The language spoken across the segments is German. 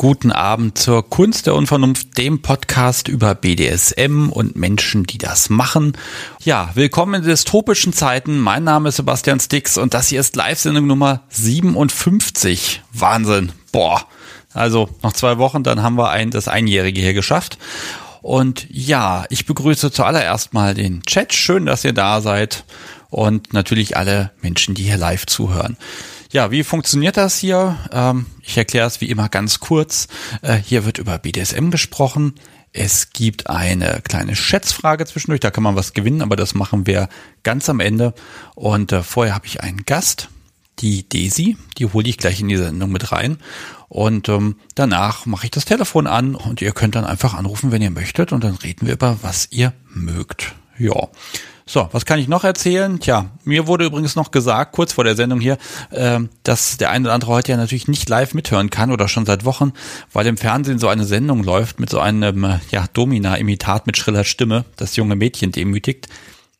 Guten Abend zur Kunst der Unvernunft, dem Podcast über BDSM und Menschen, die das machen. Ja, willkommen in dystopischen Zeiten. Mein Name ist Sebastian Stix und das hier ist Live-Sendung Nummer 57. Wahnsinn. Boah. Also noch zwei Wochen, dann haben wir ein, das Einjährige hier geschafft. Und ja, ich begrüße zuallererst mal den Chat. Schön, dass ihr da seid. Und natürlich alle Menschen, die hier live zuhören. Ja, wie funktioniert das hier? Ähm, ich erkläre es wie immer ganz kurz. Äh, hier wird über BDSM gesprochen. Es gibt eine kleine Schätzfrage zwischendurch, da kann man was gewinnen, aber das machen wir ganz am Ende. Und äh, vorher habe ich einen Gast, die Daisy, die hole ich gleich in die Sendung mit rein. Und ähm, danach mache ich das Telefon an und ihr könnt dann einfach anrufen, wenn ihr möchtet, und dann reden wir über was ihr mögt. Ja. So, was kann ich noch erzählen? Tja, mir wurde übrigens noch gesagt, kurz vor der Sendung hier, äh, dass der eine oder andere heute ja natürlich nicht live mithören kann oder schon seit Wochen, weil im Fernsehen so eine Sendung läuft mit so einem äh, ja, Domina-Imitat mit schriller Stimme, das junge Mädchen demütigt.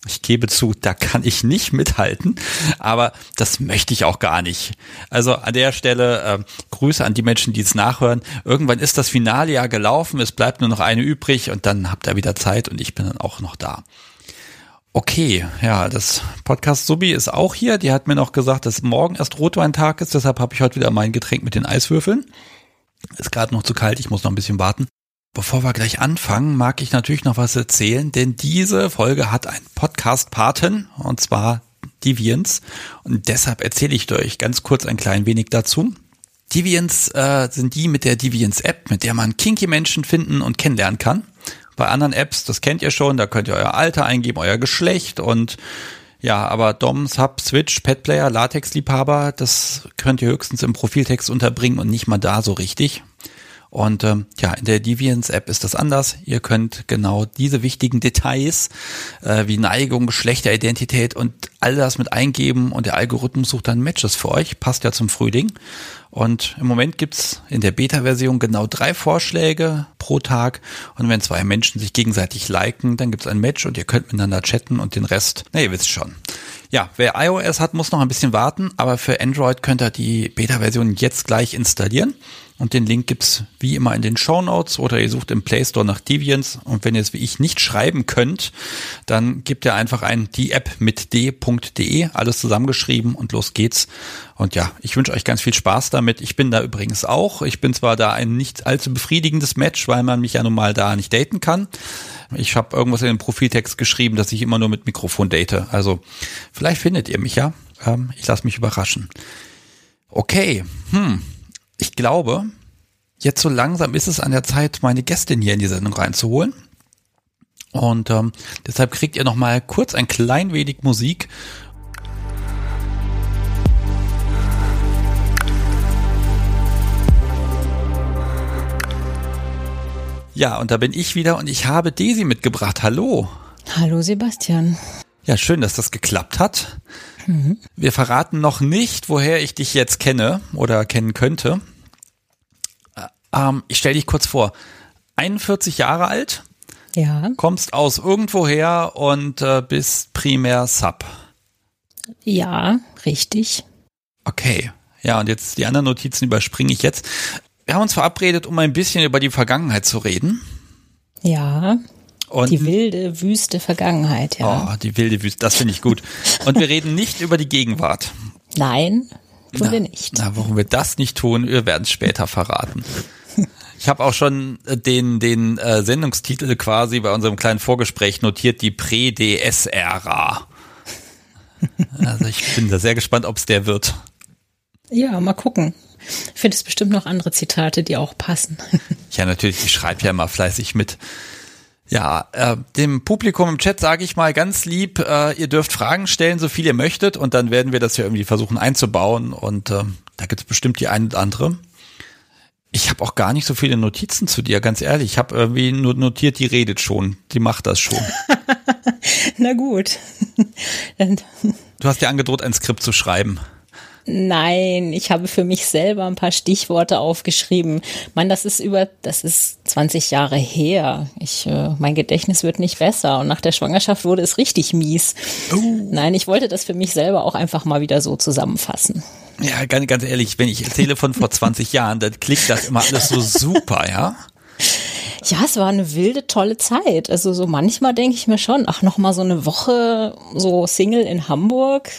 Ich gebe zu, da kann ich nicht mithalten, aber das möchte ich auch gar nicht. Also an der Stelle äh, Grüße an die Menschen, die es nachhören. Irgendwann ist das Finale ja gelaufen, es bleibt nur noch eine übrig und dann habt ihr wieder Zeit und ich bin dann auch noch da. Okay, ja, das Podcast Subi ist auch hier. Die hat mir noch gesagt, dass morgen erst Rotweintag ist, deshalb habe ich heute wieder mein Getränk mit den Eiswürfeln. Ist gerade noch zu kalt, ich muss noch ein bisschen warten. Bevor wir gleich anfangen, mag ich natürlich noch was erzählen, denn diese Folge hat einen Podcast-Paten, und zwar Deviants. Und deshalb erzähle ich euch ganz kurz ein klein wenig dazu. Deviants äh, sind die mit der Deviants-App, mit der man kinky Menschen finden und kennenlernen kann. Bei anderen Apps, das kennt ihr schon, da könnt ihr euer Alter eingeben, euer Geschlecht und ja, aber Dom, Sub, Switch, Petplayer, Latex-Liebhaber, das könnt ihr höchstens im Profiltext unterbringen und nicht mal da so richtig. Und ähm, ja, in der Deviants-App ist das anders. Ihr könnt genau diese wichtigen Details äh, wie Neigung, Geschlechteridentität und all das mit eingeben und der Algorithmus sucht dann Matches für euch. Passt ja zum Frühling. Und im Moment gibt's in der Beta-Version genau drei Vorschläge pro Tag. Und wenn zwei Menschen sich gegenseitig liken, dann gibt's ein Match und ihr könnt miteinander chatten und den Rest, na ihr wisst schon. Ja, wer iOS hat, muss noch ein bisschen warten, aber für Android könnt ihr die Beta-Version jetzt gleich installieren. Und den Link gibt's wie immer in den Show Notes oder ihr sucht im Play Store nach Deviants. Und wenn ihr es wie ich nicht schreiben könnt, dann gebt ihr einfach ein die App mit d.de, alles zusammengeschrieben und los geht's. Und ja, ich wünsche euch ganz viel Spaß damit. Ich bin da übrigens auch. Ich bin zwar da ein nicht allzu befriedigendes Match, weil man mich ja nun mal da nicht daten kann. Ich habe irgendwas in den Profiltext geschrieben, dass ich immer nur mit Mikrofon date. Also vielleicht findet ihr mich ja. Ähm, ich lasse mich überraschen. Okay, hm ich glaube, jetzt so langsam ist es an der Zeit, meine Gästin hier in die Sendung reinzuholen. Und ähm, deshalb kriegt ihr noch mal kurz ein klein wenig Musik. Ja, und da bin ich wieder und ich habe Desi mitgebracht. Hallo. Hallo Sebastian. Ja, schön, dass das geklappt hat. Mhm. Wir verraten noch nicht, woher ich dich jetzt kenne oder kennen könnte. Ähm, ich stelle dich kurz vor. 41 Jahre alt. Ja. Kommst aus irgendwoher und äh, bist primär Sub. Ja, richtig. Okay. Ja, und jetzt die anderen Notizen überspringe ich jetzt. Wir haben uns verabredet, um ein bisschen über die Vergangenheit zu reden. Ja. Und die wilde, wüste Vergangenheit, ja. Oh, die wilde Wüste, das finde ich gut. Und wir reden nicht über die Gegenwart. Nein, tun na, wir nicht. Na, warum wir das nicht tun, wir werden es später verraten. Ich habe auch schon äh, den, den äh, Sendungstitel quasi bei unserem kleinen Vorgespräch notiert, die Prä-DS-Ära. Also ich bin da sehr gespannt, ob es der wird. Ja, mal gucken. Ich finde es bestimmt noch andere Zitate, die auch passen. Ja, natürlich, ich schreibe ja immer fleißig mit. Ja, äh, dem Publikum im Chat sage ich mal ganz lieb, äh, ihr dürft Fragen stellen, so viel ihr möchtet, und dann werden wir das ja irgendwie versuchen einzubauen. Und äh, da gibt es bestimmt die eine oder andere. Ich habe auch gar nicht so viele Notizen zu dir, ganz ehrlich. Ich habe irgendwie nur notiert, die redet schon, die macht das schon. Na gut. du hast dir angedroht, ein Skript zu schreiben. Nein, ich habe für mich selber ein paar Stichworte aufgeschrieben. Mann, das ist über, das ist 20 Jahre her. Ich, äh, mein Gedächtnis wird nicht besser und nach der Schwangerschaft wurde es richtig mies. Uh. Nein, ich wollte das für mich selber auch einfach mal wieder so zusammenfassen. Ja, ganz, ganz ehrlich, wenn ich erzähle von vor 20 Jahren, dann klingt das immer alles so super, ja? Ja, es war eine wilde, tolle Zeit. Also so manchmal denke ich mir schon, ach, noch mal so eine Woche so Single in Hamburg,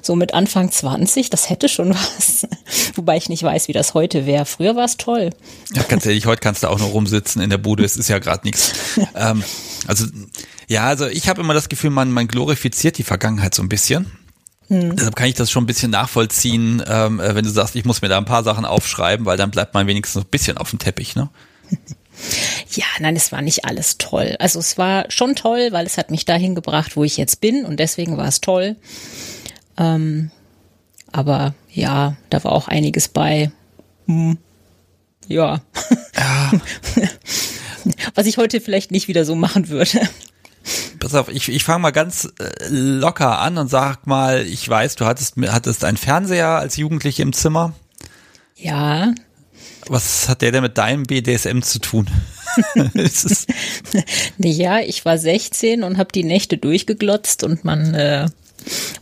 so mit Anfang 20, das hätte schon was. Wobei ich nicht weiß, wie das heute wäre. Früher war es toll. Ja, ganz ehrlich, heute kannst du auch nur rumsitzen in der Bude, es ist ja gerade nichts. Ähm, also, ja, also ich habe immer das Gefühl, man, man glorifiziert die Vergangenheit so ein bisschen. Hm. Deshalb kann ich das schon ein bisschen nachvollziehen, ähm, wenn du sagst, ich muss mir da ein paar Sachen aufschreiben, weil dann bleibt man wenigstens noch ein bisschen auf dem Teppich, ne? Ja, nein, es war nicht alles toll. Also es war schon toll, weil es hat mich dahin gebracht, wo ich jetzt bin und deswegen war es toll. Ähm, aber ja, da war auch einiges bei. Hm, ja. ja. Was ich heute vielleicht nicht wieder so machen würde. Pass auf, ich, ich fange mal ganz äh, locker an und sag mal, ich weiß, du hattest, hattest einen Fernseher als Jugendliche im Zimmer. Ja. Was hat der denn mit deinem BDSM zu tun? ja, ich war 16 und habe die Nächte durchgeglotzt und man, äh,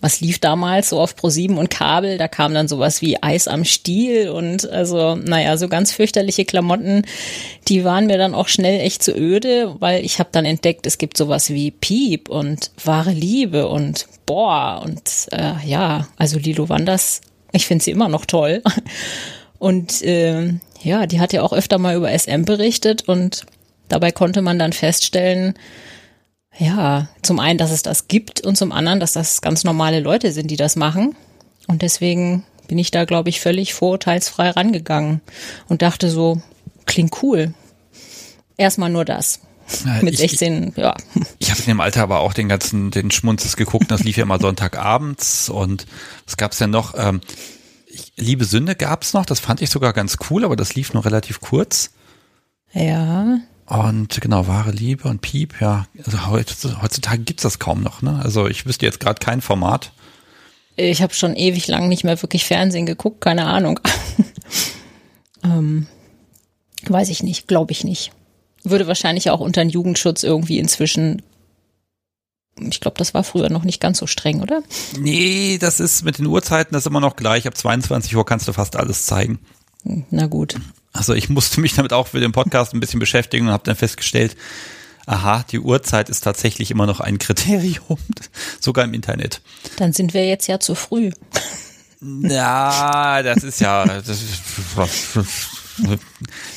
was lief damals so auf Pro7 und Kabel, da kam dann sowas wie Eis am Stiel und also, naja, so ganz fürchterliche Klamotten, die waren mir dann auch schnell echt zu öde, weil ich habe dann entdeckt, es gibt sowas wie Piep und wahre Liebe und boah und äh, ja, also Lilo Wanders, ich finde sie immer noch toll. Und äh, ja, die hat ja auch öfter mal über SM berichtet und dabei konnte man dann feststellen, ja, zum einen, dass es das gibt und zum anderen, dass das ganz normale Leute sind, die das machen. Und deswegen bin ich da, glaube ich, völlig vorurteilsfrei rangegangen und dachte so, klingt cool. Erstmal nur das. Ja, Mit 16, ich, ja. Ich habe in dem Alter aber auch den ganzen, den Schmunzes geguckt, das lief ja immer Sonntagabends und was gab's denn noch? Ähm, Liebe Sünde gab's noch, das fand ich sogar ganz cool, aber das lief nur relativ kurz. Ja. Und genau, wahre Liebe und Piep, ja. Also heutzutage gibt's das kaum noch, ne? Also ich wüsste jetzt gerade kein Format. Ich habe schon ewig lang nicht mehr wirklich Fernsehen geguckt, keine Ahnung. ähm, weiß ich nicht, glaube ich nicht. Würde wahrscheinlich auch unter den Jugendschutz irgendwie inzwischen ich glaube, das war früher noch nicht ganz so streng, oder? Nee, das ist mit den Uhrzeiten, das ist immer noch gleich. Ab 22 Uhr kannst du fast alles zeigen. Na gut. Also ich musste mich damit auch für den Podcast ein bisschen beschäftigen und habe dann festgestellt, aha, die Uhrzeit ist tatsächlich immer noch ein Kriterium, sogar im Internet. Dann sind wir jetzt ja zu früh. Ja, das ist ja, das,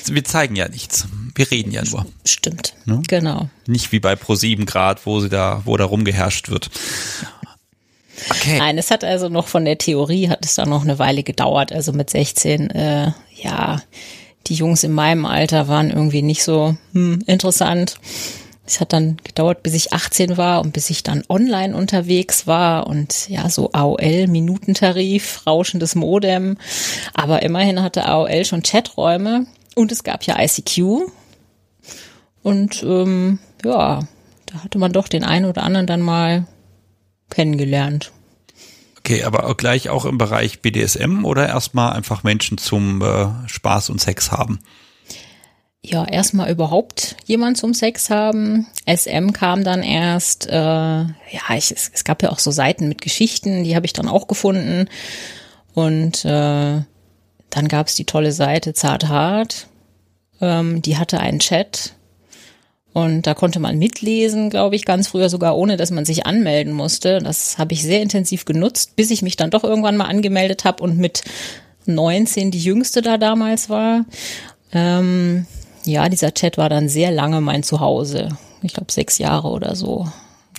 wir zeigen ja nichts. Wir reden ja nur. Stimmt. Ne? Genau. Nicht wie bei Pro7 Grad, wo sie da, wo da rumgeherrscht wird. Okay. Nein, es hat also noch von der Theorie hat es da noch eine Weile gedauert. Also mit 16, äh, ja, die Jungs in meinem Alter waren irgendwie nicht so hm, interessant. Es hat dann gedauert, bis ich 18 war und bis ich dann online unterwegs war und ja, so AOL-Minutentarif, rauschendes Modem. Aber immerhin hatte AOL schon Chaträume und es gab ja ICQ. Und ähm, ja, da hatte man doch den einen oder anderen dann mal kennengelernt. Okay, aber gleich auch im Bereich BDSM oder erstmal einfach Menschen zum äh, Spaß und Sex haben? Ja, erstmal überhaupt jemand zum Sex haben. SM kam dann erst, äh, ja, ich, es, es gab ja auch so Seiten mit Geschichten, die habe ich dann auch gefunden. Und äh, dann gab es die tolle Seite Zart Hart, ähm, die hatte einen Chat. Und da konnte man mitlesen, glaube ich, ganz früher sogar, ohne dass man sich anmelden musste. Das habe ich sehr intensiv genutzt, bis ich mich dann doch irgendwann mal angemeldet habe und mit 19 die jüngste da damals war. Ähm, ja, dieser Chat war dann sehr lange mein Zuhause. Ich glaube sechs Jahre oder so.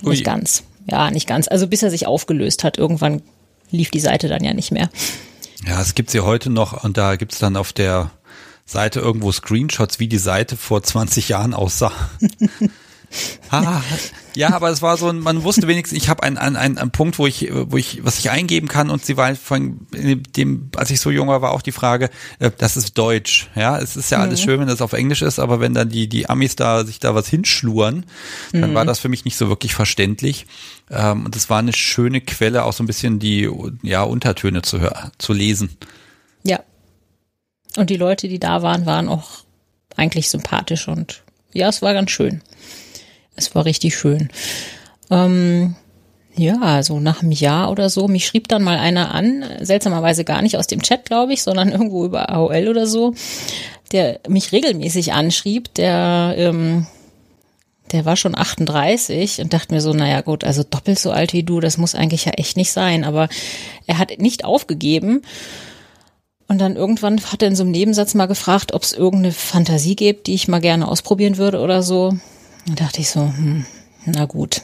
Ui. Nicht ganz. Ja, nicht ganz. Also bis er sich aufgelöst hat. Irgendwann lief die Seite dann ja nicht mehr. Ja, es gibt sie heute noch und da gibt's dann auf der Seite irgendwo Screenshots, wie die Seite vor 20 Jahren aussah. Ah, ja, aber es war so, man wusste wenigstens, ich habe einen, einen, einen Punkt, wo ich, wo ich, was ich eingeben kann und sie war von dem, als ich so jung war, war auch die Frage, äh, das ist Deutsch. Ja, es ist ja alles mhm. schön, wenn das auf Englisch ist, aber wenn dann die, die Amis da sich da was hinschluren, dann mhm. war das für mich nicht so wirklich verständlich. Ähm, und es war eine schöne Quelle, auch so ein bisschen die, ja, Untertöne zu hören, zu lesen. Ja. Und die Leute, die da waren, waren auch eigentlich sympathisch und ja, es war ganz schön. Es war richtig schön. Ähm, ja, so nach einem Jahr oder so. Mich schrieb dann mal einer an, seltsamerweise gar nicht aus dem Chat, glaube ich, sondern irgendwo über AOL oder so, der mich regelmäßig anschrieb, der, ähm, der war schon 38 und dachte mir so, naja gut, also doppelt so alt wie du, das muss eigentlich ja echt nicht sein. Aber er hat nicht aufgegeben. Und dann irgendwann hat er in so einem Nebensatz mal gefragt, ob es irgendeine Fantasie gibt, die ich mal gerne ausprobieren würde oder so. Da dachte ich so, hm, na gut.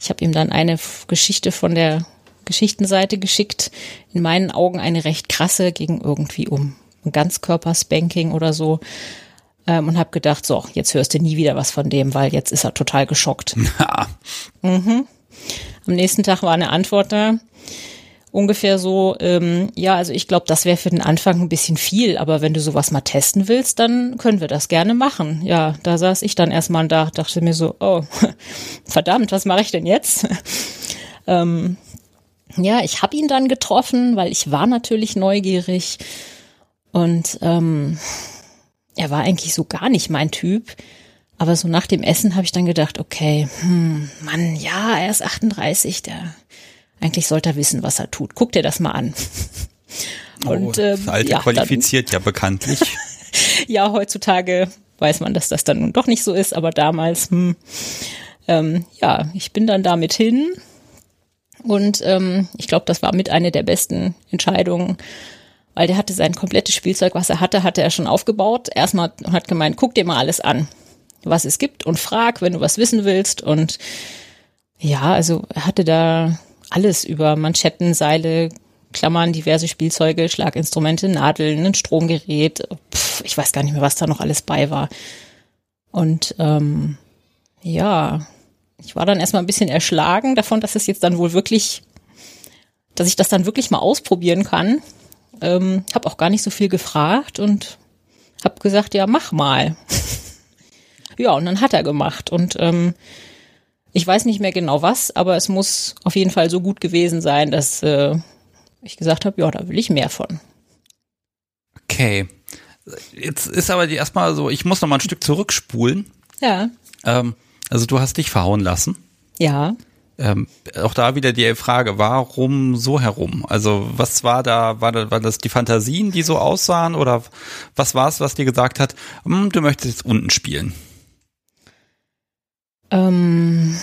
Ich habe ihm dann eine Geschichte von der Geschichtenseite geschickt. In meinen Augen eine recht krasse, ging irgendwie um Ganzkörperspanking oder so. Ähm, und habe gedacht, so, jetzt hörst du nie wieder was von dem, weil jetzt ist er total geschockt. mhm. Am nächsten Tag war eine Antwort da ungefähr so, ähm, ja, also ich glaube, das wäre für den Anfang ein bisschen viel, aber wenn du sowas mal testen willst, dann können wir das gerne machen. Ja, da saß ich dann erstmal da, dachte mir so, oh, verdammt, was mache ich denn jetzt? ähm, ja, ich habe ihn dann getroffen, weil ich war natürlich neugierig und ähm, er war eigentlich so gar nicht mein Typ. Aber so nach dem Essen habe ich dann gedacht, okay, hm, Mann, ja, er ist 38, der eigentlich sollte er wissen, was er tut. Guck dir das mal an. Oh, Und, oh, das Alte ja, qualifiziert dann, ja bekanntlich. ja, heutzutage weiß man, dass das dann nun doch nicht so ist, aber damals, hm, ähm, ja, ich bin dann damit hin. Und ähm, ich glaube, das war mit einer der besten Entscheidungen, weil der hatte sein komplettes Spielzeug, was er hatte, hatte er schon aufgebaut. Erstmal hat gemeint, guck dir mal alles an, was es gibt und frag, wenn du was wissen willst. Und ja, also er hatte da alles über Manschetten, Seile, Klammern, diverse Spielzeuge, Schlaginstrumente, Nadeln, ein Stromgerät. Pff, ich weiß gar nicht mehr, was da noch alles bei war. Und ähm, ja, ich war dann erstmal ein bisschen erschlagen davon, dass es jetzt dann wohl wirklich, dass ich das dann wirklich mal ausprobieren kann. Ähm, habe auch gar nicht so viel gefragt und habe gesagt, ja, mach mal. ja, und dann hat er gemacht und ähm, ich weiß nicht mehr genau was, aber es muss auf jeden Fall so gut gewesen sein, dass äh, ich gesagt habe, ja, da will ich mehr von. Okay. Jetzt ist aber die erstmal so, ich muss noch mal ein Stück zurückspulen. Ja. Ähm, also du hast dich verhauen lassen. Ja. Ähm, auch da wieder die Frage, warum so herum? Also was war da, war, da, war das die Fantasien, die so aussahen oder was war es, was dir gesagt hat, hm, du möchtest jetzt unten spielen? Ähm,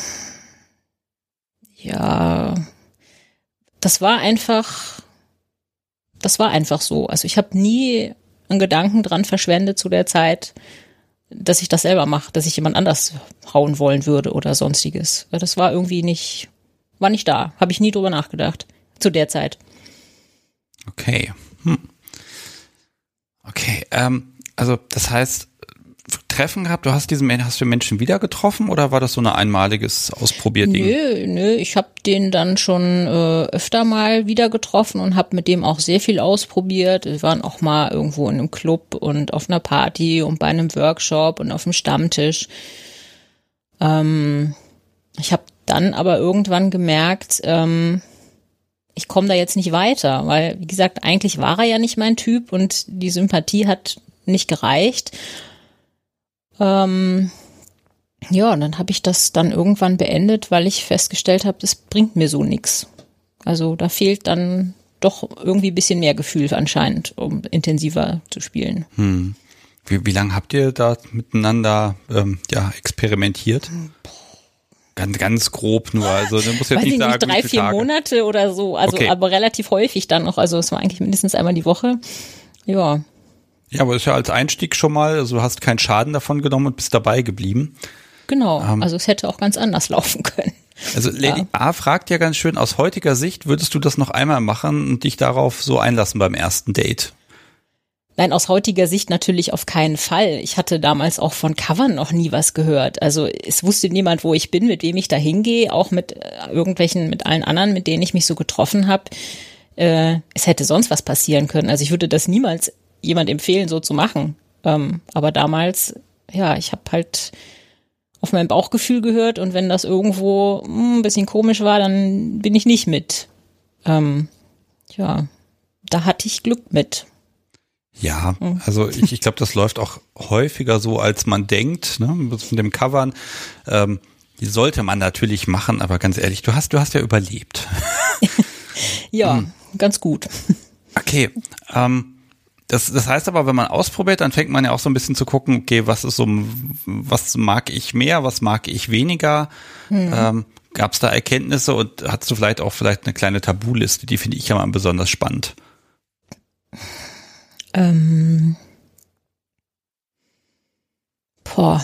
ja, das war einfach, das war einfach so. Also ich habe nie einen Gedanken dran verschwendet zu der Zeit, dass ich das selber mache, dass ich jemand anders hauen wollen würde oder sonstiges. Das war irgendwie nicht, war nicht da. Habe ich nie drüber nachgedacht. Zu der Zeit. Okay. Hm. Okay. Ähm, also das heißt, Treffen gehabt? Du hast diesen hast du Menschen wieder getroffen oder war das so ein einmaliges Ausprobierding? Nö, nö, ich habe den dann schon äh, öfter mal wieder getroffen und habe mit dem auch sehr viel ausprobiert. Wir waren auch mal irgendwo in einem Club und auf einer Party und bei einem Workshop und auf dem Stammtisch. Ähm, ich habe dann aber irgendwann gemerkt, ähm, ich komme da jetzt nicht weiter, weil, wie gesagt, eigentlich war er ja nicht mein Typ und die Sympathie hat nicht gereicht. Ähm, ja, und dann habe ich das dann irgendwann beendet, weil ich festgestellt habe, das bringt mir so nichts. Also da fehlt dann doch irgendwie ein bisschen mehr Gefühl anscheinend, um intensiver zu spielen. Hm. Wie, wie lange habt ihr da miteinander ähm, ja, experimentiert? Ganz, ganz grob nur. Also du musst jetzt Weiß nicht sagen, drei, vier Tage. Monate oder so. Also okay. aber relativ häufig dann noch. Also es war eigentlich mindestens einmal die Woche. Ja. Ja, aber ist ja als Einstieg schon mal, also du hast keinen Schaden davon genommen und bist dabei geblieben. Genau, ähm, also es hätte auch ganz anders laufen können. Also Lady ja. A fragt ja ganz schön, aus heutiger Sicht würdest du das noch einmal machen und dich darauf so einlassen beim ersten Date? Nein, aus heutiger Sicht natürlich auf keinen Fall. Ich hatte damals auch von Covern noch nie was gehört. Also es wusste niemand, wo ich bin, mit wem ich da hingehe, auch mit äh, irgendwelchen, mit allen anderen, mit denen ich mich so getroffen habe. Äh, es hätte sonst was passieren können. Also ich würde das niemals jemand empfehlen, so zu machen. Ähm, aber damals, ja, ich habe halt auf mein Bauchgefühl gehört und wenn das irgendwo mh, hm, ein bisschen komisch war, dann bin ich nicht mit. Ähm, ja, da hatte ich Glück mit. Ja, hm. also ich, ich glaube, das läuft auch häufiger so, als man denkt, ne, mit dem Covern. Ähm, die sollte man natürlich machen, aber ganz ehrlich, du hast, du hast ja überlebt. ja, hm. ganz gut. Okay. Ähm, das, das heißt aber, wenn man ausprobiert, dann fängt man ja auch so ein bisschen zu gucken, okay, was ist so, was mag ich mehr, was mag ich weniger? Hm. Ähm, Gab es da Erkenntnisse und hast du vielleicht auch vielleicht eine kleine Tabuliste, die finde ich ja mal besonders spannend. Ähm, boah.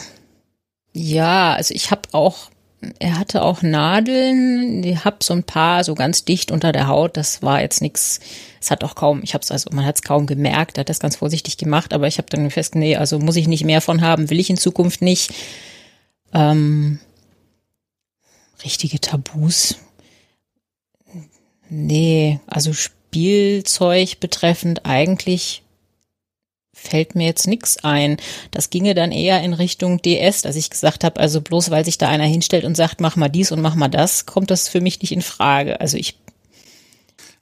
Ja, also ich habe auch, er hatte auch Nadeln, ich habe so ein paar so ganz dicht unter der Haut, das war jetzt nichts, es hat auch kaum, ich habe es also, man hat es kaum gemerkt, hat das ganz vorsichtig gemacht, aber ich habe dann fest, nee, also muss ich nicht mehr von haben, will ich in Zukunft nicht. Ähm, richtige Tabus. Nee, also Spielzeug betreffend eigentlich fällt mir jetzt nichts ein. Das ginge dann eher in Richtung DS, dass ich gesagt habe, also bloß weil sich da einer hinstellt und sagt, mach mal dies und mach mal das, kommt das für mich nicht in Frage. Also ich,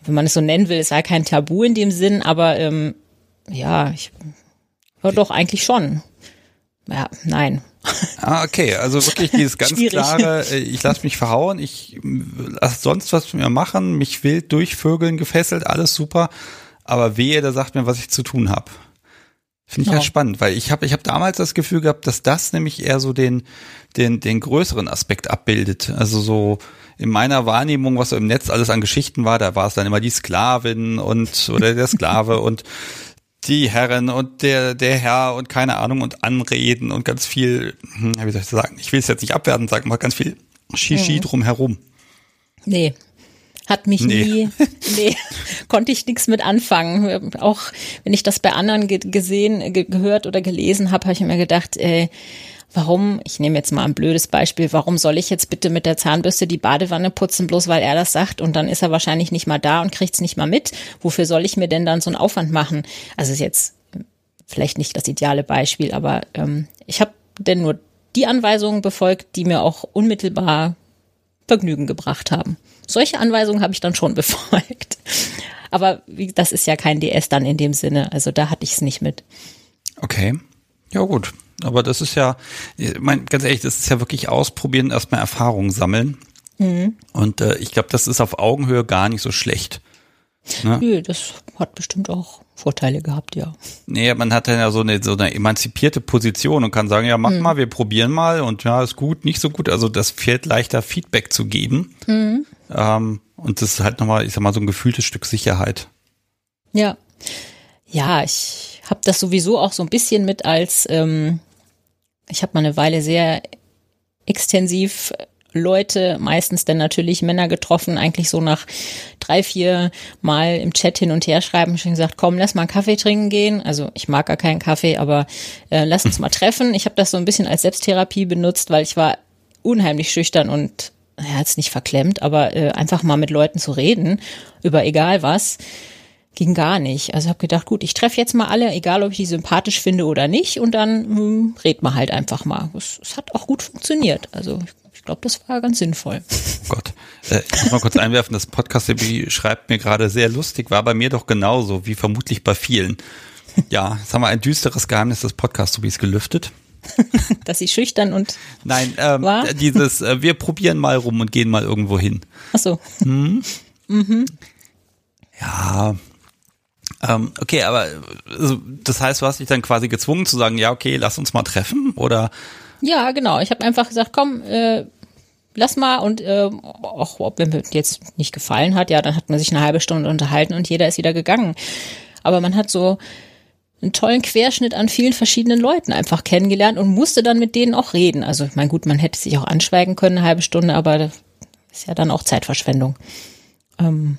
wenn man es so nennen will, es sei kein Tabu in dem Sinn, aber ähm, ja, ich ja, doch eigentlich schon. Ja, nein. Ah, okay, also wirklich dieses ganz Schwierig. klare, äh, ich lasse mich verhauen, ich lasse sonst was mit mir machen, mich wild durchvögeln, gefesselt, alles super, aber wehe, der sagt mir, was ich zu tun habe. Finde ich ja. spannend, weil ich habe ich hab damals das Gefühl gehabt, dass das nämlich eher so den, den, den größeren Aspekt abbildet. Also so in meiner Wahrnehmung, was so im Netz alles an Geschichten war, da war es dann immer die Sklavin und oder der Sklave und die Herren und der, der Herr und keine Ahnung und Anreden und ganz viel, hm, wie soll ich das sagen? Ich will es jetzt nicht abwerten, sagen mal ganz viel Shishi mhm. drumherum. Nee, hat mich nee. nie, nee, konnte ich nichts mit anfangen. Auch wenn ich das bei anderen ge gesehen, ge gehört oder gelesen habe, habe ich mir gedacht, äh, warum, ich nehme jetzt mal ein blödes Beispiel, warum soll ich jetzt bitte mit der Zahnbürste die Badewanne putzen, bloß weil er das sagt und dann ist er wahrscheinlich nicht mal da und kriegt es nicht mal mit. Wofür soll ich mir denn dann so einen Aufwand machen? Also ist jetzt vielleicht nicht das ideale Beispiel, aber ähm, ich habe denn nur die Anweisungen befolgt, die mir auch unmittelbar Vergnügen gebracht haben. Solche Anweisungen habe ich dann schon befolgt. Aber wie, das ist ja kein DS dann in dem Sinne. Also da hatte ich es nicht mit. Okay. Ja, gut. Aber das ist ja, ich mein, ganz ehrlich, das ist ja wirklich ausprobieren, erstmal Erfahrungen sammeln. Mhm. Und äh, ich glaube, das ist auf Augenhöhe gar nicht so schlecht. Ne? Nö, das hat bestimmt auch Vorteile gehabt, ja. Nee, man hat dann ja so eine, so eine emanzipierte Position und kann sagen, ja, mach mhm. mal, wir probieren mal und ja, ist gut, nicht so gut. Also das fällt leichter, Feedback zu geben. Mhm. Ähm, und das ist halt nochmal, ich sag mal, so ein gefühltes Stück Sicherheit. Ja. Ja, ich habe das sowieso auch so ein bisschen mit als, ähm, ich habe mal eine Weile sehr extensiv Leute, meistens dann natürlich Männer getroffen, eigentlich so nach drei, vier Mal im Chat hin und her schreiben, schon gesagt, komm, lass mal einen Kaffee trinken gehen. Also ich mag gar keinen Kaffee, aber äh, lass uns mal treffen. Ich habe das so ein bisschen als Selbsttherapie benutzt, weil ich war unheimlich schüchtern und er hat es nicht verklemmt, aber äh, einfach mal mit Leuten zu reden über egal was ging gar nicht. Also habe gedacht, gut, ich treffe jetzt mal alle, egal ob ich die sympathisch finde oder nicht, und dann hm, red mal halt einfach mal. Es, hat auch gut funktioniert. Also ich glaube, das war ganz sinnvoll. Oh Gott. Äh, ich muss mal kurz einwerfen, das podcast schreibt mir gerade sehr lustig, war bei mir doch genauso, wie vermutlich bei vielen. Ja, jetzt haben wir ein düsteres Geheimnis des Podcast-Subis gelüftet. Dass sie schüchtern und Nein, ähm, war? dieses, äh, wir probieren mal rum und gehen mal irgendwo hin. Ach so. Hm? Mhm. Ja, ähm, okay, aber also, das heißt, du hast dich dann quasi gezwungen zu sagen, ja, okay, lass uns mal treffen, oder? Ja, genau. Ich habe einfach gesagt, komm, äh, lass mal und äh, auch ob mir jetzt nicht gefallen hat, ja, dann hat man sich eine halbe Stunde unterhalten und jeder ist wieder gegangen. Aber man hat so einen tollen Querschnitt an vielen verschiedenen Leuten einfach kennengelernt und musste dann mit denen auch reden. Also ich meine, gut, man hätte sich auch anschweigen können, eine halbe Stunde, aber das ist ja dann auch Zeitverschwendung. Ähm,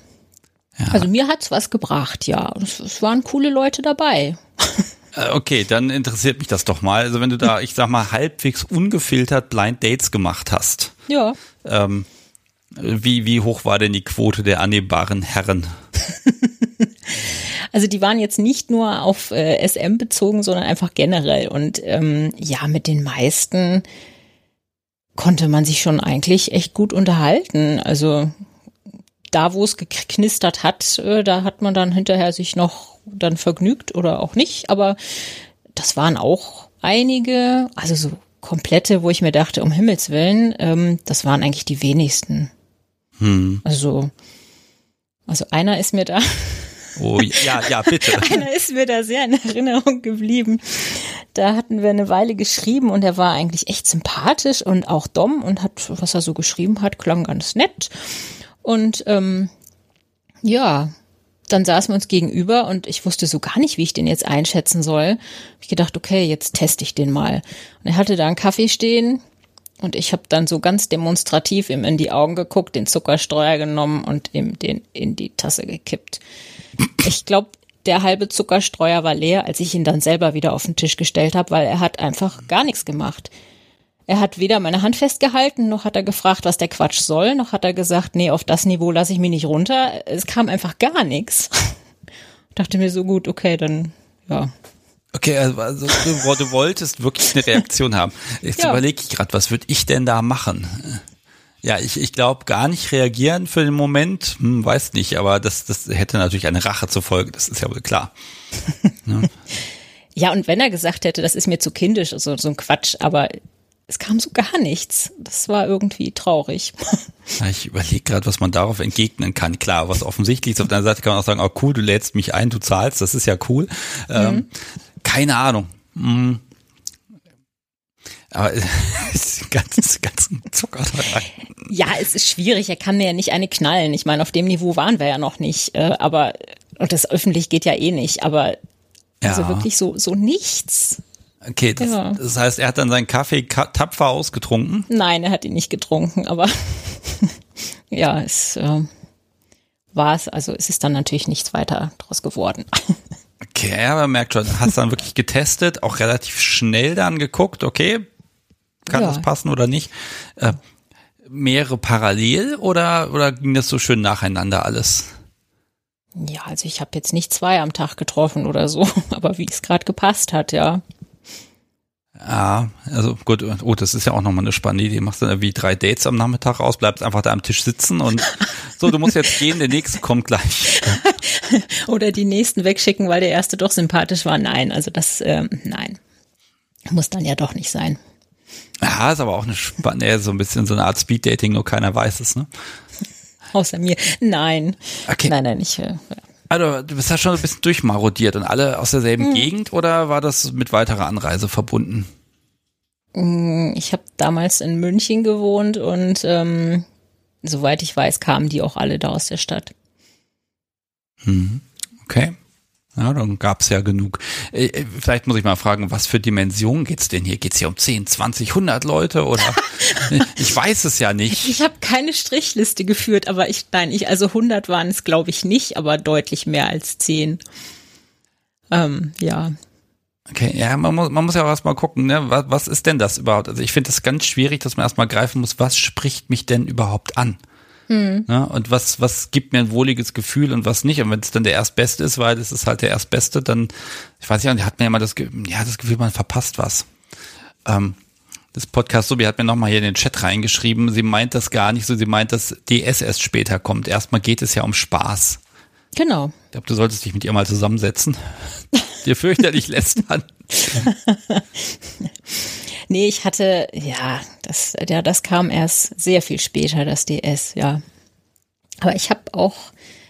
ja. Also mir hat's was gebracht, ja. Es, es waren coole Leute dabei. Äh, okay, dann interessiert mich das doch mal. Also wenn du da, ich sag mal, halbwegs ungefiltert Blind Dates gemacht hast. Ja. Ähm, wie, wie hoch war denn die Quote der annehmbaren Herren? Also die waren jetzt nicht nur auf äh, SM bezogen, sondern einfach generell. Und ähm, ja, mit den meisten konnte man sich schon eigentlich echt gut unterhalten. Also da, wo es geknistert hat, äh, da hat man dann hinterher sich noch dann vergnügt oder auch nicht. Aber das waren auch einige, also so komplette, wo ich mir dachte, um Himmels Willen, ähm, das waren eigentlich die wenigsten. Hm. Also, also einer ist mir da Oh, ja, ja, bitte. Einer ist mir da sehr in Erinnerung geblieben. Da hatten wir eine Weile geschrieben und er war eigentlich echt sympathisch und auch dumm und hat, was er so geschrieben hat, klang ganz nett. Und ähm, ja, dann saßen wir uns gegenüber und ich wusste so gar nicht, wie ich den jetzt einschätzen soll. Ich gedacht, okay, jetzt teste ich den mal. Und er hatte da einen Kaffee stehen und ich habe dann so ganz demonstrativ ihm in die Augen geguckt, den Zuckerstreuer genommen und ihm den in die Tasse gekippt. Ich glaube, der halbe Zuckerstreuer war leer, als ich ihn dann selber wieder auf den Tisch gestellt habe, weil er hat einfach gar nichts gemacht. Er hat weder meine Hand festgehalten, noch hat er gefragt, was der Quatsch soll, noch hat er gesagt, nee, auf das Niveau lasse ich mich nicht runter. Es kam einfach gar nichts. Ich dachte mir so gut, okay, dann ja. Okay, also, also du, du, wolltest wirklich eine Reaktion haben. Jetzt ja. überlege ich gerade, was würde ich denn da machen? Ja, ich, ich glaube gar nicht reagieren für den Moment, hm, weiß nicht, aber das, das hätte natürlich eine Rache zur Folge, das ist ja wohl klar. ja. ja, und wenn er gesagt hätte, das ist mir zu kindisch, also so ein Quatsch, aber es kam so gar nichts. Das war irgendwie traurig. Ja, ich überlege gerade, was man darauf entgegnen kann. Klar, was offensichtlich ist. Auf deiner Seite kann man auch sagen, oh cool, du lädst mich ein, du zahlst, das ist ja cool. Ähm, mhm. Ähm, keine Ahnung. Hm, aber ganz, ganz Zucker Ja, es ist schwierig. Er kann mir ja nicht eine knallen. Ich meine, auf dem Niveau waren wir ja noch nicht. Äh, aber, und das öffentlich geht ja eh nicht. Aber, also ja. wirklich so, so nichts. Okay, das, ja. das heißt, er hat dann seinen Kaffee tapfer ausgetrunken? Nein, er hat ihn nicht getrunken, aber ja, es äh, war es, also es ist dann natürlich nichts weiter draus geworden. Okay, man merkt schon, hast dann wirklich getestet, auch relativ schnell dann geguckt, okay, kann ja. das passen oder nicht? Äh, mehrere parallel oder, oder ging das so schön nacheinander alles? Ja, also ich habe jetzt nicht zwei am Tag getroffen oder so, aber wie es gerade gepasst hat, ja. Ja, also gut, oh, das ist ja auch nochmal eine spannende Idee. Machst du dann wie drei Dates am Nachmittag aus, bleibst einfach da am Tisch sitzen und so, du musst jetzt gehen, der nächste kommt gleich. Oder die nächsten wegschicken, weil der erste doch sympathisch war. Nein, also das, ähm, nein. Muss dann ja doch nicht sein. Ja, ist aber auch eine spannende, so ein bisschen so eine Art Speed-Dating, nur keiner weiß es, ne? Außer mir. Nein. Okay. Nein, nein, ich. Äh, ja. Also, du bist ja schon ein bisschen durchmarodiert und alle aus derselben hm. Gegend oder war das mit weiterer Anreise verbunden? Hm, ich habe damals in München gewohnt und ähm, soweit ich weiß, kamen die auch alle da aus der Stadt. Mhm. Okay. Ja, dann gab's ja genug. Äh, äh, vielleicht muss ich mal fragen, was für Dimensionen geht's denn hier? Geht's hier um 10, 20, 100 Leute oder? ich weiß es ja nicht. Ich habe keine Strichliste geführt, aber ich, nein, ich, also 100 waren es glaube ich nicht, aber deutlich mehr als 10. Ähm, ja. Okay, ja, man muss, man muss ja auch erstmal gucken, ne? was, was ist denn das überhaupt? Also ich finde das ganz schwierig, dass man erstmal greifen muss, was spricht mich denn überhaupt an? Hm. Ja, und was, was gibt mir ein wohliges Gefühl und was nicht. Und wenn es dann der Erstbeste ist, weil es ist halt der Erstbeste, dann, ich weiß nicht, hat mir immer das, ja, das Gefühl, man verpasst was. Ähm, das Podcast Subi hat mir nochmal hier in den Chat reingeschrieben, sie meint das gar nicht so, sie meint, dass DS erst später kommt. Erstmal geht es ja um Spaß. Genau. Ich glaube, du solltest dich mit ihr mal zusammensetzen. Dir fürchterlich lästern. Nee, ich hatte, ja, das, ja, das kam erst sehr viel später, das DS, ja. Aber ich habe auch,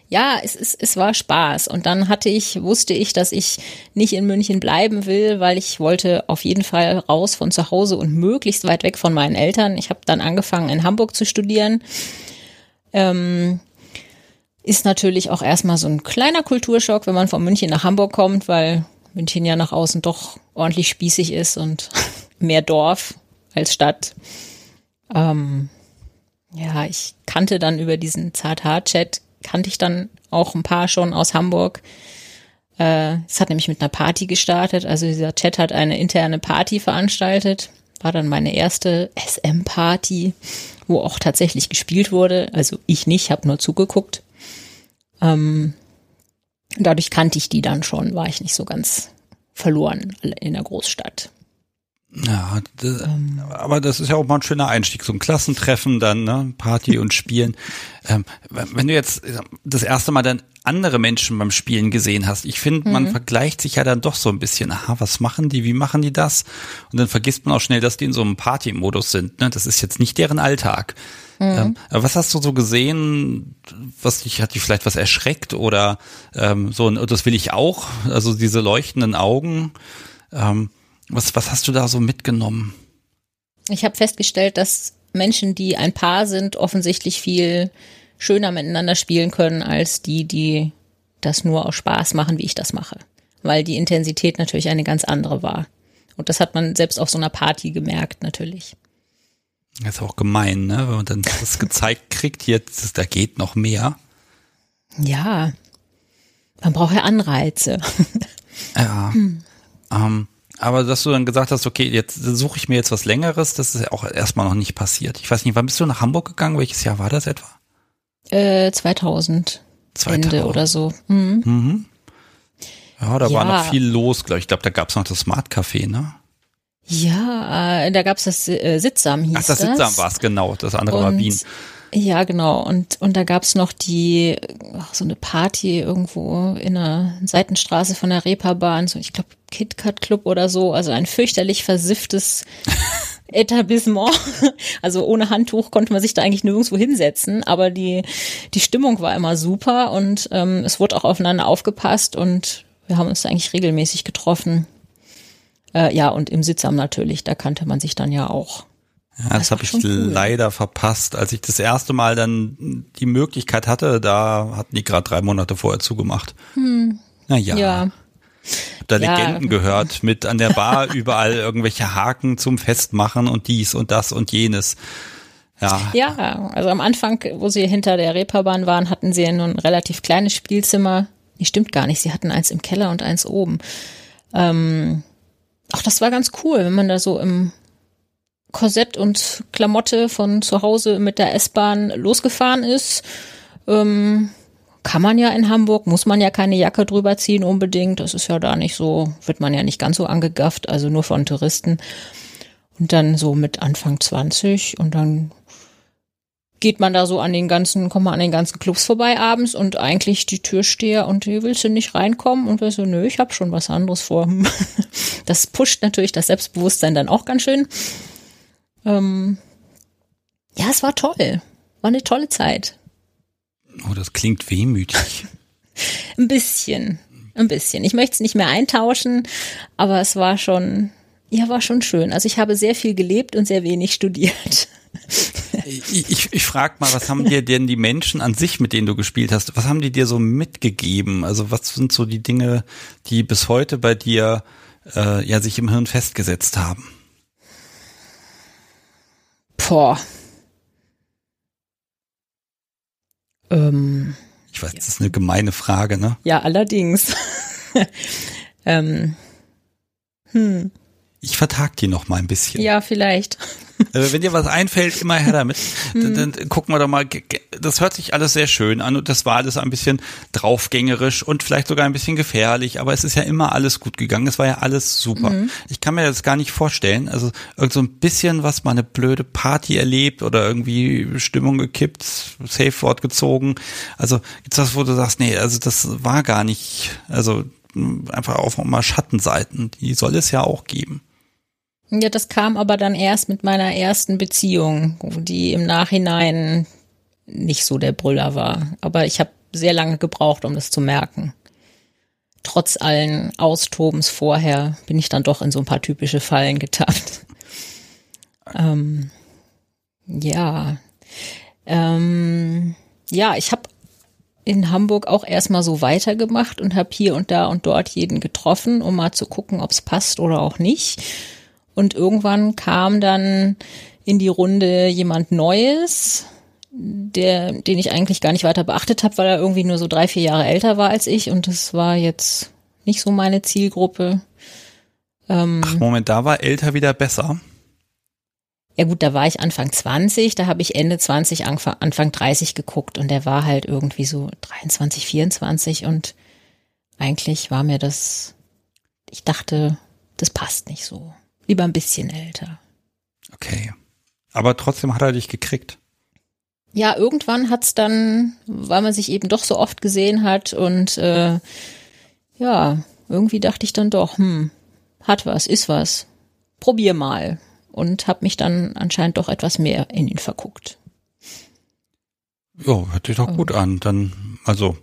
ja, es, es, es war Spaß. Und dann hatte ich, wusste ich, dass ich nicht in München bleiben will, weil ich wollte auf jeden Fall raus von zu Hause und möglichst weit weg von meinen Eltern. Ich habe dann angefangen, in Hamburg zu studieren. Ähm, ist natürlich auch erstmal so ein kleiner Kulturschock, wenn man von München nach Hamburg kommt, weil München ja nach außen doch ordentlich spießig ist und mehr Dorf als Stadt. Ähm, ja, ich kannte dann über diesen Zart-Hart-Chat, kannte ich dann auch ein paar schon aus Hamburg. Äh, es hat nämlich mit einer Party gestartet. Also dieser Chat hat eine interne Party veranstaltet. War dann meine erste SM-Party, wo auch tatsächlich gespielt wurde. Also ich nicht, habe nur zugeguckt. Ähm, dadurch kannte ich die dann schon, war ich nicht so ganz verloren in der Großstadt. Ja, das, ähm. aber das ist ja auch mal ein schöner Einstieg, so ein Klassentreffen dann, ne, Party und Spielen. Ähm, wenn du jetzt das erste Mal dann andere Menschen beim Spielen gesehen hast, ich finde, man mhm. vergleicht sich ja dann doch so ein bisschen, aha, was machen die, wie machen die das? Und dann vergisst man auch schnell, dass die in so einem Party-Modus sind, ne, das ist jetzt nicht deren Alltag. Mhm. Ähm, was hast du so gesehen, was dich, hat dich vielleicht was erschreckt oder ähm, so, das will ich auch, also diese leuchtenden Augen, ähm, was, was hast du da so mitgenommen? Ich habe festgestellt, dass Menschen, die ein Paar sind, offensichtlich viel schöner miteinander spielen können als die, die das nur aus Spaß machen, wie ich das mache. Weil die Intensität natürlich eine ganz andere war. Und das hat man selbst auf so einer Party gemerkt, natürlich. Das ist auch gemein, ne? Wenn man dann das gezeigt kriegt, jetzt, da geht noch mehr. Ja. Man braucht ja Anreize. Ja. Hm. Ähm, aber dass du dann gesagt hast, okay, jetzt suche ich mir jetzt was Längeres, das ist ja auch erstmal noch nicht passiert. Ich weiß nicht, wann bist du nach Hamburg gegangen? Welches Jahr war das etwa? Äh, 2000. 2000. Ende oder so. Mhm. Mhm. Ja, da ja. war noch viel los, glaube ich. Ich glaube, da gab es noch das Smart Café, ne? Ja, äh, da gab es das äh, Sitzam hieß Ach, das, das. Sitzam war es, genau. Das andere Und, war Wien. Ja, genau. Und, und da gab es noch die, ach, so eine Party irgendwo in einer Seitenstraße von der Reeperbahn, so ich glaube KitKat Club oder so, also ein fürchterlich versifftes Etablissement. Also ohne Handtuch konnte man sich da eigentlich nirgendwo hinsetzen, aber die, die Stimmung war immer super und ähm, es wurde auch aufeinander aufgepasst und wir haben uns eigentlich regelmäßig getroffen. Äh, ja, und im Sitzamt natürlich, da kannte man sich dann ja auch. Ja, das, das habe ich cool. leider verpasst. Als ich das erste Mal dann die Möglichkeit hatte, da hatten die gerade drei Monate vorher zugemacht. Hm. Naja. Ja. Da ja. Legenden gehört, mit an der Bar überall irgendwelche Haken zum Festmachen und dies und das und jenes. Ja. ja, also am Anfang, wo sie hinter der Reeperbahn waren, hatten sie nur ein relativ kleines Spielzimmer. Nee, stimmt gar nicht. Sie hatten eins im Keller und eins oben. Ähm, ach, das war ganz cool, wenn man da so im Korsett und Klamotte von zu Hause mit der S-Bahn losgefahren ist. Ähm, kann man ja in Hamburg, muss man ja keine Jacke drüber ziehen unbedingt. Das ist ja da nicht so, wird man ja nicht ganz so angegafft, also nur von Touristen. Und dann so mit Anfang 20 und dann geht man da so an den ganzen, kommt man an den ganzen Clubs vorbei abends und eigentlich die Türsteher und hier willst du nicht reinkommen und wir so, nö, ich habe schon was anderes vor. Das pusht natürlich das Selbstbewusstsein dann auch ganz schön. Ähm, ja, es war toll. War eine tolle Zeit. Oh, das klingt wehmütig. ein bisschen. Ein bisschen. Ich möchte es nicht mehr eintauschen, aber es war schon, ja, war schon schön. Also ich habe sehr viel gelebt und sehr wenig studiert. ich ich, ich frage mal, was haben dir denn die Menschen an sich, mit denen du gespielt hast, was haben die dir so mitgegeben? Also was sind so die Dinge, die bis heute bei dir äh, ja sich im Hirn festgesetzt haben? Boah. Ähm, ich weiß, das ist eine gemeine Frage, ne? Ja, allerdings. ähm, hm. Ich vertag die noch mal ein bisschen. Ja, vielleicht. Äh, wenn dir was einfällt, immer her damit. Dann, dann gucken wir doch mal. Das hört sich alles sehr schön an und das war alles ein bisschen draufgängerisch und vielleicht sogar ein bisschen gefährlich, aber es ist ja immer alles gut gegangen. Es war ja alles super. Mhm. Ich kann mir das gar nicht vorstellen. Also irgend so ein bisschen was, mal eine blöde Party erlebt oder irgendwie Stimmung gekippt, Safe Wort gezogen. Also gibt's das, wo du sagst, nee, also das war gar nicht, also einfach auch mal Schattenseiten. Die soll es ja auch geben. Ja, das kam aber dann erst mit meiner ersten Beziehung, die im Nachhinein nicht so der Brüller war. Aber ich habe sehr lange gebraucht, um das zu merken. Trotz allen Austobens vorher bin ich dann doch in so ein paar typische Fallen getappt. ähm, ja. Ähm, ja, ich habe in Hamburg auch erstmal so weitergemacht und habe hier und da und dort jeden getroffen, um mal zu gucken, ob es passt oder auch nicht. Und irgendwann kam dann in die Runde jemand Neues, der, den ich eigentlich gar nicht weiter beachtet habe, weil er irgendwie nur so drei, vier Jahre älter war als ich. Und das war jetzt nicht so meine Zielgruppe. Ähm, Ach, Moment, da war älter wieder besser. Ja gut, da war ich Anfang 20, da habe ich Ende 20, Anfang 30 geguckt und der war halt irgendwie so 23, 24 und eigentlich war mir das, ich dachte, das passt nicht so. Lieber ein bisschen älter. Okay. Aber trotzdem hat er dich gekriegt. Ja, irgendwann hat's dann, weil man sich eben doch so oft gesehen hat und äh, ja, irgendwie dachte ich dann doch, hm, hat was, ist was. Probier mal. Und habe mich dann anscheinend doch etwas mehr in ihn verguckt. Ja, hört sich doch gut an. Dann, also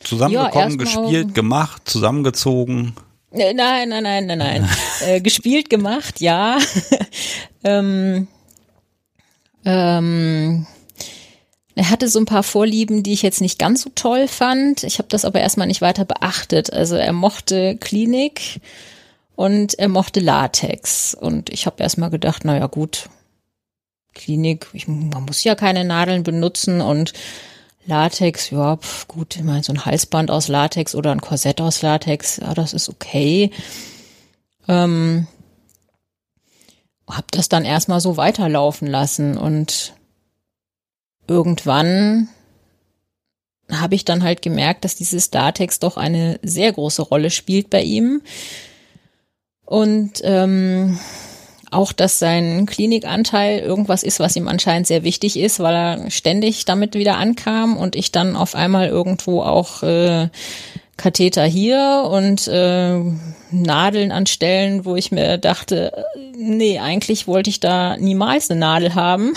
zusammengekommen, ja, gespielt, gemacht, zusammengezogen. Nein, nein, nein, nein, nein. äh, gespielt, gemacht, ja. ähm, ähm, er hatte so ein paar Vorlieben, die ich jetzt nicht ganz so toll fand. Ich habe das aber erstmal nicht weiter beachtet. Also er mochte Klinik und er mochte Latex. Und ich habe erstmal gedacht, naja gut, Klinik, ich, man muss ja keine Nadeln benutzen und Latex, ja, pf, gut, ich meine, so ein Halsband aus Latex oder ein Korsett aus Latex, ja, das ist okay. Ähm, hab das dann erstmal so weiterlaufen lassen und irgendwann habe ich dann halt gemerkt, dass dieses Latex doch eine sehr große Rolle spielt bei ihm. Und ähm, auch, dass sein Klinikanteil irgendwas ist, was ihm anscheinend sehr wichtig ist, weil er ständig damit wieder ankam und ich dann auf einmal irgendwo auch äh, Katheter hier und äh, Nadeln an Stellen, wo ich mir dachte, nee, eigentlich wollte ich da niemals eine Nadel haben.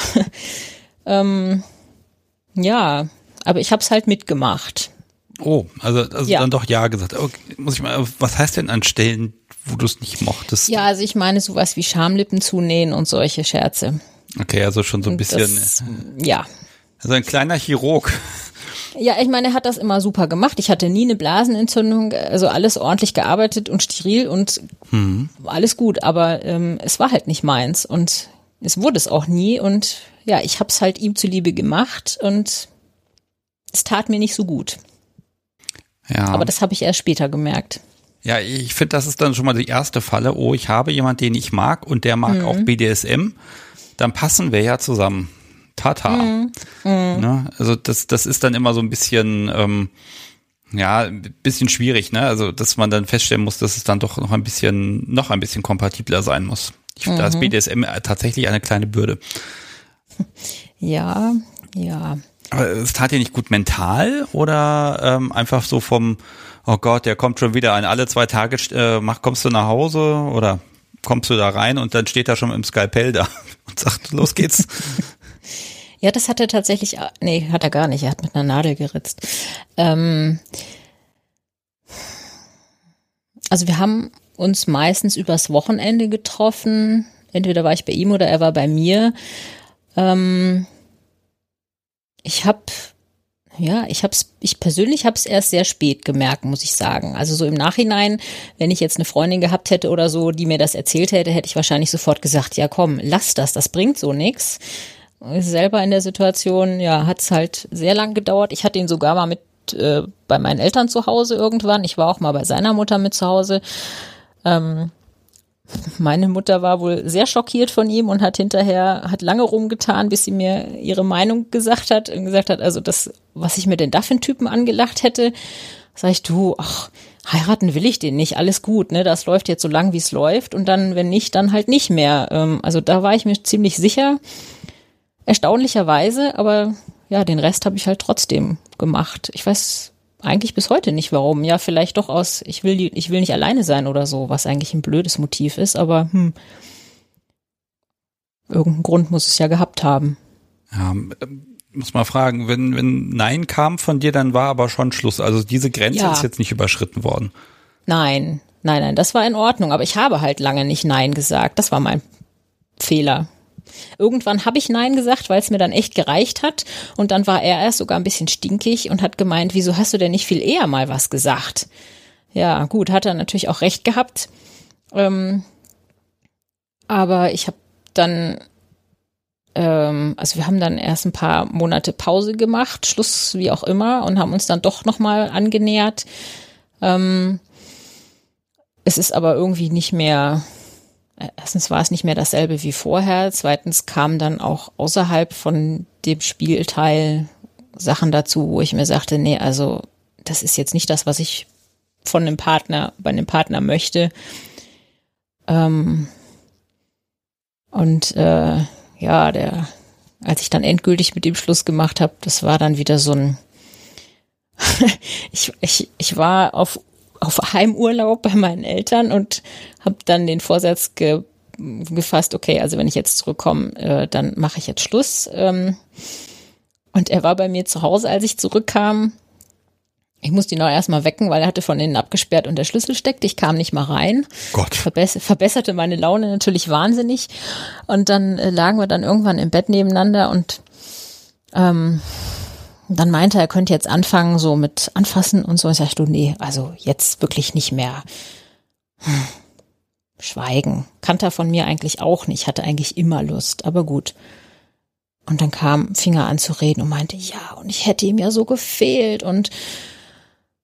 ähm, ja, aber ich habe es halt mitgemacht. Oh, also, also ja. dann doch ja gesagt. Okay, muss ich mal, was heißt denn an Stellen, wo du es nicht mochtest? Ja, also ich meine sowas wie Schamlippen zunähen und solche Scherze. Okay, also schon so ein bisschen. Das, ja. Also ein kleiner Chirurg. Ja, ich meine, er hat das immer super gemacht. Ich hatte nie eine Blasenentzündung, also alles ordentlich gearbeitet und steril und hm. alles gut, aber ähm, es war halt nicht meins und es wurde es auch nie und ja, ich habe es halt ihm zuliebe gemacht und es tat mir nicht so gut. Ja. Aber das habe ich erst später gemerkt. Ja, ich finde, das ist dann schon mal die erste Falle. Oh, ich habe jemanden, den ich mag und der mag mhm. auch BDSM. Dann passen wir ja zusammen. Tata. Mhm. Mhm. Ne? Also das, das ist dann immer so ein bisschen, ähm, ja, ein bisschen schwierig, ne? Also, dass man dann feststellen muss, dass es dann doch noch ein bisschen, noch ein bisschen kompatibler sein muss. Ich finde, da ist mhm. BDSM tatsächlich eine kleine Bürde. Ja, ja. Aber es tat dir nicht gut mental oder ähm, einfach so vom, oh Gott, der kommt schon wieder ein, alle zwei Tage äh, mach, kommst du nach Hause oder kommst du da rein und dann steht er schon im Skalpell da und sagt, los geht's. ja, das hat er tatsächlich, nee, hat er gar nicht, er hat mit einer Nadel geritzt. Ähm, also wir haben uns meistens übers Wochenende getroffen. Entweder war ich bei ihm oder er war bei mir. Ähm, ich habe ja, ich hab's, ich persönlich habe es erst sehr spät gemerkt, muss ich sagen. Also so im Nachhinein, wenn ich jetzt eine Freundin gehabt hätte oder so, die mir das erzählt hätte, hätte ich wahrscheinlich sofort gesagt, ja komm, lass das, das bringt so nix. Selber in der Situation, ja, hat's halt sehr lang gedauert. Ich hatte ihn sogar mal mit äh, bei meinen Eltern zu Hause irgendwann. Ich war auch mal bei seiner Mutter mit zu Hause. Ähm, meine Mutter war wohl sehr schockiert von ihm und hat hinterher, hat lange rumgetan, bis sie mir ihre Meinung gesagt hat und gesagt hat, also das, was ich mir denn da für einen Typen angelacht hätte, sag ich, du, ach, heiraten will ich den nicht, alles gut, ne, das läuft jetzt so lang, wie es läuft und dann, wenn nicht, dann halt nicht mehr. Ähm, also da war ich mir ziemlich sicher, erstaunlicherweise, aber ja, den Rest habe ich halt trotzdem gemacht. Ich weiß eigentlich bis heute nicht warum. Ja, vielleicht doch aus, ich will, die, ich will nicht alleine sein oder so, was eigentlich ein blödes Motiv ist, aber hm, irgendeinen Grund muss es ja gehabt haben. Ja, muss mal fragen, wenn, wenn Nein kam von dir, dann war aber schon Schluss. Also diese Grenze ja. ist jetzt nicht überschritten worden. Nein, nein, nein, das war in Ordnung, aber ich habe halt lange nicht Nein gesagt. Das war mein Fehler. Irgendwann habe ich Nein gesagt, weil es mir dann echt gereicht hat. Und dann war er erst sogar ein bisschen stinkig und hat gemeint, wieso hast du denn nicht viel eher mal was gesagt? Ja, gut, hat er natürlich auch recht gehabt. Ähm, aber ich habe dann, ähm, also wir haben dann erst ein paar Monate Pause gemacht, Schluss wie auch immer, und haben uns dann doch nochmal angenähert. Ähm, es ist aber irgendwie nicht mehr, erstens war es nicht mehr dasselbe wie vorher, zweitens kam dann auch außerhalb von dem Spielteil Sachen dazu, wo ich mir sagte, nee, also das ist jetzt nicht das, was ich von einem Partner, bei einem Partner möchte. Ähm, und äh, ja, der, als ich dann endgültig mit dem Schluss gemacht habe, das war dann wieder so ein ich, ich, ich war auf, auf Heimurlaub bei meinen Eltern und habe dann den Vorsatz ge, gefasst, okay, also wenn ich jetzt zurückkomme, äh, dann mache ich jetzt Schluss. Ähm, und er war bei mir zu Hause, als ich zurückkam. Ich musste ihn auch erstmal wecken, weil er hatte von innen abgesperrt und der Schlüssel steckte. Ich kam nicht mal rein. Gott. Verbess verbesserte meine Laune natürlich wahnsinnig. Und dann äh, lagen wir dann irgendwann im Bett nebeneinander und ähm, dann meinte er, er könnte jetzt anfangen, so mit anfassen und so. Ich sagte, nee, also jetzt wirklich nicht mehr. Hm. Schweigen. Kannte er von mir eigentlich auch nicht, hatte eigentlich immer Lust, aber gut. Und dann kam, fing er an zu reden und meinte, ja, und ich hätte ihm ja so gefehlt und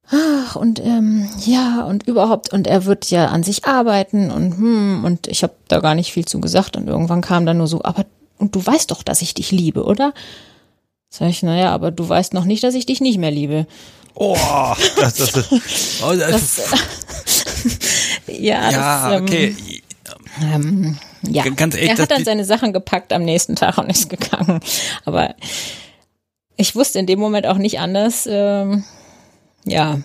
ach, und ähm, ja, und überhaupt, und er wird ja an sich arbeiten und hm, und ich habe da gar nicht viel zu gesagt und irgendwann kam dann nur so, aber und du weißt doch, dass ich dich liebe, oder? Sag ich, naja, aber du weißt noch nicht, dass ich dich nicht mehr liebe. Oh, das, das, das, oh, das, ja, ja, das, ähm, okay. Ähm, ja, ganz ehrlich, er hat dann seine Sachen gepackt am nächsten Tag und ist gegangen. Aber ich wusste in dem Moment auch nicht anders. Ähm, ja,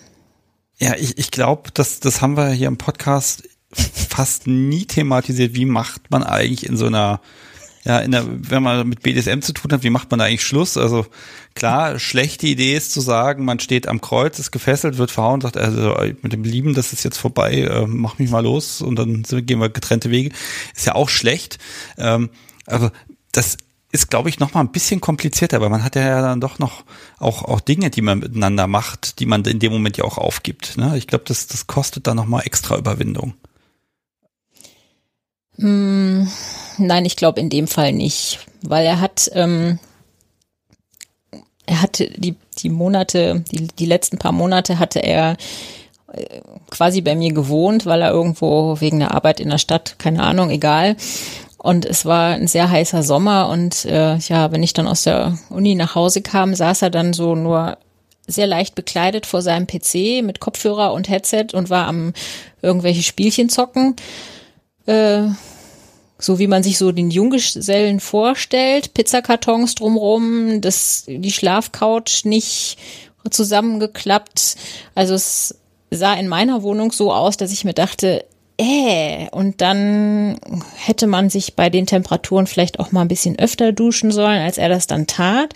Ja, ich, ich glaube, das, das haben wir hier im Podcast fast nie thematisiert. Wie macht man eigentlich in so einer, ja, in der, wenn man mit BDSM zu tun hat, wie macht man da eigentlich Schluss? Also klar, schlechte Idee ist zu sagen, man steht am Kreuz, ist gefesselt, wird verhauen, sagt, also mit dem Lieben, das ist jetzt vorbei, äh, mach mich mal los und dann gehen wir getrennte Wege. Ist ja auch schlecht. Ähm, aber das ist, glaube ich, noch mal ein bisschen komplizierter, weil man hat ja dann doch noch auch, auch Dinge, die man miteinander macht, die man in dem Moment ja auch aufgibt. Ne? Ich glaube, das, das kostet dann noch mal extra Überwindung. Hm, nein, ich glaube in dem Fall nicht, weil er hat, ähm, er hatte die die Monate, die die letzten paar Monate hatte er äh, quasi bei mir gewohnt, weil er irgendwo wegen der Arbeit in der Stadt, keine Ahnung, egal. Und es war ein sehr heißer Sommer und äh, ja, wenn ich dann aus der Uni nach Hause kam, saß er dann so nur sehr leicht bekleidet vor seinem PC mit Kopfhörer und Headset und war am irgendwelche Spielchen zocken äh, so wie man sich so den Junggesellen vorstellt, Pizzakartons drumrum, das, die Schlafcouch nicht zusammengeklappt. Also es sah in meiner Wohnung so aus, dass ich mir dachte, äh, und dann hätte man sich bei den Temperaturen vielleicht auch mal ein bisschen öfter duschen sollen, als er das dann tat.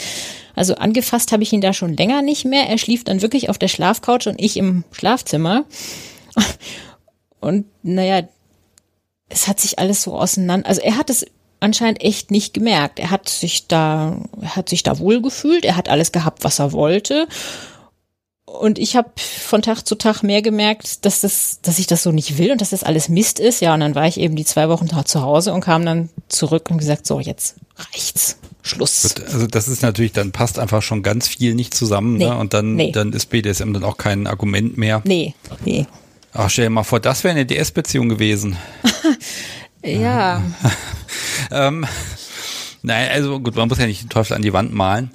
Also angefasst habe ich ihn da schon länger nicht mehr. Er schlief dann wirklich auf der Schlafcouch und ich im Schlafzimmer. Und naja, es hat sich alles so auseinander, also er hat es anscheinend echt nicht gemerkt. Er hat sich da, er hat sich da wohl gefühlt, er hat alles gehabt, was er wollte. Und ich habe von Tag zu Tag mehr gemerkt, dass das, dass ich das so nicht will und dass das alles Mist ist. Ja, und dann war ich eben die zwei Wochen da zu Hause und kam dann zurück und gesagt, so jetzt reicht's, Schluss. Also das ist natürlich, dann passt einfach schon ganz viel nicht zusammen, Nee, ne? Und dann, nee. dann ist BDSM dann auch kein Argument mehr. Nee, nee. Ach, stell dir mal vor, das wäre eine DS-Beziehung gewesen. Ja, Ähm, nein, also gut, man muss ja nicht den Teufel an die Wand malen.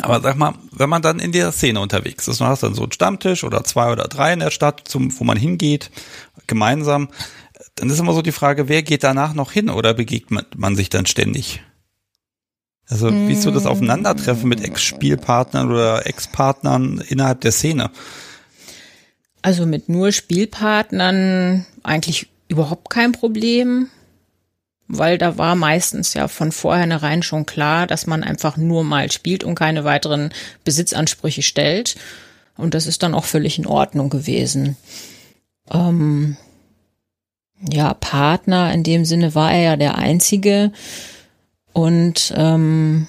Aber sag mal, wenn man dann in der Szene unterwegs ist, du hast dann so einen Stammtisch oder zwei oder drei in der Stadt, zum, wo man hingeht, gemeinsam, dann ist immer so die Frage, wer geht danach noch hin oder begegnet man, man sich dann ständig? Also wie ist so das Aufeinandertreffen mit Ex-Spielpartnern oder Ex-Partnern innerhalb der Szene? Also mit nur Spielpartnern eigentlich überhaupt kein Problem, weil da war meistens ja von vornherein schon klar, dass man einfach nur mal spielt und keine weiteren Besitzansprüche stellt. Und das ist dann auch völlig in Ordnung gewesen. Ähm, ja, Partner in dem Sinne war er ja der Einzige. Und ähm,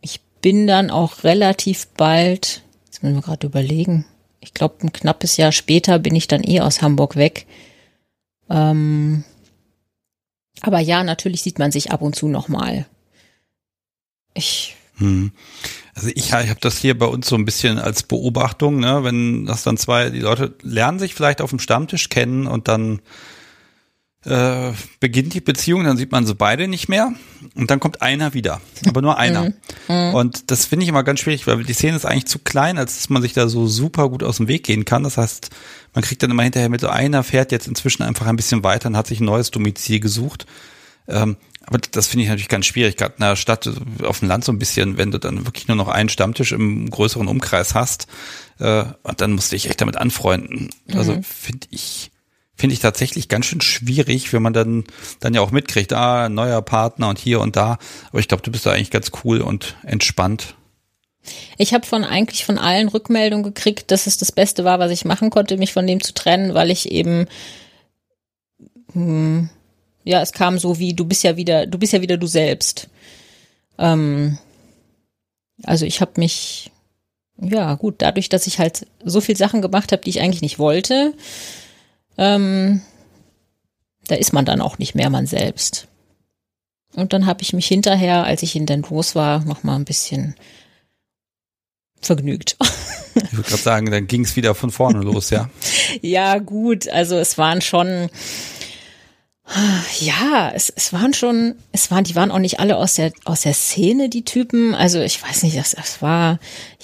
ich bin dann auch relativ bald, jetzt müssen wir gerade überlegen, ich glaube, ein knappes Jahr später bin ich dann eh aus Hamburg weg. Ähm, aber ja, natürlich sieht man sich ab und zu noch mal. Ich, Hm. Also ich, ich habe das hier bei uns so ein bisschen als Beobachtung, ne, wenn das dann zwei, die Leute lernen sich vielleicht auf dem Stammtisch kennen und dann äh, beginnt die Beziehung, dann sieht man sie beide nicht mehr und dann kommt einer wieder, aber nur einer. Mhm. Und das finde ich immer ganz schwierig, weil die Szene ist eigentlich zu klein, als dass man sich da so super gut aus dem Weg gehen kann. Das heißt, man kriegt dann immer hinterher mit so einer fährt jetzt inzwischen einfach ein bisschen weiter und hat sich ein neues Domizil gesucht. Ähm, aber das finde ich natürlich ganz schwierig, gerade in der Stadt, auf dem Land so ein bisschen, wenn du dann wirklich nur noch einen Stammtisch im größeren Umkreis hast, äh, und dann musst du dich echt damit anfreunden. Also mhm. finde ich finde ich tatsächlich ganz schön schwierig, wenn man dann, dann ja auch mitkriegt, ah, neuer Partner und hier und da. Aber ich glaube, du bist da eigentlich ganz cool und entspannt. Ich habe von eigentlich von allen Rückmeldungen gekriegt, dass es das Beste war, was ich machen konnte, mich von dem zu trennen, weil ich eben hm, ja, es kam so wie du bist ja wieder, du bist ja wieder du selbst. Ähm, also ich habe mich ja gut, dadurch, dass ich halt so viel Sachen gemacht habe, die ich eigentlich nicht wollte, ähm, da ist man dann auch nicht mehr man selbst. Und dann habe ich mich hinterher, als ich in den los war, noch mal ein bisschen vergnügt. Ich würde gerade sagen, dann ging es wieder von vorne los, ja. ja, gut, also es waren schon ja, es, es waren schon, es waren, die waren auch nicht alle aus der, aus der Szene, die Typen. Also ich weiß nicht, das, das war,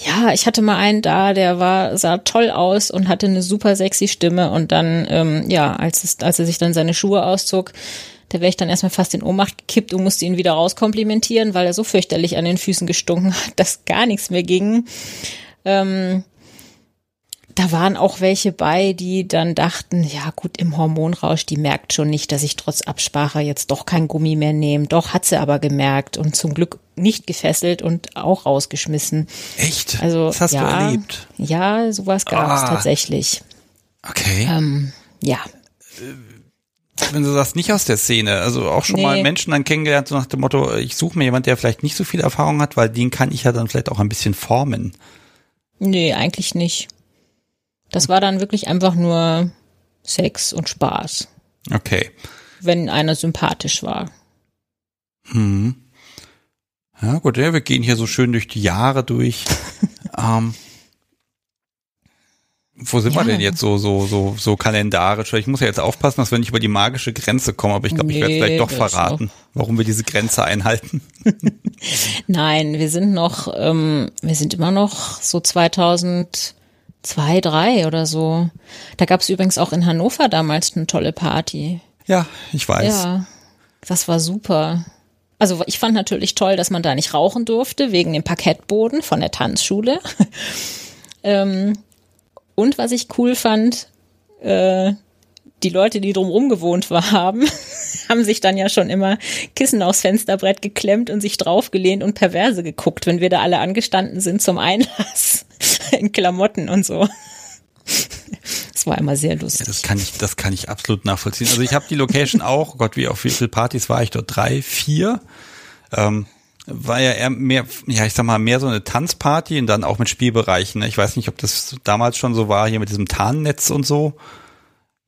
ja, ich hatte mal einen da, der war, sah toll aus und hatte eine super sexy Stimme und dann, ähm, ja, als es, als er sich dann seine Schuhe auszog, da wäre ich dann erstmal fast in Ohnmacht gekippt und musste ihn wieder rauskomplimentieren, weil er so fürchterlich an den Füßen gestunken hat, dass gar nichts mehr ging. Ähm, da waren auch welche bei, die dann dachten, ja gut, im Hormonrausch, die merkt schon nicht, dass ich trotz Absprache jetzt doch kein Gummi mehr nehme. Doch, hat sie aber gemerkt und zum Glück nicht gefesselt und auch rausgeschmissen. Echt? Also, das hast ja, du erlebt? Ja, sowas gab es ah. tatsächlich. Okay. Ähm, ja. Wenn du sagst, nicht aus der Szene, also auch schon nee. mal Menschen dann kennengelernt, so nach dem Motto, ich suche mir jemand, der vielleicht nicht so viel Erfahrung hat, weil den kann ich ja dann vielleicht auch ein bisschen formen. Nee, eigentlich nicht. Das war dann wirklich einfach nur Sex und Spaß. Okay. Wenn einer sympathisch war. Hm. Ja, gut, ja, wir gehen hier so schön durch die Jahre durch. ähm, wo sind ja. wir denn jetzt so, so, so, so kalendarisch? Ich muss ja jetzt aufpassen, dass wir nicht über die magische Grenze kommen, aber ich glaube, nee, ich werde vielleicht doch verraten, warum wir diese Grenze einhalten. Nein, wir sind noch, ähm, wir sind immer noch so 2000, zwei, drei oder so. Da gab es übrigens auch in Hannover damals eine tolle Party. Ja, ich weiß. Ja, das war super. Also ich fand natürlich toll, dass man da nicht rauchen durfte, wegen dem Parkettboden von der Tanzschule. ähm, und was ich cool fand, äh, die Leute, die drumherum gewohnt haben, haben sich dann ja schon immer Kissen aufs Fensterbrett geklemmt und sich draufgelehnt und perverse geguckt, wenn wir da alle angestanden sind zum Einlass in Klamotten und so. Das war immer sehr lustig. Ja, das kann ich, das kann ich absolut nachvollziehen. Also ich habe die Location auch, Gott, wie auf wie viele Partys war ich dort? Drei, vier. Ähm, war ja eher mehr, ja, ich sag mal, mehr so eine Tanzparty und dann auch mit Spielbereichen. Ich weiß nicht, ob das damals schon so war, hier mit diesem Tarnnetz und so.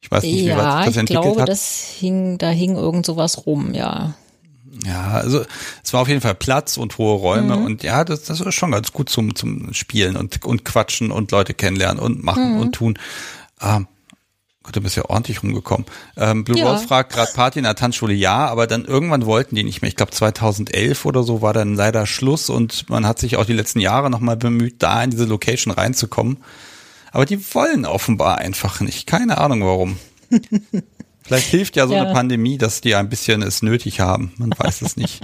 Ich weiß nicht, ja, wie weit das entwickelt glaube, hat. Das hing, da hing irgend sowas rum, ja. Ja, also es war auf jeden Fall Platz und hohe Räume mhm. und ja, das, das ist schon ganz gut zum, zum Spielen und, und quatschen und Leute kennenlernen und machen mhm. und tun. Ähm, Gott, du bist ja ordentlich rumgekommen. Ähm, Blue ja. Rose fragt gerade Party in der Tanzschule, ja, aber dann irgendwann wollten die nicht mehr. Ich glaube 2011 oder so war dann leider Schluss und man hat sich auch die letzten Jahre nochmal bemüht, da in diese Location reinzukommen. Aber die wollen offenbar einfach nicht. Keine Ahnung warum. Vielleicht hilft ja so ja. eine Pandemie, dass die ein bisschen es nötig haben. Man weiß es nicht.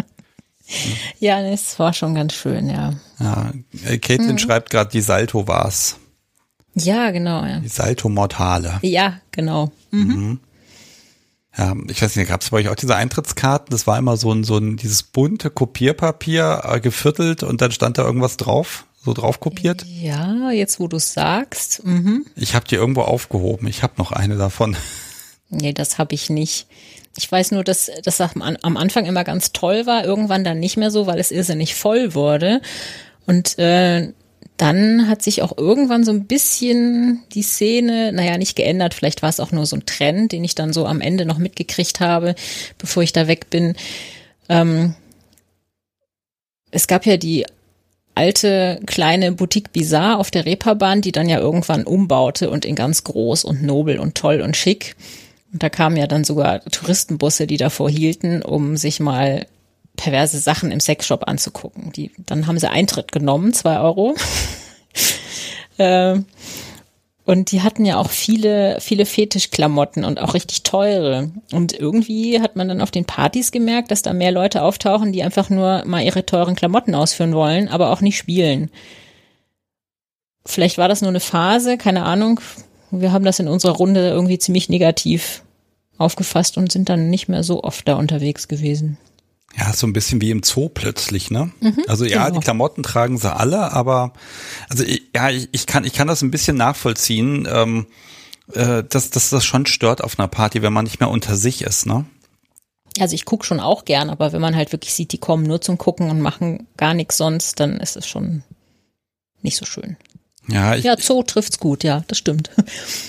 ja, es war schon ganz schön, ja. Ja, äh, Caitlin mhm. schreibt gerade, die Salto war's. Ja, genau, ja. Die Salto Mortale. Ja, genau. Mhm. Mhm. Ja, ich weiß nicht, gab es bei euch auch diese Eintrittskarten? Das war immer so ein, so ein, dieses bunte Kopierpapier äh, geviertelt und dann stand da irgendwas drauf? So drauf kopiert? Ja, jetzt wo du es sagst. Mhm. Ich habe die irgendwo aufgehoben. Ich habe noch eine davon. Nee, das habe ich nicht. Ich weiß nur, dass das am Anfang immer ganz toll war, irgendwann dann nicht mehr so, weil es irrsinnig voll wurde. Und äh, dann hat sich auch irgendwann so ein bisschen die Szene, naja, nicht geändert, vielleicht war es auch nur so ein Trend, den ich dann so am Ende noch mitgekriegt habe, bevor ich da weg bin. Ähm, es gab ja die alte kleine Boutique Bizarre auf der Reeperbahn, die dann ja irgendwann umbaute und in ganz groß und nobel und toll und schick. Und da kamen ja dann sogar Touristenbusse, die davor hielten, um sich mal perverse Sachen im Sexshop anzugucken. Die, dann haben sie Eintritt genommen, zwei Euro. äh, und die hatten ja auch viele, viele Fetischklamotten und auch richtig teure. Und irgendwie hat man dann auf den Partys gemerkt, dass da mehr Leute auftauchen, die einfach nur mal ihre teuren Klamotten ausführen wollen, aber auch nicht spielen. Vielleicht war das nur eine Phase, keine Ahnung. Wir haben das in unserer Runde irgendwie ziemlich negativ aufgefasst und sind dann nicht mehr so oft da unterwegs gewesen. Ja, so ein bisschen wie im Zoo plötzlich, ne? Mhm, also ja, genau. die Klamotten tragen sie alle, aber also ja, ich, ich kann ich kann das ein bisschen nachvollziehen, ähm, äh, dass, dass das schon stört auf einer Party, wenn man nicht mehr unter sich ist, ne? Also ich gucke schon auch gern, aber wenn man halt wirklich sieht, die kommen nur zum Gucken und machen gar nichts sonst, dann ist es schon nicht so schön. Ja, ich, ja, Zoo trifft's gut, ja, das stimmt.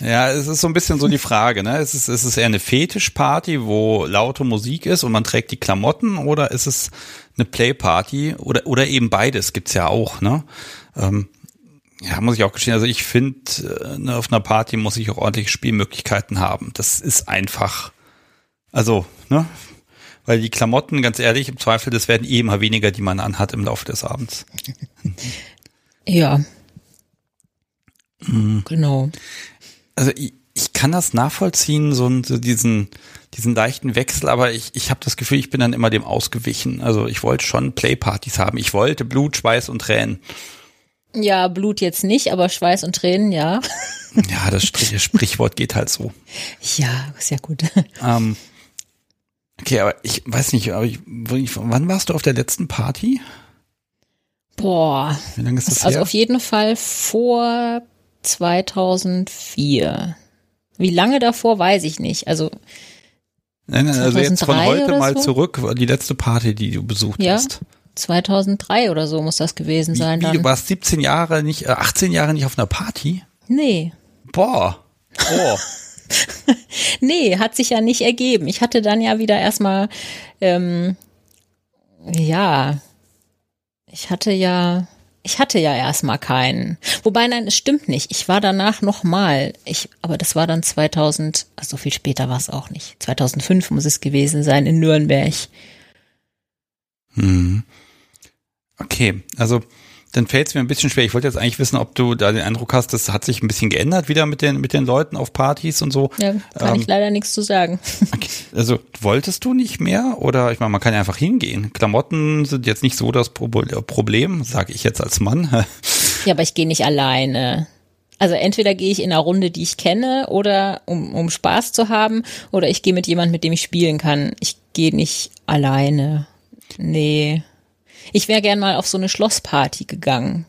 Ja, es ist so ein bisschen so die Frage, ne? Ist es, ist es eher eine Fetischparty, wo laute Musik ist und man trägt die Klamotten oder ist es eine Playparty oder, oder eben beides gibt's ja auch, ne? Ähm, ja, muss ich auch gestehen, also ich finde, äh, ne, auf einer Party muss ich auch ordentliche Spielmöglichkeiten haben. Das ist einfach, also, ne? Weil die Klamotten, ganz ehrlich, im Zweifel, das werden eh immer weniger, die man anhat im Laufe des Abends. Ja, Mhm. Genau. Also ich, ich kann das nachvollziehen, so, so diesen, diesen leichten Wechsel, aber ich, ich habe das Gefühl, ich bin dann immer dem ausgewichen. Also ich wollte schon Playpartys haben. Ich wollte Blut, Schweiß und Tränen. Ja, Blut jetzt nicht, aber Schweiß und Tränen, ja. Ja, das Sprichwort geht halt so. Ja, ist ja gut. Ähm, okay, aber ich weiß nicht, aber ich, wann warst du auf der letzten Party? Boah. Wie lange ist das Also her? auf jeden Fall vor 2004. Wie lange davor, weiß ich nicht. Also, nein, nein, also jetzt von heute mal so? zurück, die letzte Party, die du besucht ja, hast. 2003 oder so muss das gewesen sein. Wie, wie, du warst 17 Jahre nicht, äh, 18 Jahre nicht auf einer Party? Nee. Boah. Oh. nee, hat sich ja nicht ergeben. Ich hatte dann ja wieder erstmal, ähm, ja, ich hatte ja, ich hatte ja erstmal keinen. Wobei, nein, es stimmt nicht. Ich war danach nochmal. Ich, aber das war dann 2000, also viel später war es auch nicht. 2005 muss es gewesen sein in Nürnberg. Hm. Okay, also dann fällt es mir ein bisschen schwer. Ich wollte jetzt eigentlich wissen, ob du da den Eindruck hast, das hat sich ein bisschen geändert wieder mit den, mit den Leuten auf Partys und so. Ja, kann ähm, ich leider nichts zu sagen. Okay. Also wolltest du nicht mehr? Oder ich meine, man kann ja einfach hingehen. Klamotten sind jetzt nicht so das Problem, sage ich jetzt als Mann. ja, aber ich gehe nicht alleine. Also entweder gehe ich in einer Runde, die ich kenne, oder um, um Spaß zu haben, oder ich gehe mit jemandem, mit dem ich spielen kann. Ich gehe nicht alleine. Nee. Ich wäre gern mal auf so eine Schlossparty gegangen.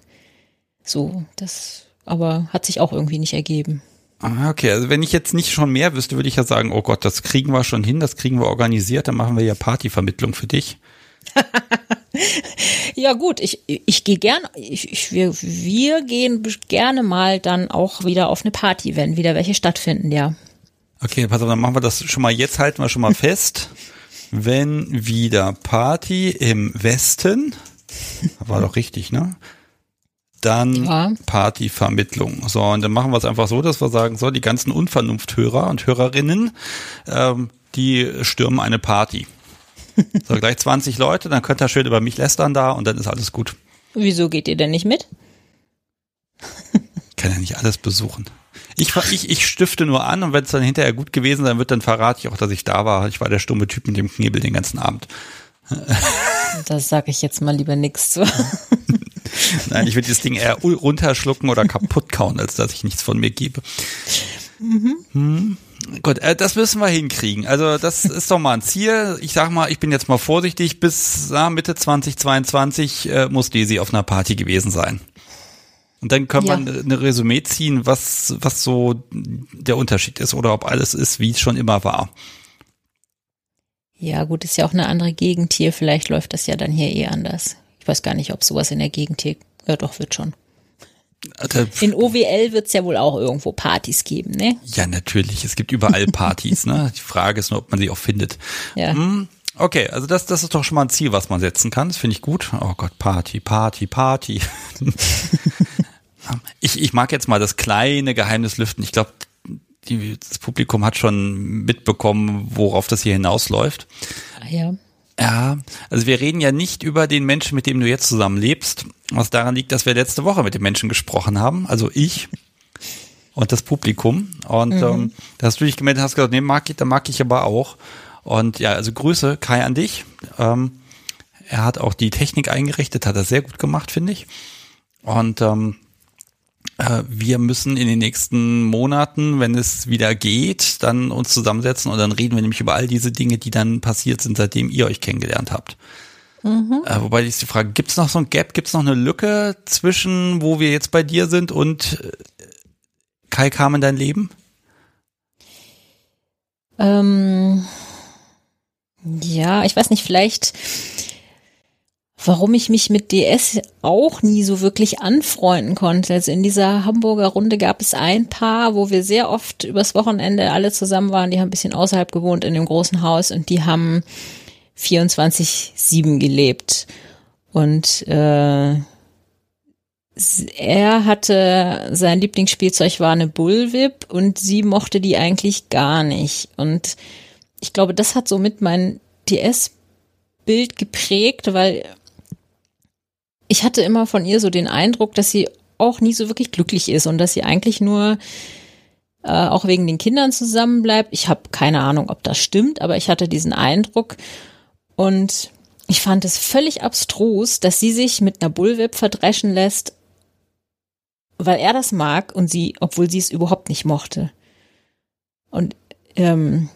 So, das, aber hat sich auch irgendwie nicht ergeben. Ah, okay, also wenn ich jetzt nicht schon mehr wüsste, würde ich ja sagen, oh Gott, das kriegen wir schon hin, das kriegen wir organisiert, dann machen wir ja Partyvermittlung für dich. ja gut, ich, ich gehe gern, ich, ich, wir, wir gehen gerne mal dann auch wieder auf eine Party, wenn wieder welche stattfinden, ja. Okay, pass auf, dann machen wir das schon mal, jetzt halten wir schon mal fest wenn wieder Party im Westen, war doch richtig, ne? Dann ja. Partyvermittlung. So, und dann machen wir es einfach so, dass wir sagen, so, die ganzen Unvernunfthörer und Hörerinnen, ähm, die stürmen eine Party. So, gleich 20 Leute, dann könnt ihr schön über mich lästern da und dann ist alles gut. Wieso geht ihr denn nicht mit? Ich kann ja nicht alles besuchen. Ich, ich, ich stifte nur an und wenn es dann hinterher gut gewesen sein wird, dann verrate ich auch, dass ich da war. Ich war der stumme Typ mit dem Knebel den ganzen Abend. Das sage ich jetzt mal lieber nichts zu. Nein, ich würde das Ding eher runterschlucken oder kaputt kauen, als dass ich nichts von mir gebe. Mhm. Hm. Gut, äh, das müssen wir hinkriegen. Also das ist doch mal ein Ziel. Ich sag mal, ich bin jetzt mal vorsichtig. Bis na, Mitte 2022 äh, muss Daisy auf einer Party gewesen sein. Und dann kann ja. man eine Resümee ziehen, was, was so der Unterschied ist oder ob alles ist, wie es schon immer war. Ja, gut, ist ja auch eine andere Gegend hier. Vielleicht läuft das ja dann hier eh anders. Ich weiß gar nicht, ob sowas in der Gegend hier, ja doch, wird schon. In OWL wird es ja wohl auch irgendwo Partys geben, ne? Ja, natürlich. Es gibt überall Partys, ne? Die Frage ist nur, ob man sie auch findet. Ja. Hm, Okay, also das, das ist doch schon mal ein Ziel, was man setzen kann. Das finde ich gut. Oh Gott, Party, Party, Party. ich, ich mag jetzt mal das kleine Geheimnis lüften. Ich glaube, das Publikum hat schon mitbekommen, worauf das hier hinausläuft. Ah, ja. Ja, also wir reden ja nicht über den Menschen, mit dem du jetzt zusammen lebst, was daran liegt, dass wir letzte Woche mit dem Menschen gesprochen haben, also ich und das Publikum. Und mhm. ähm, da hast du dich gemeldet, hast gesagt, nee, mag ich, da mag ich aber auch. Und ja, also Grüße Kai an dich. Ähm, er hat auch die Technik eingerichtet, hat er sehr gut gemacht, finde ich. Und ähm, äh, wir müssen in den nächsten Monaten, wenn es wieder geht, dann uns zusammensetzen und dann reden wir nämlich über all diese Dinge, die dann passiert sind, seitdem ihr euch kennengelernt habt. Mhm. Äh, wobei ist die Frage, gibt es noch so ein Gap, gibt es noch eine Lücke zwischen, wo wir jetzt bei dir sind und äh, Kai kam in dein Leben? Ähm, ja, ich weiß nicht, vielleicht warum ich mich mit DS auch nie so wirklich anfreunden konnte. Also in dieser Hamburger Runde gab es ein Paar, wo wir sehr oft übers Wochenende alle zusammen waren. Die haben ein bisschen außerhalb gewohnt in dem großen Haus und die haben 24-7 gelebt. Und äh, er hatte, sein Lieblingsspielzeug war eine Bullwhip und sie mochte die eigentlich gar nicht. Und ich glaube, das hat somit mein DS-Bild geprägt, weil ich hatte immer von ihr so den Eindruck, dass sie auch nie so wirklich glücklich ist und dass sie eigentlich nur äh, auch wegen den Kindern zusammenbleibt. Ich habe keine Ahnung, ob das stimmt, aber ich hatte diesen Eindruck und ich fand es völlig abstrus, dass sie sich mit einer Bullwhip verdreschen lässt, weil er das mag und sie, obwohl sie es überhaupt nicht mochte. Und ähm,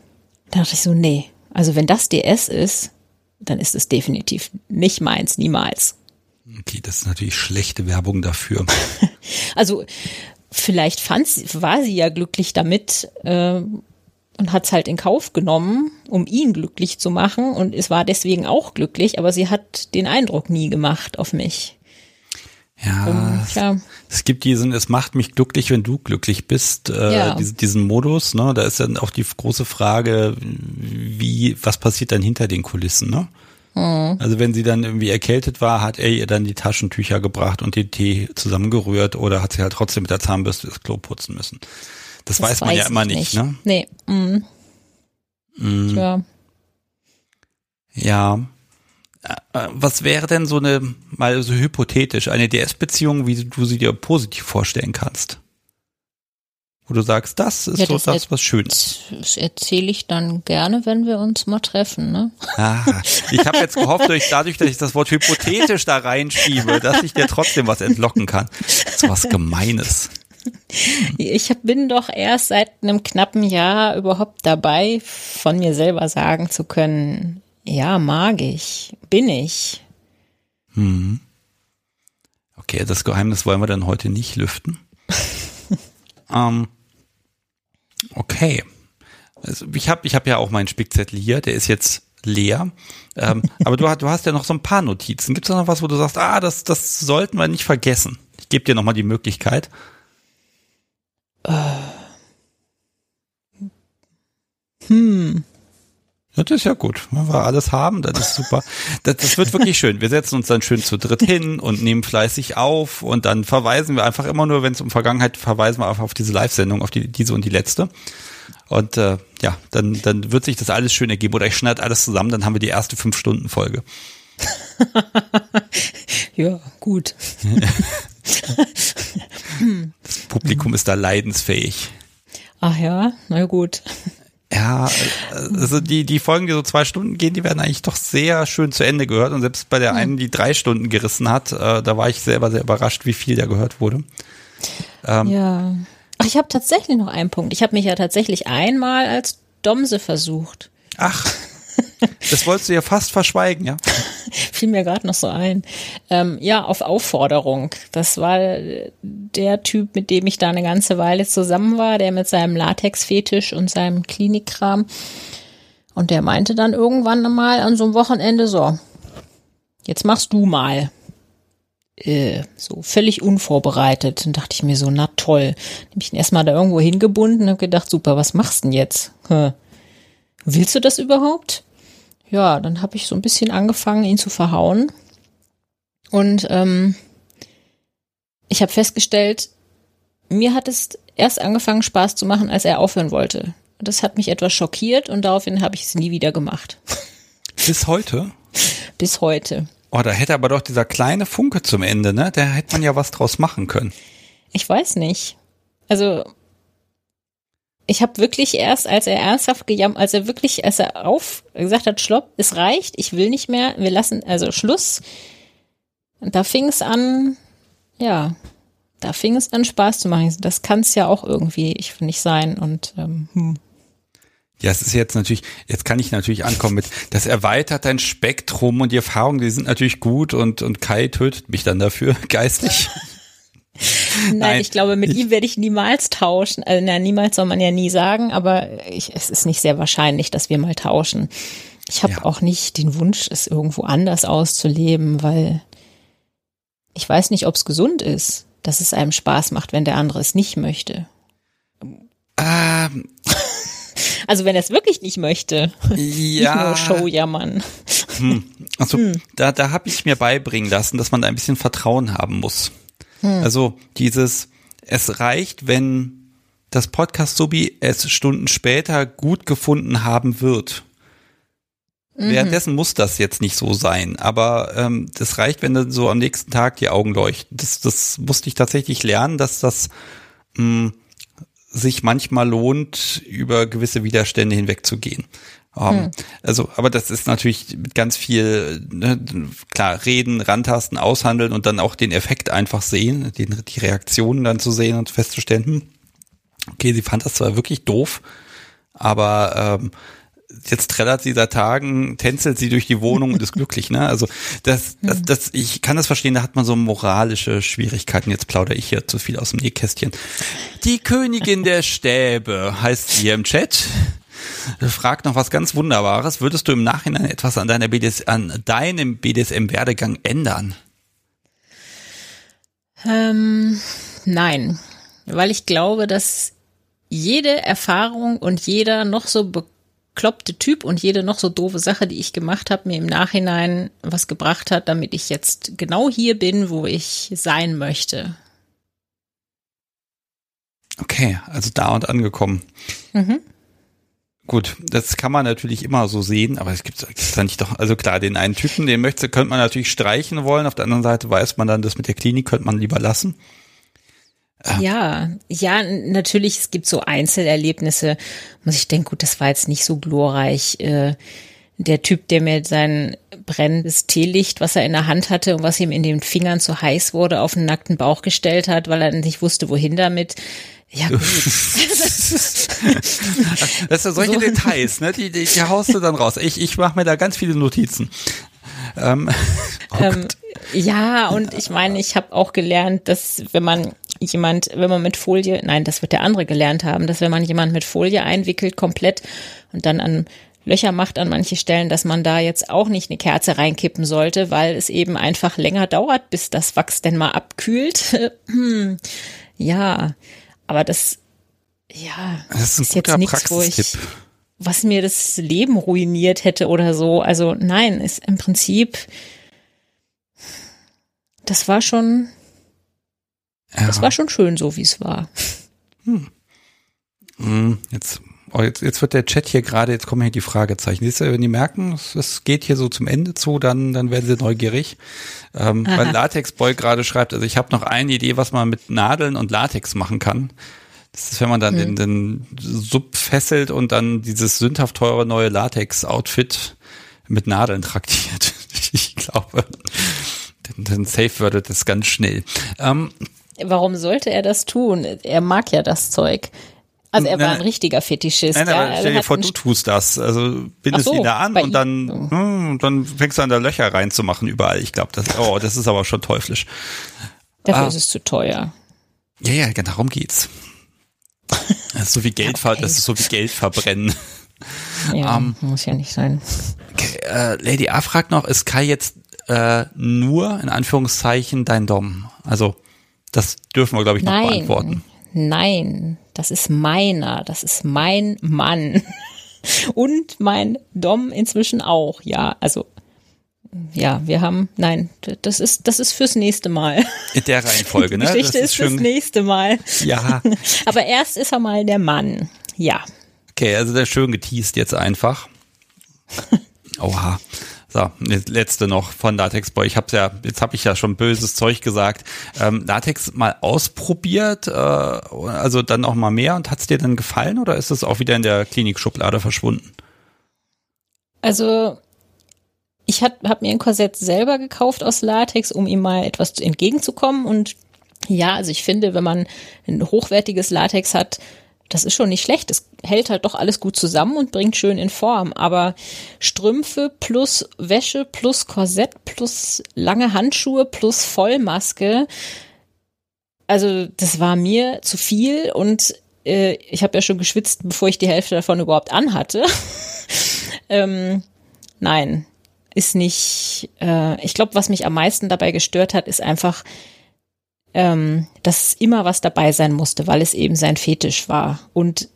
da dachte ich so, nee, also wenn das DS ist, dann ist es definitiv nicht meins, niemals. Das ist natürlich schlechte Werbung dafür. also vielleicht fand sie, war sie ja glücklich damit äh, und hat es halt in Kauf genommen, um ihn glücklich zu machen und es war deswegen auch glücklich, aber sie hat den Eindruck nie gemacht auf mich. Ja, um, ja. es gibt diesen, es macht mich glücklich, wenn du glücklich bist, äh, ja. diesen, diesen Modus, ne? Da ist dann auch die große Frage, wie, was passiert dann hinter den Kulissen, ne? Mhm. Also wenn sie dann irgendwie erkältet war, hat er ihr dann die Taschentücher gebracht und den Tee zusammengerührt oder hat sie halt trotzdem mit der Zahnbürste das Klo putzen müssen. Das, das weiß man weiß ja immer nicht, nicht, ne? Nee. Mhm. Mhm. Ja. Ja. Äh, äh, was wäre denn so eine, mal so hypothetisch, eine DS-Beziehung, wie du sie dir positiv vorstellen kannst? Wo du sagst, das ist ja, so das, was Schönes. Das erzähle ich dann gerne, wenn wir uns mal treffen. Ne? Ah, ich habe jetzt gehofft, durch, dadurch, dass ich das Wort hypothetisch da reinschiebe, dass ich dir trotzdem was entlocken kann. So was Gemeines. Ich bin doch erst seit einem knappen Jahr überhaupt dabei, von mir selber sagen zu können, ja, mag ich, bin ich. Hm. Okay, das Geheimnis wollen wir dann heute nicht lüften. Ähm, Okay. Also ich habe ich hab ja auch meinen Spickzettel hier, der ist jetzt leer. Ähm, aber du, du hast ja noch so ein paar Notizen. Gibt es noch was, wo du sagst, ah, das, das sollten wir nicht vergessen? Ich gebe dir nochmal die Möglichkeit. Hm. Das ist ja gut. Wenn wir alles haben, das ist super. Das, das wird wirklich schön. Wir setzen uns dann schön zu dritt hin und nehmen fleißig auf und dann verweisen wir einfach immer nur, wenn es um Vergangenheit, verweisen wir einfach auf diese Live-Sendung, auf die, diese und die letzte. Und äh, ja, dann, dann wird sich das alles schön ergeben. Oder ich schneide alles zusammen, dann haben wir die erste Fünf-Stunden-Folge. ja, gut. das Publikum ist da leidensfähig. Ach ja, na gut. Ja, also die, die Folgen, die so zwei Stunden gehen, die werden eigentlich doch sehr schön zu Ende gehört. Und selbst bei der einen, die drei Stunden gerissen hat, äh, da war ich selber sehr überrascht, wie viel da gehört wurde. Ähm, ja. Ach, ich habe tatsächlich noch einen Punkt. Ich habe mich ja tatsächlich einmal als Domse versucht. Ach. Das wolltest du ja fast verschweigen, ja? Fiel mir gerade noch so ein. Ähm, ja, auf Aufforderung. Das war der Typ, mit dem ich da eine ganze Weile zusammen war, der mit seinem Latex-Fetisch und seinem Klinikkram. Und der meinte dann irgendwann mal an so einem Wochenende so, jetzt machst du mal. Äh, so völlig unvorbereitet. Dann dachte ich mir so, na toll. Hab ich ihn erstmal da irgendwo hingebunden und hab gedacht, super, was machst du denn jetzt? Hm. Willst du das überhaupt? Ja, dann habe ich so ein bisschen angefangen, ihn zu verhauen. Und ähm, ich habe festgestellt, mir hat es erst angefangen, Spaß zu machen, als er aufhören wollte. Das hat mich etwas schockiert und daraufhin habe ich es nie wieder gemacht. Bis heute? Bis heute. Oh, da hätte aber doch dieser kleine Funke zum Ende, ne? Da hätte man ja was draus machen können. Ich weiß nicht. Also ich habe wirklich erst, als er ernsthaft gejammert, als er wirklich, als er auf gesagt hat, Schlopp, es reicht, ich will nicht mehr, wir lassen, also Schluss. Und da fing es an, ja, da fing es an Spaß zu machen. Das kann es ja auch irgendwie, ich finde nicht sein. Und ähm, hm. Ja, es ist jetzt natürlich, jetzt kann ich natürlich ankommen mit, das erweitert dein Spektrum und die Erfahrungen, die sind natürlich gut und, und Kai tötet mich dann dafür, geistig. Nein, Nein, ich glaube, mit ich, ihm werde ich niemals tauschen. Also, na, niemals soll man ja nie sagen, aber ich, es ist nicht sehr wahrscheinlich, dass wir mal tauschen. Ich habe ja. auch nicht den Wunsch, es irgendwo anders auszuleben, weil ich weiß nicht, ob es gesund ist, dass es einem Spaß macht, wenn der andere es nicht möchte. Ähm. Also wenn er es wirklich nicht möchte, ja. nicht nur Showjammern. Hm. Also hm. da, da habe ich mir beibringen lassen, dass man da ein bisschen Vertrauen haben muss. Hm. Also dieses, es reicht, wenn das Podcast Subi es Stunden später gut gefunden haben wird. Mhm. Währenddessen muss das jetzt nicht so sein, aber ähm, das reicht, wenn dann so am nächsten Tag die Augen leuchten. Das, das musste ich tatsächlich lernen, dass das mh, sich manchmal lohnt, über gewisse Widerstände hinwegzugehen. Um, hm. Also, aber das ist natürlich mit ganz viel, ne, klar, reden, rantasten, aushandeln und dann auch den Effekt einfach sehen, den, die Reaktionen dann zu sehen und festzustellen, hm, okay, sie fand das zwar wirklich doof, aber ähm, jetzt trällert sie seit Tagen, tänzelt sie durch die Wohnung und ist glücklich, ne? Also das, das, das, ich kann das verstehen, da hat man so moralische Schwierigkeiten. Jetzt plaudere ich hier zu viel aus dem Nähkästchen. Die Königin der Stäbe heißt sie hier im Chat fragt noch was ganz Wunderbares. Würdest du im Nachhinein etwas an deiner BDS, an deinem BDSM-Werdegang ändern? Ähm, nein, weil ich glaube, dass jede Erfahrung und jeder noch so bekloppte Typ und jede noch so doofe Sache, die ich gemacht habe, mir im Nachhinein was gebracht hat, damit ich jetzt genau hier bin, wo ich sein möchte. Okay, also da und angekommen. Mhm. Gut, das kann man natürlich immer so sehen, aber es gibt da nicht doch, also klar, den einen Typen, den möchte, könnte man natürlich streichen wollen. Auf der anderen Seite weiß man dann, das mit der Klinik könnte man lieber lassen. Ähm. Ja, ja, natürlich, es gibt so Einzelerlebnisse, muss ich denken, gut, das war jetzt nicht so glorreich. Äh, der Typ, der mir sein brennendes Teelicht, was er in der Hand hatte und was ihm in den Fingern zu heiß wurde, auf den nackten Bauch gestellt hat, weil er nicht wusste, wohin damit. Ja, gut. das sind solche so. Details, ne? Die, die, die haust du dann raus. Ich, ich mache mir da ganz viele Notizen. Ähm, oh ähm, ja, und ich meine, ich habe auch gelernt, dass wenn man jemand, wenn man mit Folie, nein, das wird der andere gelernt haben, dass wenn man jemand mit Folie einwickelt komplett und dann an Löcher macht an manche Stellen, dass man da jetzt auch nicht eine Kerze reinkippen sollte, weil es eben einfach länger dauert, bis das Wachs denn mal abkühlt. Hm. ja, aber das, ja, das ist, ist jetzt nichts, wo ich, was mir das Leben ruiniert hätte oder so. Also nein, ist im Prinzip, das war schon, ja. das war schon schön so, wie es war. Hm. hm jetzt Oh, jetzt, jetzt wird der Chat hier gerade, jetzt kommen hier die Fragezeichen. Siehst du, wenn die merken, es geht hier so zum Ende zu, dann, dann werden sie neugierig. Ähm, weil Latexboy gerade schreibt, also ich habe noch eine Idee, was man mit Nadeln und Latex machen kann. Das ist, wenn man dann hm. den, den Sub fesselt und dann dieses sündhaft teure neue Latex-Outfit mit Nadeln traktiert. ich glaube, dann, dann safe würde das ganz schnell. Ähm, Warum sollte er das tun? Er mag ja das Zeug. Also er war ein richtiger Fetischist. Nein, aber stell dir vor, du tust das. Also bindest so, ihn da an und dann, hm, dann fängst du an, da Löcher reinzumachen überall. Ich glaube, das, oh, das ist aber schon teuflisch. Dafür ah. ist es zu teuer. Ja, ja, genau, darum geht's. Das ist so wie Geld, ja, okay. das ist so wie Geld verbrennen. Ja, um, ähm, muss ja nicht sein. Okay, äh, Lady A fragt noch, ist Kai jetzt äh, nur in Anführungszeichen dein Dom? Also das dürfen wir, glaube ich, noch Nein. beantworten. Nein, das ist meiner, das ist mein Mann. Und mein Dom inzwischen auch, ja. Also ja, wir haben, nein, das ist, das ist fürs nächste Mal. In der Reihenfolge, ne? Die Geschichte das ist, ist fürs nächste Mal. Ja. Aber erst ist er mal der Mann. Ja. Okay, also der schön geteased jetzt einfach. Oha. So, letzte noch von Latex Boy. Ich hab's ja, jetzt habe ich ja schon böses Zeug gesagt. Ähm, Latex mal ausprobiert, äh, also dann noch mal mehr und hat's dir dann gefallen oder ist es auch wieder in der Klinikschublade verschwunden? Also ich habe hab mir ein Korsett selber gekauft aus Latex, um ihm mal etwas entgegenzukommen. Und ja, also ich finde, wenn man ein hochwertiges Latex hat, das ist schon nicht schlecht. Es hält halt doch alles gut zusammen und bringt schön in Form. Aber Strümpfe plus Wäsche plus Korsett plus lange Handschuhe plus Vollmaske, also das war mir zu viel und äh, ich habe ja schon geschwitzt, bevor ich die Hälfte davon überhaupt anhatte. ähm, nein, ist nicht. Äh, ich glaube, was mich am meisten dabei gestört hat, ist einfach ähm, dass immer was dabei sein musste, weil es eben sein Fetisch war. Und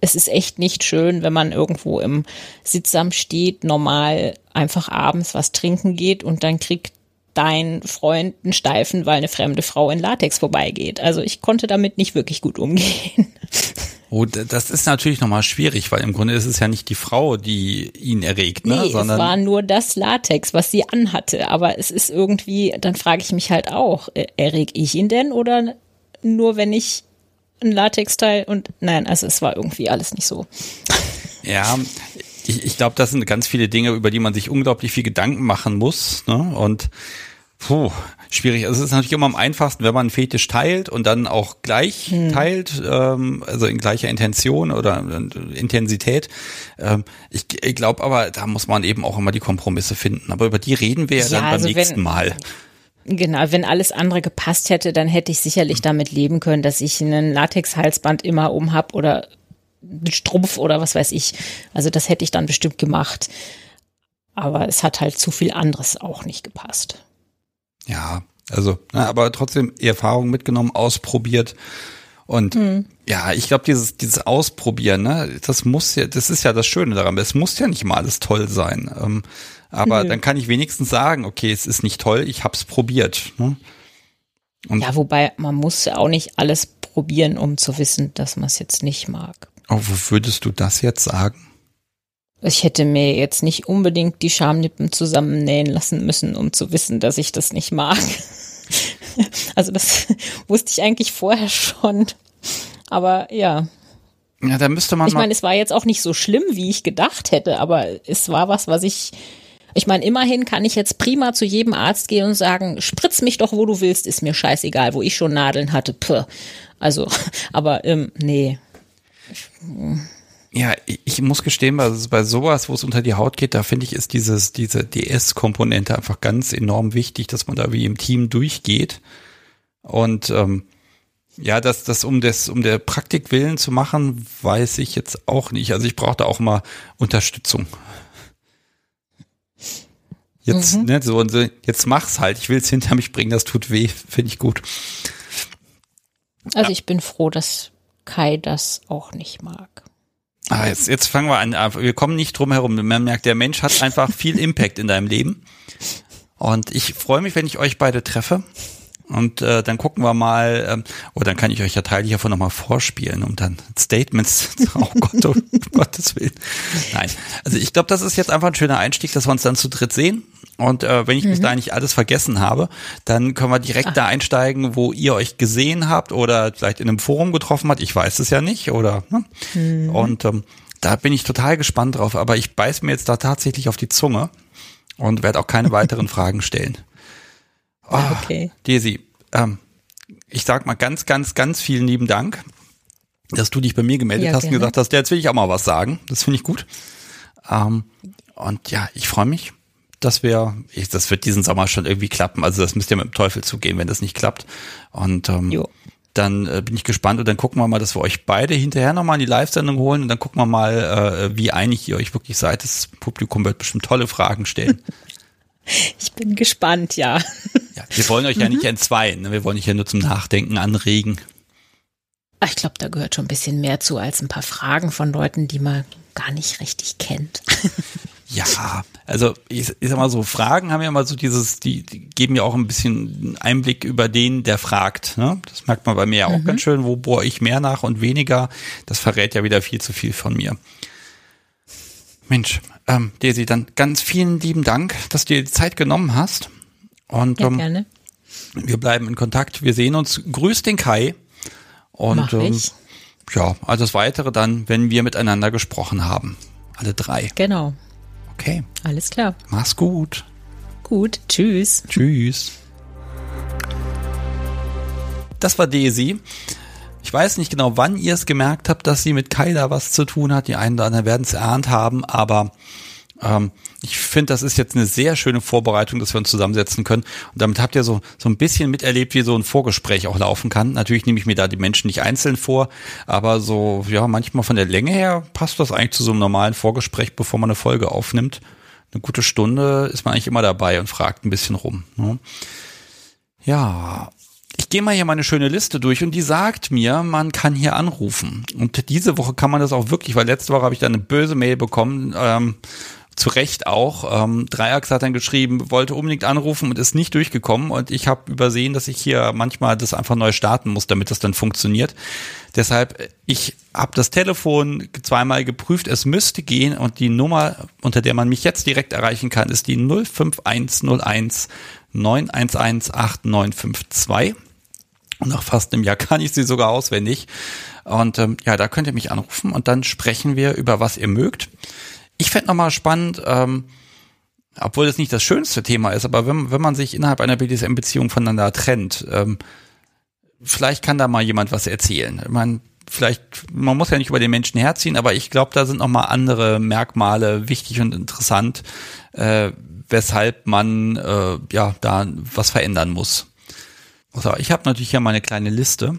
es ist echt nicht schön, wenn man irgendwo im Sitzamt steht, normal einfach abends was trinken geht und dann kriegt dein Freund einen Steifen, weil eine fremde Frau in Latex vorbeigeht. Also ich konnte damit nicht wirklich gut umgehen. Oh, das ist natürlich nochmal schwierig, weil im Grunde ist es ja nicht die Frau, die ihn erregt, ne? Nee, Sondern es war nur das Latex, was sie anhatte. Aber es ist irgendwie, dann frage ich mich halt auch, äh, erreg ich ihn denn oder nur wenn ich ein Latexteil und nein, also es war irgendwie alles nicht so. Ja, ich, ich glaube, das sind ganz viele Dinge, über die man sich unglaublich viel Gedanken machen muss. Ne? Und Puh, schwierig. Also es ist natürlich immer am einfachsten, wenn man einen Fetisch teilt und dann auch gleich hm. teilt, ähm, also in gleicher Intention oder äh, Intensität. Ähm, ich ich glaube aber, da muss man eben auch immer die Kompromisse finden. Aber über die reden wir ja, ja dann also beim nächsten Mal. Genau, wenn alles andere gepasst hätte, dann hätte ich sicherlich damit leben können, dass ich einen Latex-Halsband immer um hab oder Strumpf oder was weiß ich. Also das hätte ich dann bestimmt gemacht. Aber es hat halt zu viel anderes auch nicht gepasst. Ja, also, na, aber trotzdem Erfahrung mitgenommen, ausprobiert. Und mhm. ja, ich glaube, dieses, dieses Ausprobieren, ne, das muss ja, das ist ja das Schöne daran. Es muss ja nicht mal alles toll sein. Ähm, aber mhm. dann kann ich wenigstens sagen, okay, es ist nicht toll, ich hab's probiert. Ne? Ja, wobei man muss ja auch nicht alles probieren, um zu wissen, dass man es jetzt nicht mag. Oh, wo würdest du das jetzt sagen? Ich hätte mir jetzt nicht unbedingt die Schamlippen zusammennähen lassen müssen, um zu wissen, dass ich das nicht mag. also das wusste ich eigentlich vorher schon. Aber ja. Ja, da müsste man. Ich meine, es war jetzt auch nicht so schlimm, wie ich gedacht hätte, aber es war was, was ich. Ich meine, immerhin kann ich jetzt prima zu jedem Arzt gehen und sagen, spritz mich doch, wo du willst, ist mir scheißegal, wo ich schon Nadeln hatte. Puh. Also, aber ähm, nee. Ja, ich muss gestehen, bei, bei sowas, wo es unter die Haut geht, da finde ich, ist dieses, diese DS-Komponente einfach ganz enorm wichtig, dass man da wie im Team durchgeht. Und ähm, ja, das, das um das, um der Praktik willen zu machen, weiß ich jetzt auch nicht. Also ich brauche da auch mal Unterstützung. Jetzt, mhm. ne, so, jetzt mach's halt. Ich will es hinter mich bringen, das tut weh, finde ich gut. Also ich bin froh, dass Kai das auch nicht mag. Ah, jetzt, jetzt fangen wir an. Ah, wir kommen nicht drum herum. Man merkt, der Mensch hat einfach viel Impact in deinem Leben. Und ich freue mich, wenn ich euch beide treffe. Und äh, dann gucken wir mal, ähm, oder dann kann ich euch ja Teile hiervon nochmal vorspielen, um dann Statements, oh Gott, oh Gottes Willen. Nein, also ich glaube, das ist jetzt einfach ein schöner Einstieg, dass wir uns dann zu dritt sehen. Und äh, wenn ich mhm. bis dahin nicht alles vergessen habe, dann können wir direkt Ach. da einsteigen, wo ihr euch gesehen habt oder vielleicht in einem Forum getroffen habt. Ich weiß es ja nicht, oder? Ne? Mhm. Und ähm, da bin ich total gespannt drauf, aber ich beiß mir jetzt da tatsächlich auf die Zunge und werde auch keine weiteren Fragen stellen. Oh, okay. Desi, ähm, ich sag mal ganz, ganz, ganz vielen lieben Dank, dass du dich bei mir gemeldet ja, hast gerne. und gesagt hast, jetzt will ich auch mal was sagen. Das finde ich gut. Ähm, und ja, ich freue mich, dass wir, ich, das wird diesen Sommer schon irgendwie klappen. Also das müsst ihr mit dem Teufel zugehen, wenn das nicht klappt. Und ähm, jo. dann äh, bin ich gespannt und dann gucken wir mal, dass wir euch beide hinterher nochmal in die Live-Sendung holen und dann gucken wir mal, äh, wie einig ihr euch wirklich seid. Das Publikum wird bestimmt tolle Fragen stellen. Ich bin gespannt, ja. ja wir wollen euch ja nicht mhm. entzweien, ne? wir wollen euch ja nur zum Nachdenken anregen. Ich glaube, da gehört schon ein bisschen mehr zu als ein paar Fragen von Leuten, die mal gar nicht richtig kennt. Ja, also ich, ich sag mal so, Fragen haben ja immer so dieses, die, die geben ja auch ein bisschen Einblick über den, der fragt. Ne? Das merkt man bei mir ja auch mhm. ganz schön, wo bohre ich mehr nach und weniger. Das verrät ja wieder viel zu viel von mir. Mensch, ähm, Daisy, dann ganz vielen lieben Dank, dass du dir die Zeit genommen hast. Und ja, ähm, gerne. wir bleiben in Kontakt. Wir sehen uns. Grüß den Kai. Und Mach ähm, ja, also das Weitere dann, wenn wir miteinander gesprochen haben. Alle drei. Genau. Okay. Alles klar. Mach's gut. Gut. Tschüss. Tschüss. Das war Daisy. Ich weiß nicht genau, wann ihr es gemerkt habt, dass sie mit Kyla was zu tun hat. Die einen oder anderen werden es erahnt haben, aber ähm, ich finde, das ist jetzt eine sehr schöne Vorbereitung, dass wir uns zusammensetzen können. Und damit habt ihr so, so ein bisschen miterlebt, wie so ein Vorgespräch auch laufen kann. Natürlich nehme ich mir da die Menschen nicht einzeln vor, aber so, ja, manchmal von der Länge her passt das eigentlich zu so einem normalen Vorgespräch, bevor man eine Folge aufnimmt. Eine gute Stunde ist man eigentlich immer dabei und fragt ein bisschen rum. Ne? Ja, ich gehe mal hier meine schöne Liste durch und die sagt mir, man kann hier anrufen. Und diese Woche kann man das auch wirklich, weil letzte Woche habe ich da eine böse Mail bekommen, ähm, zu Recht auch. Ähm, Dreiax hat dann geschrieben, wollte unbedingt anrufen und ist nicht durchgekommen. Und ich habe übersehen, dass ich hier manchmal das einfach neu starten muss, damit das dann funktioniert. Deshalb, ich habe das Telefon zweimal geprüft, es müsste gehen und die Nummer, unter der man mich jetzt direkt erreichen kann, ist die 05101 911 8952. Und nach fast einem Jahr kann ich sie sogar auswendig. Und ähm, ja, da könnt ihr mich anrufen und dann sprechen wir über was ihr mögt. Ich fände nochmal spannend, ähm, obwohl das nicht das schönste Thema ist, aber wenn, wenn man sich innerhalb einer BDSM-Beziehung voneinander trennt, ähm, vielleicht kann da mal jemand was erzählen. Ich meine, vielleicht, man muss ja nicht über den Menschen herziehen, aber ich glaube, da sind nochmal andere Merkmale wichtig und interessant, äh, weshalb man äh, ja da was verändern muss. So, ich habe natürlich hier meine kleine Liste,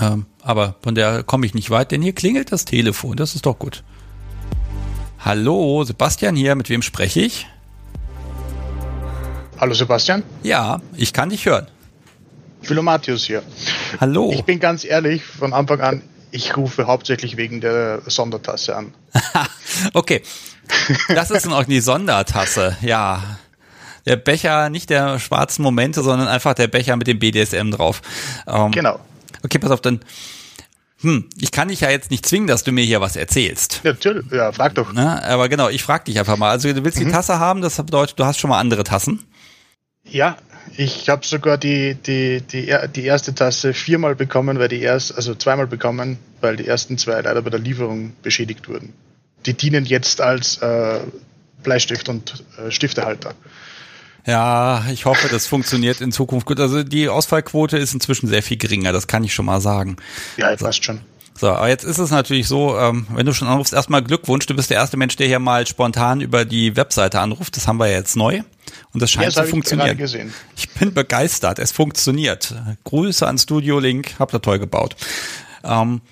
ähm, aber von der komme ich nicht weit, denn hier klingelt das Telefon, das ist doch gut. Hallo, Sebastian hier, mit wem spreche ich? Hallo Sebastian? Ja, ich kann dich hören. Philomatius hier. Hallo. Ich bin ganz ehrlich, von Anfang an, ich rufe hauptsächlich wegen der Sondertasse an. okay. Das ist noch die Sondertasse, ja. Der Becher, nicht der schwarzen Momente, sondern einfach der Becher mit dem BDSM drauf. Ähm, genau. Okay, pass auf, dann hm, ich kann dich ja jetzt nicht zwingen, dass du mir hier was erzählst. Ja, natürlich, ja, frag doch. Na, aber genau, ich frag dich einfach mal. Also du willst mhm. die Tasse haben, das bedeutet, du hast schon mal andere Tassen? Ja, ich habe sogar die, die, die, die erste Tasse viermal bekommen, weil die erst, also zweimal bekommen, weil die ersten zwei leider bei der Lieferung beschädigt wurden. Die dienen jetzt als äh, Bleistift und äh, Stiftehalter. Ja, ich hoffe, das funktioniert in Zukunft gut. Also die Ausfallquote ist inzwischen sehr viel geringer, das kann ich schon mal sagen. Ja, ich weiß schon. So, aber jetzt ist es natürlich so, ähm, wenn du schon anrufst, erstmal Glückwunsch, du bist der erste Mensch, der hier mal spontan über die Webseite anruft. Das haben wir ja jetzt neu. Und das scheint ja, das zu funktionieren. Ich, ich bin begeistert, es funktioniert. Grüße an Studio Link, habt ihr toll gebaut. Ähm,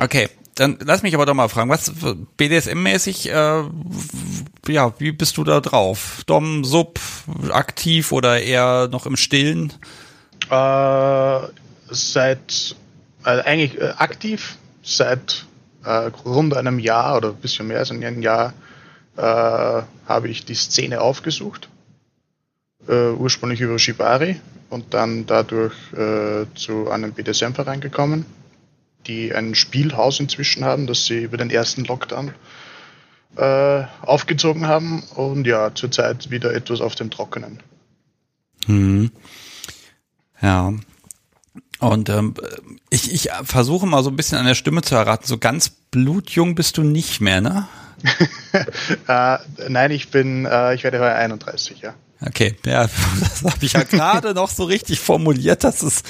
okay, dann lass mich aber doch mal fragen, was BDSM-mäßig, äh, ja, wie bist du da drauf? Dom, Sub, aktiv oder eher noch im Stillen? Äh, seit, also eigentlich äh, aktiv, seit äh, rund einem Jahr oder ein bisschen mehr als ein Jahr äh, habe ich die Szene aufgesucht. Äh, ursprünglich über Shibari und dann dadurch äh, zu einem BDSM-Verein gekommen die ein Spielhaus inzwischen haben, das sie über den ersten Lockdown äh, aufgezogen haben und ja, zurzeit wieder etwas auf dem Trockenen. Hm. Ja. Und ähm, ich, ich versuche mal so ein bisschen an der Stimme zu erraten, so ganz blutjung bist du nicht mehr, ne? äh, nein, ich bin, äh, ich werde heuer 31, ja. Okay, ja, das habe ich ja gerade noch so richtig formuliert, dass es.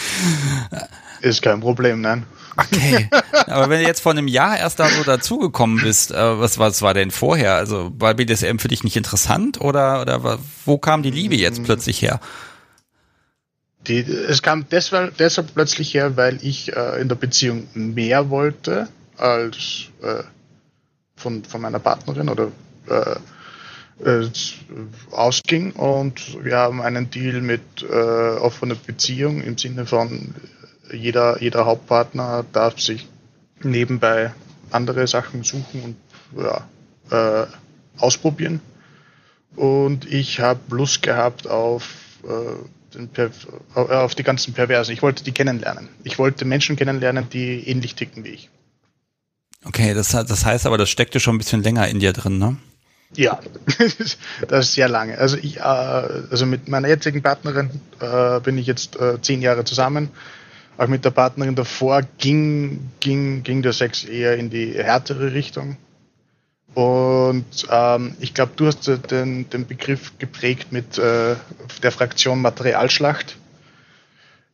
Äh, ist kein Problem, nein. Okay. Aber wenn du jetzt vor einem Jahr erst da so dazugekommen bist, äh, was, was war denn vorher? Also war BDSM für dich nicht interessant oder, oder wo kam die Liebe jetzt plötzlich her? Die, es kam deshalb, deshalb plötzlich her, weil ich äh, in der Beziehung mehr wollte als äh, von, von meiner Partnerin oder äh, äh, ausging und wir haben einen Deal mit äh, offener Beziehung im Sinne von jeder, jeder Hauptpartner darf sich nebenbei andere Sachen suchen und ja, äh, ausprobieren. Und ich habe Lust gehabt auf, äh, den äh, auf die ganzen Perversen. Ich wollte die kennenlernen. Ich wollte Menschen kennenlernen, die ähnlich ticken wie ich. Okay, das, das heißt aber, das steckte schon ein bisschen länger in dir drin, ne? Ja, das ist sehr lange. Also ich, äh, also mit meiner jetzigen Partnerin äh, bin ich jetzt äh, zehn Jahre zusammen. Auch mit der Partnerin davor ging, ging, ging der Sex eher in die härtere Richtung. Und ähm, ich glaube, du hast den, den Begriff geprägt mit äh, der Fraktion Materialschlacht.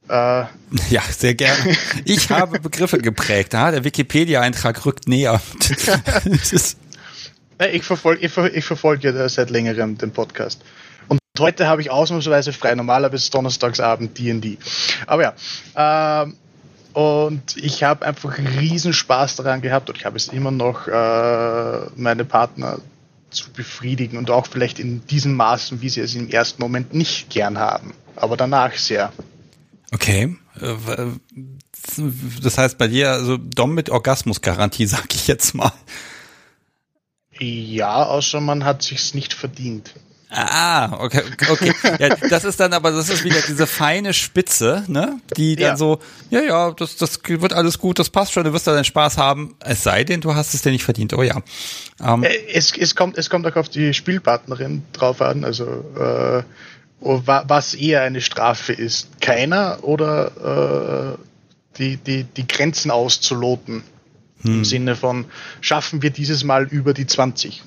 Äh, ja, sehr gerne. Ich habe Begriffe geprägt. Ja? Der Wikipedia-Eintrag rückt näher. ich verfolge ich, ver, ich verfolge ja seit längerem den Podcast. Heute habe ich ausnahmsweise frei. Normalerweise ist Donnerstagsabend D&D. Aber ja, äh, und ich habe einfach riesen Spaß daran gehabt und ich habe es immer noch, äh, meine Partner zu befriedigen und auch vielleicht in diesem Maßen, wie sie es im ersten Moment nicht gern haben, aber danach sehr. Okay. Äh, das heißt bei dir, also Dom mit Orgasmusgarantie, sag ich jetzt mal. Ja, außer man hat sich's nicht verdient. Ah, okay, okay. Ja, das ist dann aber, das ist wieder diese feine Spitze, ne? Die dann ja. so, ja, ja, das, das wird alles gut, das passt schon, du wirst da deinen Spaß haben. Es sei denn, du hast es dir nicht verdient. Oh ja. Ähm. Äh, es, es kommt, es kommt auch auf die Spielpartnerin drauf an, also äh, was eher eine Strafe ist. Keiner oder äh, die, die, die Grenzen auszuloten. Hm. Im Sinne von, schaffen wir dieses Mal über die 20.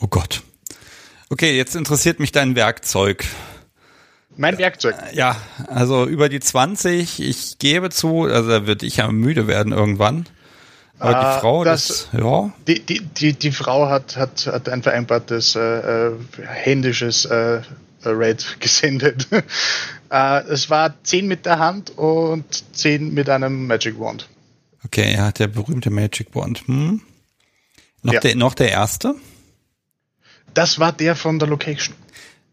Oh Gott. Okay, jetzt interessiert mich dein Werkzeug. Mein Werkzeug. Ja, also über die 20, ich gebe zu, also da würde ich ja müde werden irgendwann. Aber die ah, Frau, das, das, ja. Die, die, die, die Frau hat, hat, hat ein vereinbartes äh, äh händisches äh, Raid gesendet. äh, es war 10 mit der Hand und 10 mit einem Magic Wand. Okay, hat der berühmte Magic Wand. Hm. Noch, ja. der, noch der erste? Das war der von der Location.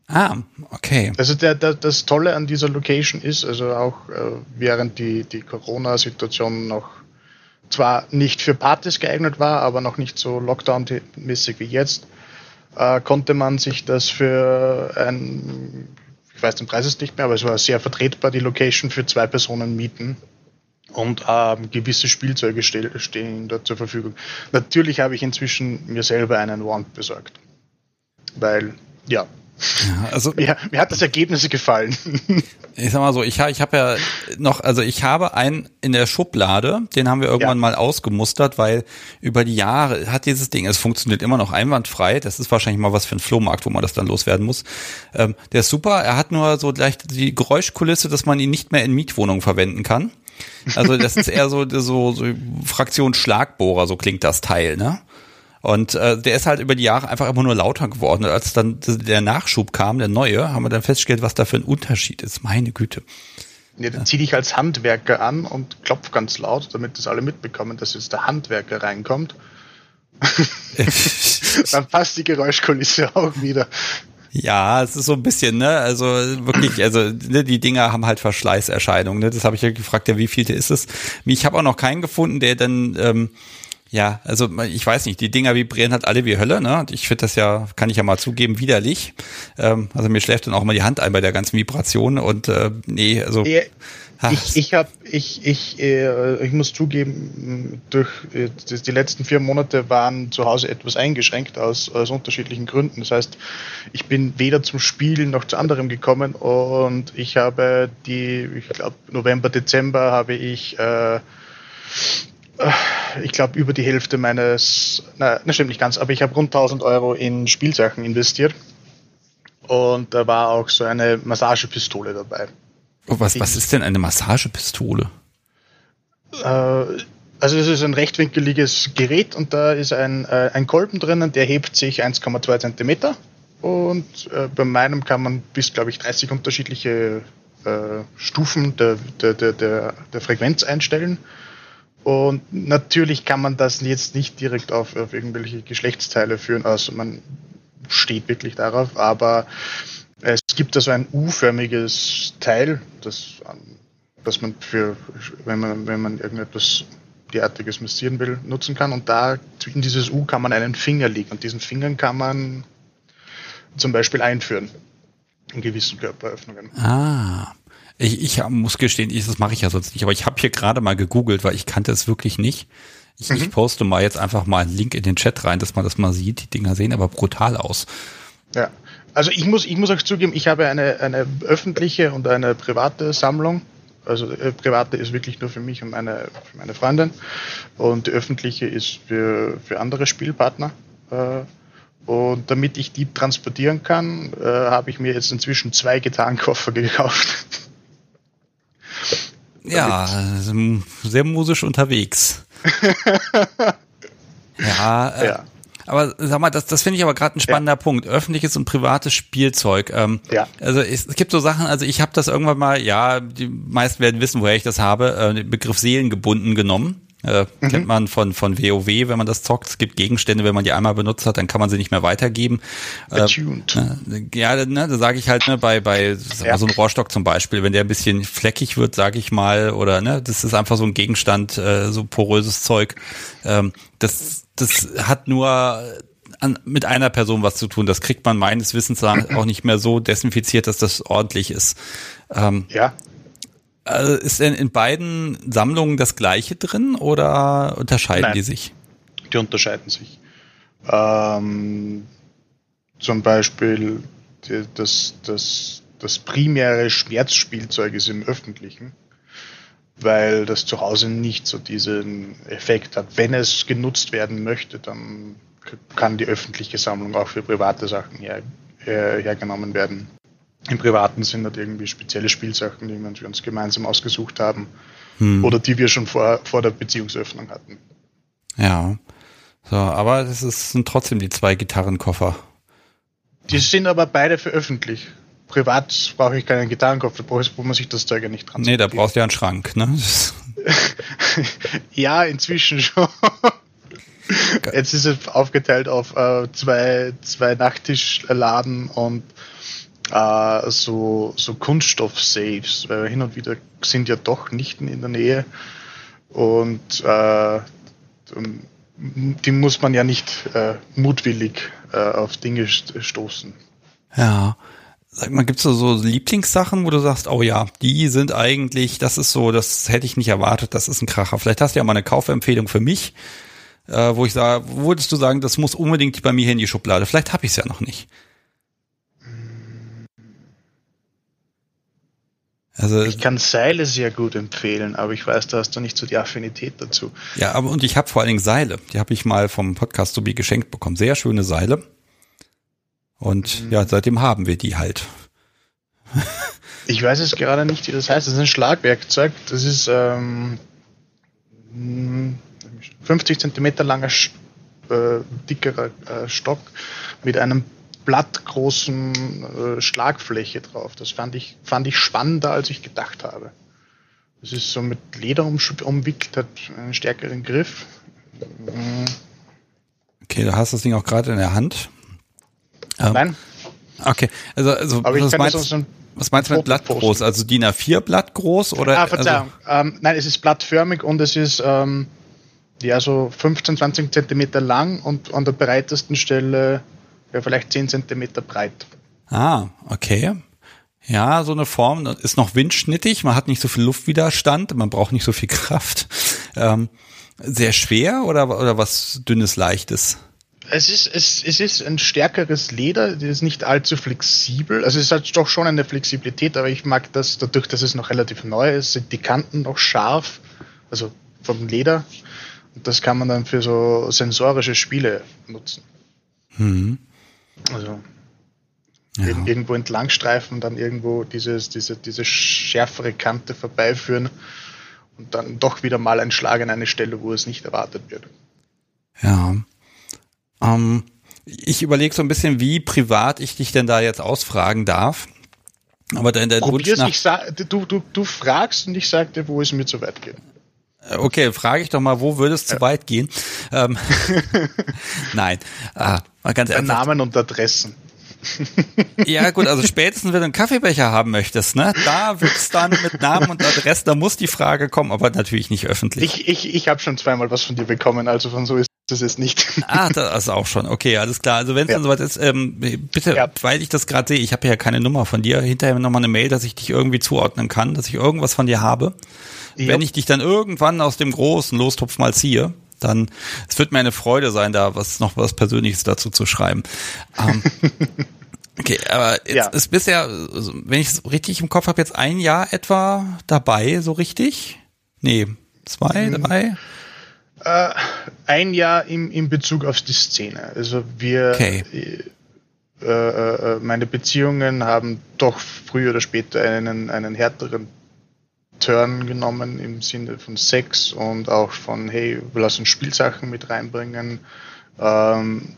Ah, okay. Also der, der, das Tolle an dieser Location ist, also auch äh, während die, die Corona-Situation noch zwar nicht für Partys geeignet war, aber noch nicht so Lockdown-mäßig wie jetzt, äh, konnte man sich das für ein, ich weiß den Preis ist nicht mehr, aber es war sehr vertretbar, die Location für zwei Personen mieten und ähm, gewisse Spielzeuge stehen da zur Verfügung. Natürlich habe ich inzwischen mir selber einen Wand besorgt weil ja. ja also mir, mir, hat das Ergebnis gefallen. Ich sag mal so, ich, ich habe ja noch, also ich habe einen in der Schublade, den haben wir irgendwann ja. mal ausgemustert, weil über die Jahre hat dieses Ding, es funktioniert immer noch einwandfrei. Das ist wahrscheinlich mal was für einen Flohmarkt, wo man das dann loswerden muss. Ähm, der ist super, er hat nur so gleich die Geräuschkulisse, dass man ihn nicht mehr in Mietwohnungen verwenden kann. Also das ist eher so, so, so Fraktion Schlagbohrer, so klingt das Teil, ne? Und äh, der ist halt über die Jahre einfach immer nur lauter geworden. Und als dann der Nachschub kam, der neue, haben wir dann festgestellt, was da für ein Unterschied ist. Meine Güte. Ja, dann zieh dich als Handwerker an und klopf ganz laut, damit das alle mitbekommen, dass jetzt der Handwerker reinkommt. dann passt die Geräuschkulisse auch wieder. Ja, es ist so ein bisschen, ne, also wirklich, also ne, die Dinger haben halt Verschleißerscheinungen, ne? Das habe ich ja gefragt, ja, wie viel ist es? Ich habe auch noch keinen gefunden, der dann ähm, ja, also ich weiß nicht, die Dinger vibrieren halt alle wie Hölle, ne? Und ich finde das ja, kann ich ja mal zugeben, widerlich. Ähm, also mir schläft dann auch mal die Hand ein bei der ganzen Vibration und äh, nee, also. Ich, ich habe, ich, ich, äh, ich muss zugeben, durch äh, die letzten vier Monate waren zu Hause etwas eingeschränkt aus, aus unterschiedlichen Gründen. Das heißt, ich bin weder zum Spielen noch zu anderem gekommen und ich habe die, ich glaube November, Dezember habe ich äh, ich glaube, über die Hälfte meines, na, das stimmt nicht ganz, aber ich habe rund 1000 Euro in Spielsachen investiert. Und da war auch so eine Massagepistole dabei. Oh, was, was ist denn eine Massagepistole? Äh, also es ist ein rechtwinkeliges Gerät und da ist ein, äh, ein Kolben drinnen, der hebt sich 1,2 Zentimeter. Und äh, bei meinem kann man bis, glaube ich, 30 unterschiedliche Stufen der, der, der, der Frequenz einstellen. Und natürlich kann man das jetzt nicht direkt auf, auf irgendwelche Geschlechtsteile führen, also man steht wirklich darauf, aber es gibt also ein U-förmiges Teil, das, das man für, wenn man, wenn man irgendetwas derartiges massieren will, nutzen kann. Und da in dieses U kann man einen Finger legen und diesen Fingern kann man zum Beispiel einführen in gewissen Körperöffnungen. Ah. Ich, ich muss gestehen, ich, das mache ich ja sonst nicht, aber ich habe hier gerade mal gegoogelt, weil ich kannte es wirklich nicht. Ich, mhm. ich poste mal jetzt einfach mal einen Link in den Chat rein, dass man das mal sieht. Die Dinger sehen aber brutal aus. Ja, also ich muss, ich muss euch zugeben, ich habe eine, eine öffentliche und eine private Sammlung. Also äh, private ist wirklich nur für mich und meine, für meine Freundin. Und die öffentliche ist für, für andere Spielpartner. Äh, und damit ich die transportieren kann, äh, habe ich mir jetzt inzwischen zwei Gitarrenkoffer gekauft. Ja, sehr musisch unterwegs. ja, äh, ja. Aber sag mal, das, das finde ich aber gerade ein spannender ja. Punkt. Öffentliches und privates Spielzeug. Ähm, ja. Also es, es gibt so Sachen, also ich habe das irgendwann mal, ja, die meisten werden wissen, woher ich das habe, äh, den Begriff seelengebunden genommen. Äh, mhm. Kennt man von, von WoW, wenn man das zockt. Es gibt Gegenstände, wenn man die einmal benutzt hat, dann kann man sie nicht mehr weitergeben. Äh, ja, ne, da sage ich halt, ne, bei, bei ja. so einem Rohrstock zum Beispiel, wenn der ein bisschen fleckig wird, sage ich mal, oder ne, das ist einfach so ein Gegenstand, äh, so poröses Zeug. Ähm, das, das hat nur an, mit einer Person was zu tun. Das kriegt man meines Wissens auch nicht mehr so desinfiziert, dass das ordentlich ist. Ähm, ja. Also ist denn in beiden Sammlungen das gleiche drin oder unterscheiden Nein, die sich? Die unterscheiden sich. Ähm, zum Beispiel die, das, das, das primäre Schmerzspielzeug ist im öffentlichen, weil das zu Hause nicht so diesen Effekt hat. Wenn es genutzt werden möchte, dann kann die öffentliche Sammlung auch für private Sachen her, her, hergenommen werden im Privaten sind halt irgendwie spezielle Spielsachen, die wir uns gemeinsam ausgesucht haben hm. oder die wir schon vor, vor der Beziehungsöffnung hatten. Ja. So, aber ist, sind trotzdem die zwei Gitarrenkoffer. Die sind aber beide für öffentlich. Privat brauche ich keinen Gitarrenkoffer, wo man sich das Zeug ja nicht dran Nee, da brauchst du ja einen Schrank, ne? ja, inzwischen schon. Jetzt ist es aufgeteilt auf äh, zwei, zwei Nachttischladen und äh, so, so Kunststoff-Saves, weil hin und wieder sind ja doch Nichten in der Nähe und äh, die muss man ja nicht äh, mutwillig äh, auf Dinge stoßen. Ja. Sag mal, gibt's da so Lieblingssachen, wo du sagst, oh ja, die sind eigentlich, das ist so, das hätte ich nicht erwartet, das ist ein Kracher. Vielleicht hast du ja mal eine Kaufempfehlung für mich, äh, wo ich sage, würdest du sagen, das muss unbedingt bei mir hier in die Schublade? Vielleicht habe ich es ja noch nicht. Also, ich kann Seile sehr gut empfehlen, aber ich weiß, da hast du nicht so die Affinität dazu. Ja, aber und ich habe vor allen Dingen Seile. Die habe ich mal vom Podcast Sobi geschenkt bekommen. Sehr schöne Seile. Und mhm. ja, seitdem haben wir die halt. ich weiß es gerade nicht, wie das heißt. Das ist ein Schlagwerkzeug. Das ist ähm, 50 Zentimeter langer, äh, dickerer äh, Stock mit einem blattgroßen äh, Schlagfläche drauf. Das fand ich, fand ich spannender, als ich gedacht habe. Es ist so mit Leder um, umwickelt, hat einen stärkeren Griff. Mhm. Okay, du hast das Ding auch gerade in der Hand. Ähm, Nein. Okay, also, also was, meinst, so was meinst du mit Blatt groß? Also DIN A4 Blatt groß? Oder, ah, Verzeihung. Also, ähm, nein, es ist blattförmig und es ist ähm, ja so 15, 20 Zentimeter lang und an der breitesten Stelle ja, vielleicht 10 Zentimeter breit. Ah, okay. Ja, so eine Form ist noch windschnittig, man hat nicht so viel Luftwiderstand, man braucht nicht so viel Kraft. Ähm, sehr schwer oder, oder was dünnes, leichtes? Es ist, es, es ist ein stärkeres Leder, das ist nicht allzu flexibel. Also es hat doch schon eine Flexibilität, aber ich mag das, dadurch, dass es noch relativ neu ist, sind die Kanten noch scharf, also vom Leder. Und das kann man dann für so sensorische Spiele nutzen. Mhm. Also ja. irgendwo entlangstreifen, dann irgendwo dieses, diese, diese schärfere Kante vorbeiführen und dann doch wieder mal ein Schlag an eine Stelle, wo es nicht erwartet wird. Ja. Ähm, ich überlege so ein bisschen, wie privat ich dich denn da jetzt ausfragen darf. Aber dein, dein Wunsch nach ich du, du, du fragst und ich sag dir, wo es mir zu weit geht. Okay, frage ich doch mal, wo würde es ja. zu weit gehen? Ähm, Nein, ah, mal ganz ernsthaft. Namen und Adressen. Ja, gut, also spätestens, wenn du einen Kaffeebecher haben möchtest, ne, da wird's dann mit Namen und Adresse, da muss die Frage kommen, aber natürlich nicht öffentlich. Ich, ich, ich habe schon zweimal was von dir bekommen, also von so ist es jetzt nicht. Ah, das ist auch schon. Okay, alles klar. Also wenn es Ja. dann soweit ist, ähm, bitte, Ja. weil ich das gerade sehe, ich habe ja keine Nummer von dir, hinterher nochmal eine Mail, dass ich dich irgendwie zuordnen kann, dass ich irgendwas von dir habe. Ja. Wenn ich dich dann irgendwann aus dem großen Lostopf mal ziehe, dann, es wird mir eine Freude sein, da was noch was Persönliches dazu zu schreiben. Ähm, okay, aber jetzt Ja. ist bisher, also, wenn ich es richtig im Kopf habe, jetzt ein Jahr etwa dabei, so richtig? Nee, zwei, Mhm. drei? Äh, ein Jahr im, in Bezug auf die Szene. Also wir, Okay. äh, äh, meine Beziehungen haben doch früher oder später einen, einen härteren Turn genommen im Sinne von Sex und auch von, hey, wir lassen Spielsachen mit reinbringen. Ähm,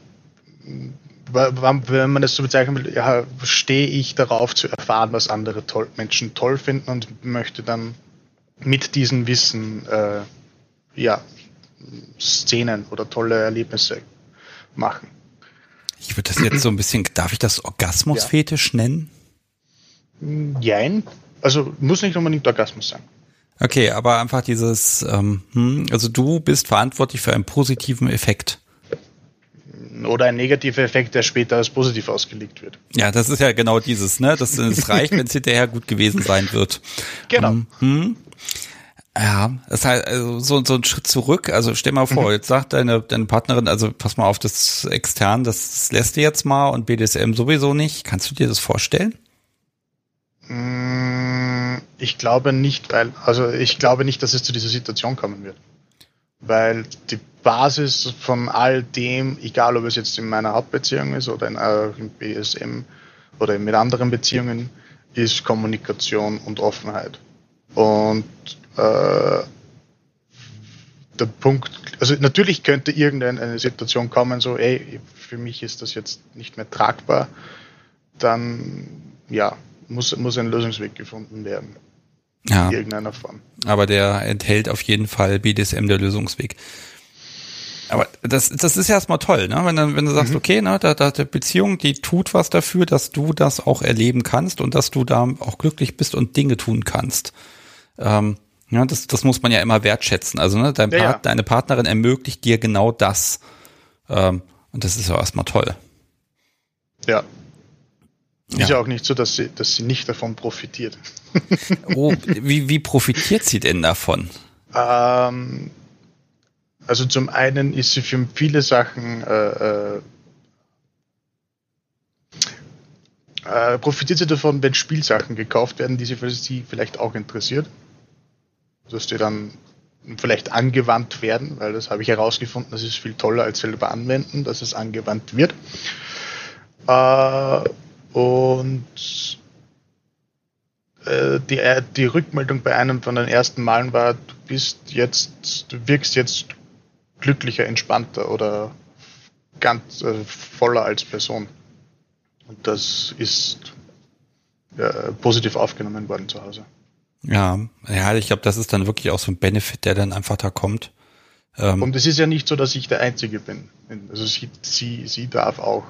wenn man das so bezeichnen will, ja, stehe ich darauf zu erfahren, was andere toll, Menschen toll finden und möchte dann mit diesem Wissen äh, ja, Szenen oder tolle Erlebnisse machen. Ich würde das jetzt so ein bisschen, darf ich das Orgasmusfetisch nennen? Jein, also muss nicht unbedingt Orgasmus sein. Okay, aber einfach dieses, ähm, hm, also du bist verantwortlich für einen positiven Effekt. Oder ein negativer Effekt, der später als positiv ausgelegt wird. Ja, das ist ja genau dieses, ne? Das, es reicht, wenn es hinterher gut gewesen sein wird. Genau. Mhm. Ja, das heißt, also so, so ein Schritt zurück. Also stell mal vor, jetzt sagt deine, deine Partnerin, also pass mal auf, das extern, das lässt du jetzt mal und BDSM sowieso nicht. Kannst du dir das vorstellen? Mm, Ich glaube nicht, weil, also ich glaube nicht, dass es zu dieser Situation kommen wird. Weil die Basis von all dem, egal ob es jetzt in meiner Hauptbeziehung ist oder in, äh, im BSM oder mit anderen Beziehungen, ist Kommunikation und Offenheit. Und äh, der Punkt, also natürlich könnte irgendeine Situation kommen, so, ey, für mich ist das jetzt nicht mehr tragbar, dann ja, muss, muss ein Lösungsweg gefunden werden. Ja. In irgendeiner Form. Aber der enthält auf jeden Fall BDSM der Lösungsweg. Aber das, das ist ja erstmal toll, ne? Wenn, du- wenn du sagst, okay, ne, da, da, die Beziehung, die tut was dafür, dass du das auch erleben kannst und dass du da auch glücklich bist und Dinge tun kannst. Ähm, ja, das, das muss man ja immer wertschätzen. Also, ne, dein Ja, Part, ja. deine Partnerin ermöglicht dir genau das. Ähm, und das ist ja erstmal toll. Ja. Ja. Ist ja auch nicht so, dass sie, dass sie nicht davon profitiert. Oh, wie, wie profitiert sie denn davon? Ähm, also zum einen ist sie für viele Sachen äh, äh, äh, profitiert sie davon, wenn Spielsachen gekauft werden, die sie für sie vielleicht auch interessiert. Dass die dann vielleicht angewandt werden, weil das habe ich herausgefunden, das ist viel toller als selber anwenden, dass es angewandt wird. Äh, und äh, die, äh, die Rückmeldung bei einem von den ersten Malen war, du bist jetzt, du wirkst jetzt glücklicher, entspannter oder ganz äh, voller als Person. Und das ist äh, positiv aufgenommen worden zu Hause. Ja, ja, ich glaube, das ist dann wirklich auch so ein Benefit, der dann einfach da kommt. Ähm, Und es ist ja nicht so, dass ich der Einzige bin. Also sie, sie, sie darf auch.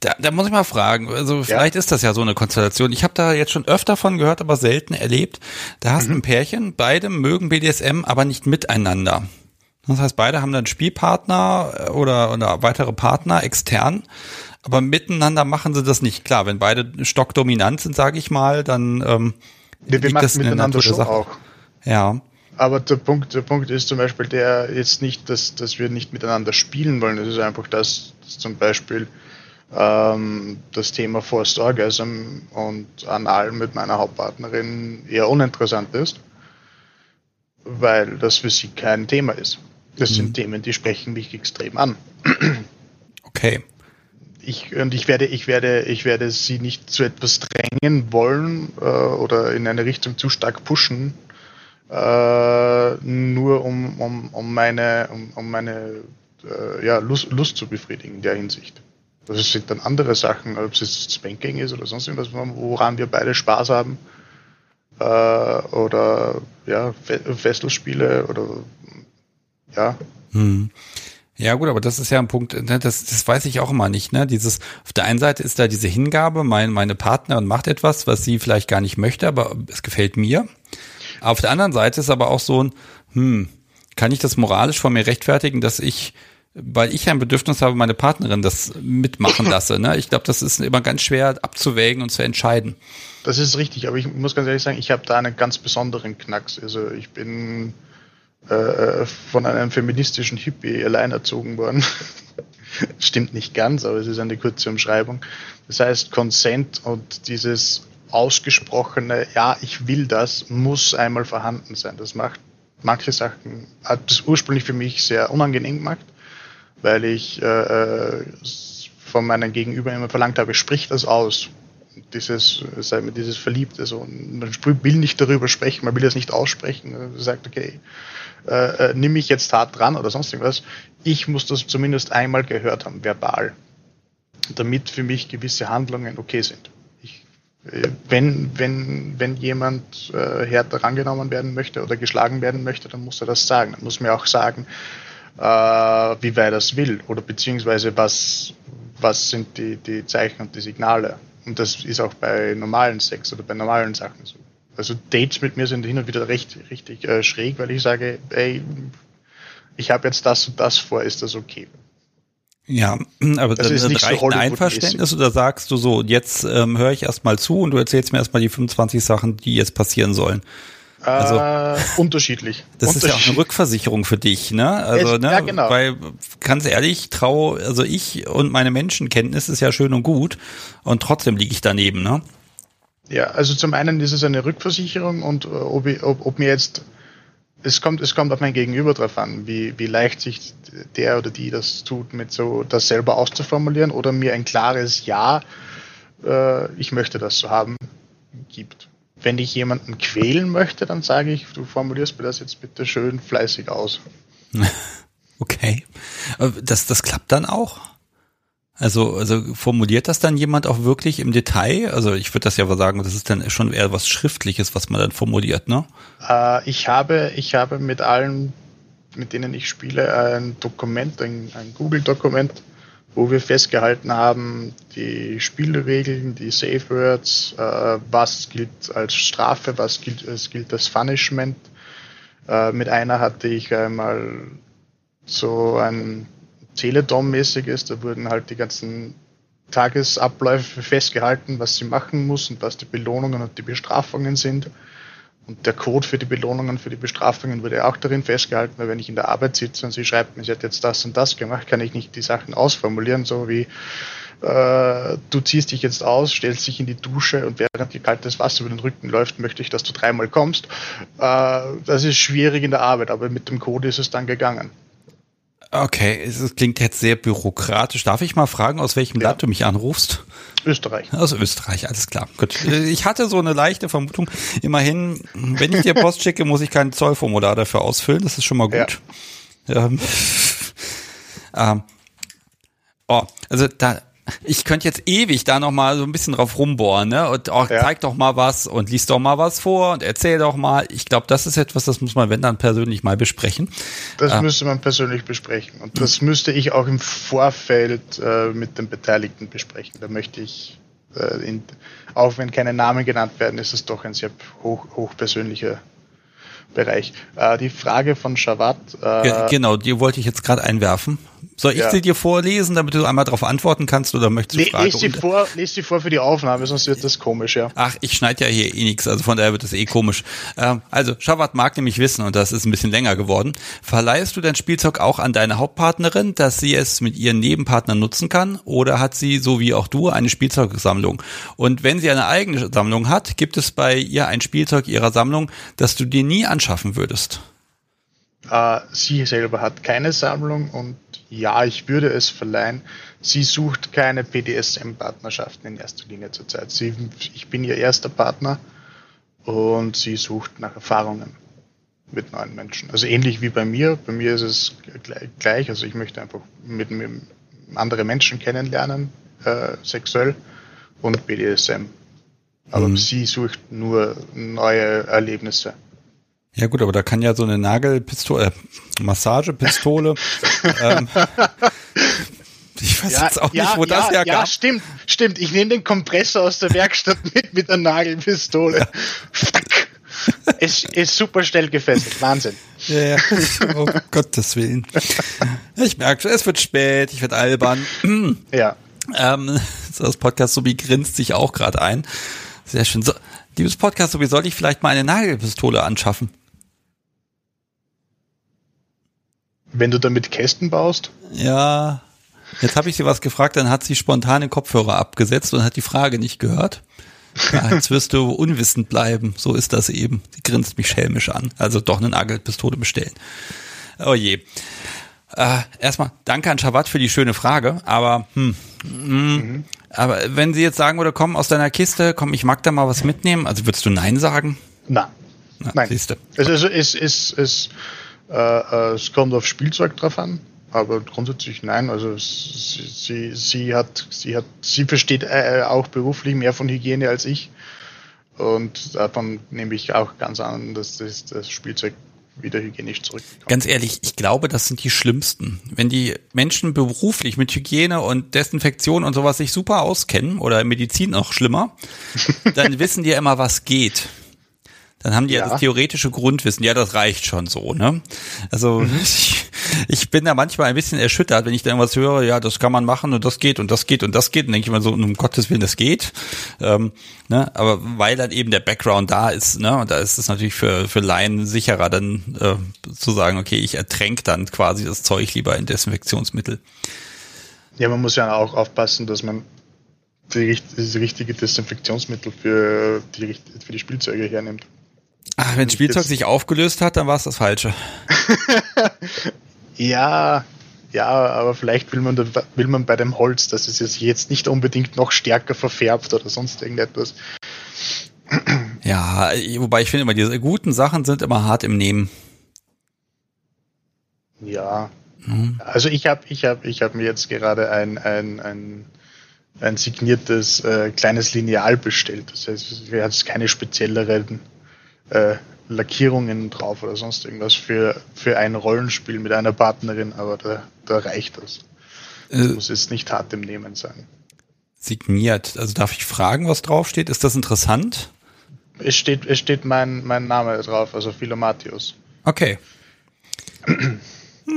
Da, da muss ich mal fragen, also vielleicht ist das ja so eine Konstellation. Ich habe da jetzt schon öfter von gehört, aber selten erlebt. Da hast du ein Pärchen, beide mögen BDSM, aber nicht miteinander. Das heißt, beide haben dann Spielpartner äh, oder, oder weitere Partner extern, aber miteinander machen sie das nicht. Klar, wenn beide stockdominant sind, sage ich mal, dann ähm, Wir, wir liegt das machen der miteinander schon Sache. auch. Ja, Aber der Punkt, der Punkt ist zum Beispiel der jetzt nicht, dass, dass wir nicht miteinander spielen wollen. Es ist einfach, dass, dass zum Beispiel ähm, das Thema Forced Orgasm und Anal mit meiner Hauptpartnerin eher uninteressant ist, weil das für sie kein Thema ist. Das sind Themen, die sprechen mich extrem an. okay. Ich, und ich werde, ich werde, ich werde sie nicht zu etwas drängen wollen äh, oder in eine Richtung zu stark pushen, äh, nur um, um, um meine, um, um meine äh, ja, Lust, Lust zu befriedigen in der Hinsicht. Das sind dann andere Sachen, ob es jetzt Spanking ist oder sonst irgendwas, woran wir beide Spaß haben. Äh, oder ja, Fe- Fesselspiele oder ja, Hm. Ja gut, aber das ist ja ein Punkt, ne, das, das weiß ich auch immer nicht. Ne? Dieses auf der einen Seite ist da diese Hingabe, mein, meine Partnerin macht etwas, was sie vielleicht gar nicht möchte, aber es gefällt mir. Auf der anderen Seite ist aber auch so ein, hm, kann ich das moralisch von mir rechtfertigen, dass ich, weil ich ein Bedürfnis habe, meine Partnerin das mitmachen lasse. Ne? Ich glaube, das ist immer ganz schwer abzuwägen und zu entscheiden. Das ist richtig, aber ich muss ganz ehrlich sagen, ich habe da einen ganz besonderen Knacks. Also ich bin äh, von einem feministischen Hippie allein erzogen worden. Stimmt nicht ganz, aber es ist eine kurze Umschreibung. Das heißt, Consent und dieses ausgesprochene, ja, ich will das, muss einmal vorhanden sein. Das macht manche Sachen, hat es ursprünglich für mich sehr unangenehm gemacht, weil ich äh, äh von meinem Gegenüber immer verlangt habe, sprich das aus. Dieses, sei mir dieses Verliebte, so. Man will nicht darüber sprechen, man will das nicht aussprechen. Man sagt, okay, äh, äh, nimm mich jetzt hart dran oder sonst irgendwas. Ich muss das zumindest einmal gehört haben, verbal, damit für mich gewisse Handlungen okay sind. Äh, wenn, wenn, wenn jemand äh, härter rangenommen werden möchte oder geschlagen werden möchte, dann muss er das sagen. Dann muss mir auch sagen, äh, wie weit das will oder beziehungsweise was, was sind die, die Zeichen und die Signale. Und das ist auch bei normalen Sex oder bei normalen Sachen so. Also Dates mit mir sind hin und wieder recht richtig äh, schräg, weil ich sage, ey, ich habe jetzt das und das vor, ist das okay? Ja, aber das ist nicht reicht so ein Einverständnis oder sagst du so, jetzt ähm, höre ich erstmal zu und du erzählst mir erstmal die 25 Sachen, die jetzt passieren sollen. Also äh, unterschiedlich. Das unterschiedlich. ist ja auch eine Rückversicherung für dich, ne? Also, es, ne? Ja, genau. Weil ganz ehrlich, trau, also ich und meine Menschenkenntnis ist ja schön und gut und trotzdem liege ich daneben, ne? Ja, also zum einen ist es eine Rückversicherung und äh, ob, ich, ob, ob mir jetzt, es kommt, es kommt auf mein Gegenüber drauf an, wie, wie leicht sich der oder die das tut, mit so das selber auszuformulieren oder mir ein klares Ja, äh, ich möchte das so haben, gibt. Wenn ich jemanden quälen möchte, dann sage ich, du formulierst mir das jetzt bitte schön fleißig aus. Okay. Das, das klappt dann auch? Also, also formuliert das dann jemand auch wirklich im Detail? Also ich würde das ja aber sagen, das ist dann schon eher was Schriftliches, was man dann formuliert, ne? Äh, ich habe, ich habe mit allen, mit denen ich spiele, ein Dokument, ein, ein Google-Dokument, wo wir festgehalten haben, die Spielregeln, die Safe Words, äh, was gilt als Strafe, was gilt, es gilt als Punishment. Äh, mit einer hatte ich einmal so ein Teletom-mäßig ist. Da wurden halt die ganzen Tagesabläufe festgehalten, was sie machen muss und was die Belohnungen und die Bestrafungen sind. Und der Code für die Belohnungen, für die Bestrafungen wurde auch darin festgehalten, weil wenn ich in der Arbeit sitze und sie schreibt mir, sie hat jetzt das und das gemacht, kann ich nicht die Sachen ausformulieren, so wie äh, du ziehst dich jetzt aus, stellst dich in die Dusche und während dir kaltes Wasser über den Rücken läuft, möchte ich, dass du dreimal kommst. Äh, das ist schwierig in der Arbeit, aber mit dem Code ist es dann gegangen. Okay, es klingt jetzt sehr bürokratisch. Darf ich mal fragen, aus welchem ja. Land du mich anrufst? Österreich. Aus Österreich, alles klar. Gut. Ich hatte so eine leichte Vermutung. Immerhin, wenn ich dir Post schicke, muss ich kein Zollformular dafür ausfüllen. Das ist schon mal gut. Ja. Ähm, ähm, oh, also da ich könnte jetzt ewig da noch mal so ein bisschen drauf rumbohren, ne? Und auch ja. zeig doch mal was und lies doch mal was vor und erzähl doch mal. Ich glaube, das ist etwas, das muss man, wenn dann persönlich mal besprechen. Das äh, müsste man persönlich besprechen und das müsste ich auch im Vorfeld äh, mit den Beteiligten besprechen. Da möchte ich, äh, in, auch wenn keine Namen genannt werden, ist es doch ein sehr hoch, hochpersönlicher Bereich. Äh, die Frage von Shawat. Äh, genau, die wollte ich jetzt gerade einwerfen. Soll ich ja. sie dir vorlesen, damit du einmal darauf antworten kannst oder möchtest du Le fragen? Lies sie, vor, lies sie vor für die Aufnahme, sonst wird das komisch, ja. Ach, ich schneide ja hier eh nichts, also von daher wird das eh komisch. Ähm, also, Shawat mag nämlich wissen, und das ist ein bisschen länger geworden, verleihst du dein Spielzeug auch an deine Hauptpartnerin, dass sie es mit ihren Nebenpartnern nutzen kann, oder hat sie, so wie auch du, eine Spielzeugsammlung? Und wenn sie eine eigene Sammlung hat, gibt es bei ihr ein Spielzeug ihrer Sammlung, das du dir nie anschaffen würdest? Uh, sie selber hat keine Sammlung und ja, ich würde es verleihen. Sie sucht keine BDSM-Partnerschaften in erster Linie zurzeit. Sie, ich bin ihr erster Partner und sie sucht nach Erfahrungen mit neuen Menschen. Also ähnlich wie bei mir. Bei mir ist es gleich. Also ich möchte einfach mit, mit andere Menschen kennenlernen, äh, sexuell und BDSM. Aber mhm. sie sucht nur neue Erlebnisse. Ja gut, aber da kann ja so eine Nagelpistole, äh, Massagepistole, ähm, ich weiß ja, jetzt auch ja, nicht, wo ja, das herkam. Ja, stimmt, stimmt. Ich nehme den Kompressor aus der Werkstatt mit, mit der Nagelpistole. es ist super schnell gefesselt. Wahnsinn. Ja, ja. Oh Gottes Willen. Ich merke schon, es wird spät, ich werde albern. Ja. Ähm, das Podcast Sobi grinst sich auch gerade ein. Sehr schön. So, liebes Podcast Sobi, sollte ich vielleicht mal eine Nagelpistole anschaffen? Wenn du damit Kästen baust? Ja. Jetzt habe ich sie was gefragt, dann hat sie spontane Kopfhörer abgesetzt und hat die Frage nicht gehört. Ja, jetzt wirst du unwissend bleiben. So ist das eben. Sie grinst mich schelmisch an. Also doch eine Nagelpistole bestellen. Oh je. Äh, erstmal danke an Shabbat für die schöne Frage, aber hm, hm, mhm. aber wenn sie jetzt sagen würde, komm aus deiner Kiste, komm, ich mag da mal was mitnehmen, also würdest du Nein sagen? Na, Na nein. Siehste. Es, es, es, es, es, äh, äh, es kommt auf Spielzeug drauf an, aber grundsätzlich nein. Also sie, sie, sie hat, sie hat, sie versteht äh, auch beruflich mehr von Hygiene als ich. Und davon nehme ich auch ganz an, dass das, das Spielzeug wieder hygienisch zurückkommt. Ganz ehrlich, ich glaube, das sind die schlimmsten. Wenn die Menschen beruflich mit Hygiene und Desinfektion und sowas sich super auskennen oder Medizin noch schlimmer, dann wissen die ja immer, was geht. Dann haben die ja. ja das theoretische Grundwissen. Ja, das reicht schon so, ne? Also mhm. ich, ich bin da manchmal ein bisschen erschüttert, wenn ich da irgendwas höre, ja, das kann man machen und das geht und das geht und das geht. Und denke ich mal so, um Gottes Willen, das geht. Ähm, ne? Aber weil dann eben der Background da ist, ne, und da ist es natürlich für, für Laien sicherer, dann äh, zu sagen, okay, ich ertränke dann quasi das Zeug lieber in Desinfektionsmittel. Ja, man muss ja auch aufpassen, dass man die, das richtige Desinfektionsmittel für die, für die Spielzeuge hernimmt. Ach, wenn Spielzeug sich aufgelöst hat, dann war es das Falsche. Ja, ja, aber vielleicht will man, will man bei dem Holz, dass es jetzt nicht unbedingt noch stärker verfärbt oder sonst irgendetwas. Ja, wobei ich finde immer, diese guten Sachen sind immer hart im Nehmen. Ja. Mhm. Also ich habe ich hab, ich hab mir jetzt gerade ein, ein, ein, ein signiertes äh, kleines Lineal bestellt. Das heißt, wäre jetzt keine spezielleren äh, Lackierungen drauf oder sonst irgendwas für, für ein Rollenspiel mit einer Partnerin, aber da, da reicht das. Das äh, muss jetzt nicht hart im Nehmen sein. Signiert. Also darf ich fragen, was draufsteht? Ist das interessant? Es steht, es steht mein, mein Name drauf, also Philomatius. Okay.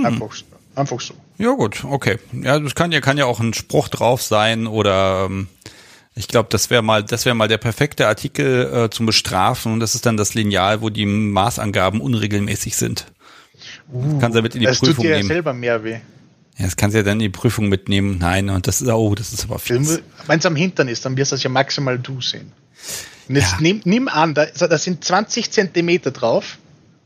einfach, einfach so. Ja, gut, okay. Ja, das kann ja, kann ja auch ein Spruch drauf sein oder ähm, ich glaube, das wäre mal, das wäre mal der perfekte Artikel äh, zum Bestrafen und das ist dann das Lineal, wo die Maßangaben unregelmäßig sind. Uh, kannst du damit in die das Prüfung tut dir nehmen. Ja selber mehr weh. Ja, das kannst du ja dann in die Prüfung mitnehmen. Nein, und das ist, oh, das ist aber viel. Wenn es am Hintern ist, dann wirst du das ja maximal du sehen. Und jetzt ja. nimm, nimm an, da, da sind 20 Zentimeter drauf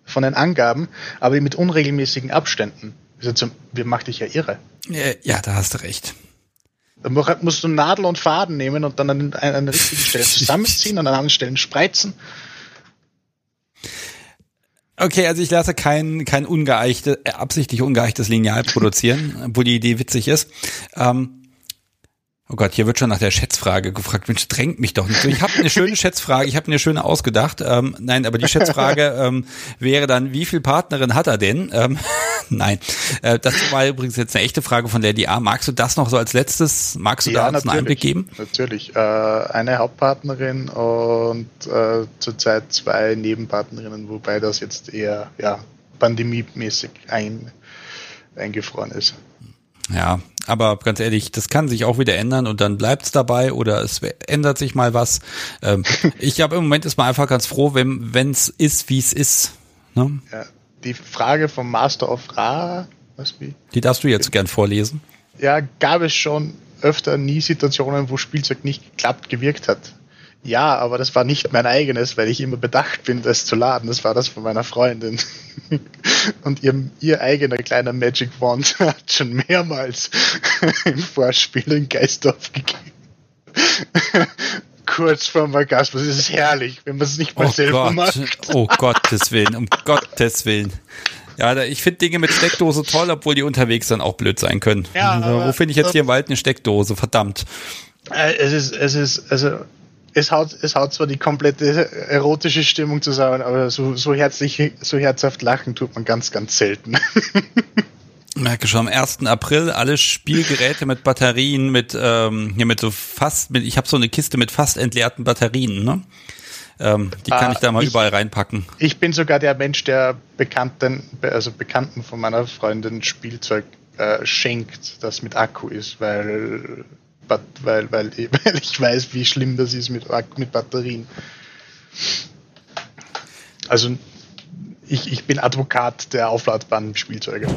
von den Angaben, aber mit unregelmäßigen Abständen. Also, wir macht dich ja irre. Ja, da hast du recht. Dann musst du Nadel und Faden nehmen und dann an, an, an richtigen Stellen zusammenziehen und an anderen Stellen spreizen. Okay, also ich lasse kein, kein ungeeichte, äh, absichtlich ungeeichtes Lineal produzieren, wo die Idee witzig ist. Ähm, Oh Gott, hier wird schon nach der Schätzfrage gefragt. Mensch, drängt mich doch nicht so. Ich habe eine schöne Schätzfrage, ich habe eine schöne ausgedacht. Ähm, nein, aber die Schätzfrage ähm, wäre dann, wie viel Partnerin hat er denn? Ähm, nein, äh, das war übrigens jetzt eine echte Frage von Lady A. Magst du das noch so als letztes, magst du ja, da uns einen Einblick geben? Natürlich. Äh, eine Hauptpartnerin und äh, zurzeit zwei Nebenpartnerinnen, wobei das jetzt eher ja, pandemiemäßig ein, eingefroren ist. Ja, aber ganz ehrlich, das kann sich auch wieder ändern und dann bleibt's dabei oder es ändert sich mal was. Ähm, ich habe im Moment ist man einfach ganz froh, wenn wenn's ist, wie es ist. Ne? Ja, die Frage vom Master of Ra, was wie? Die darfst du jetzt gern vorlesen. Ja, gab es schon öfter nie Situationen, wo Spielzeug nicht geklappt gewirkt hat. Ja, aber das war nicht mein eigenes, weil ich immer bedacht bin, das zu laden. Das war das von meiner Freundin. Und ihr, ihr eigener kleiner Magic Wand hat schon mehrmals im Vorspiel in Geist aufgegeben. Kurz vorm Orgasmus. Es ist herrlich, wenn man es nicht mal oh selber Gott. macht. Oh Gottes Willen, um Gottes Willen. Ja, ich finde Dinge mit Steckdose toll, obwohl die unterwegs dann auch blöd sein können. Ja, wo finde ich jetzt hier im Wald eine Steckdose? Verdammt. Äh, es ist, es ist, also es haut, es haut zwar die komplette erotische Stimmung zusammen, aber so, so herzlich, so herzhaft lachen tut man ganz, ganz selten. merke schon am 1. April alle Spielgeräte mit Batterien, mit, ähm, hier mit so fast, mit, ich habe so eine Kiste mit fast entleerten Batterien, ne? Ähm, die kann ah, ich da mal ich, überall reinpacken. Ich bin sogar der Mensch, der Bekannten, also Bekannten von meiner Freundin Spielzeug äh, schenkt, das mit Akku ist, weil, weil, weil, weil ich weiß, wie schlimm das ist mit, mit Batterien. Also ich, ich bin Advokat der aufladbaren Spielzeuge.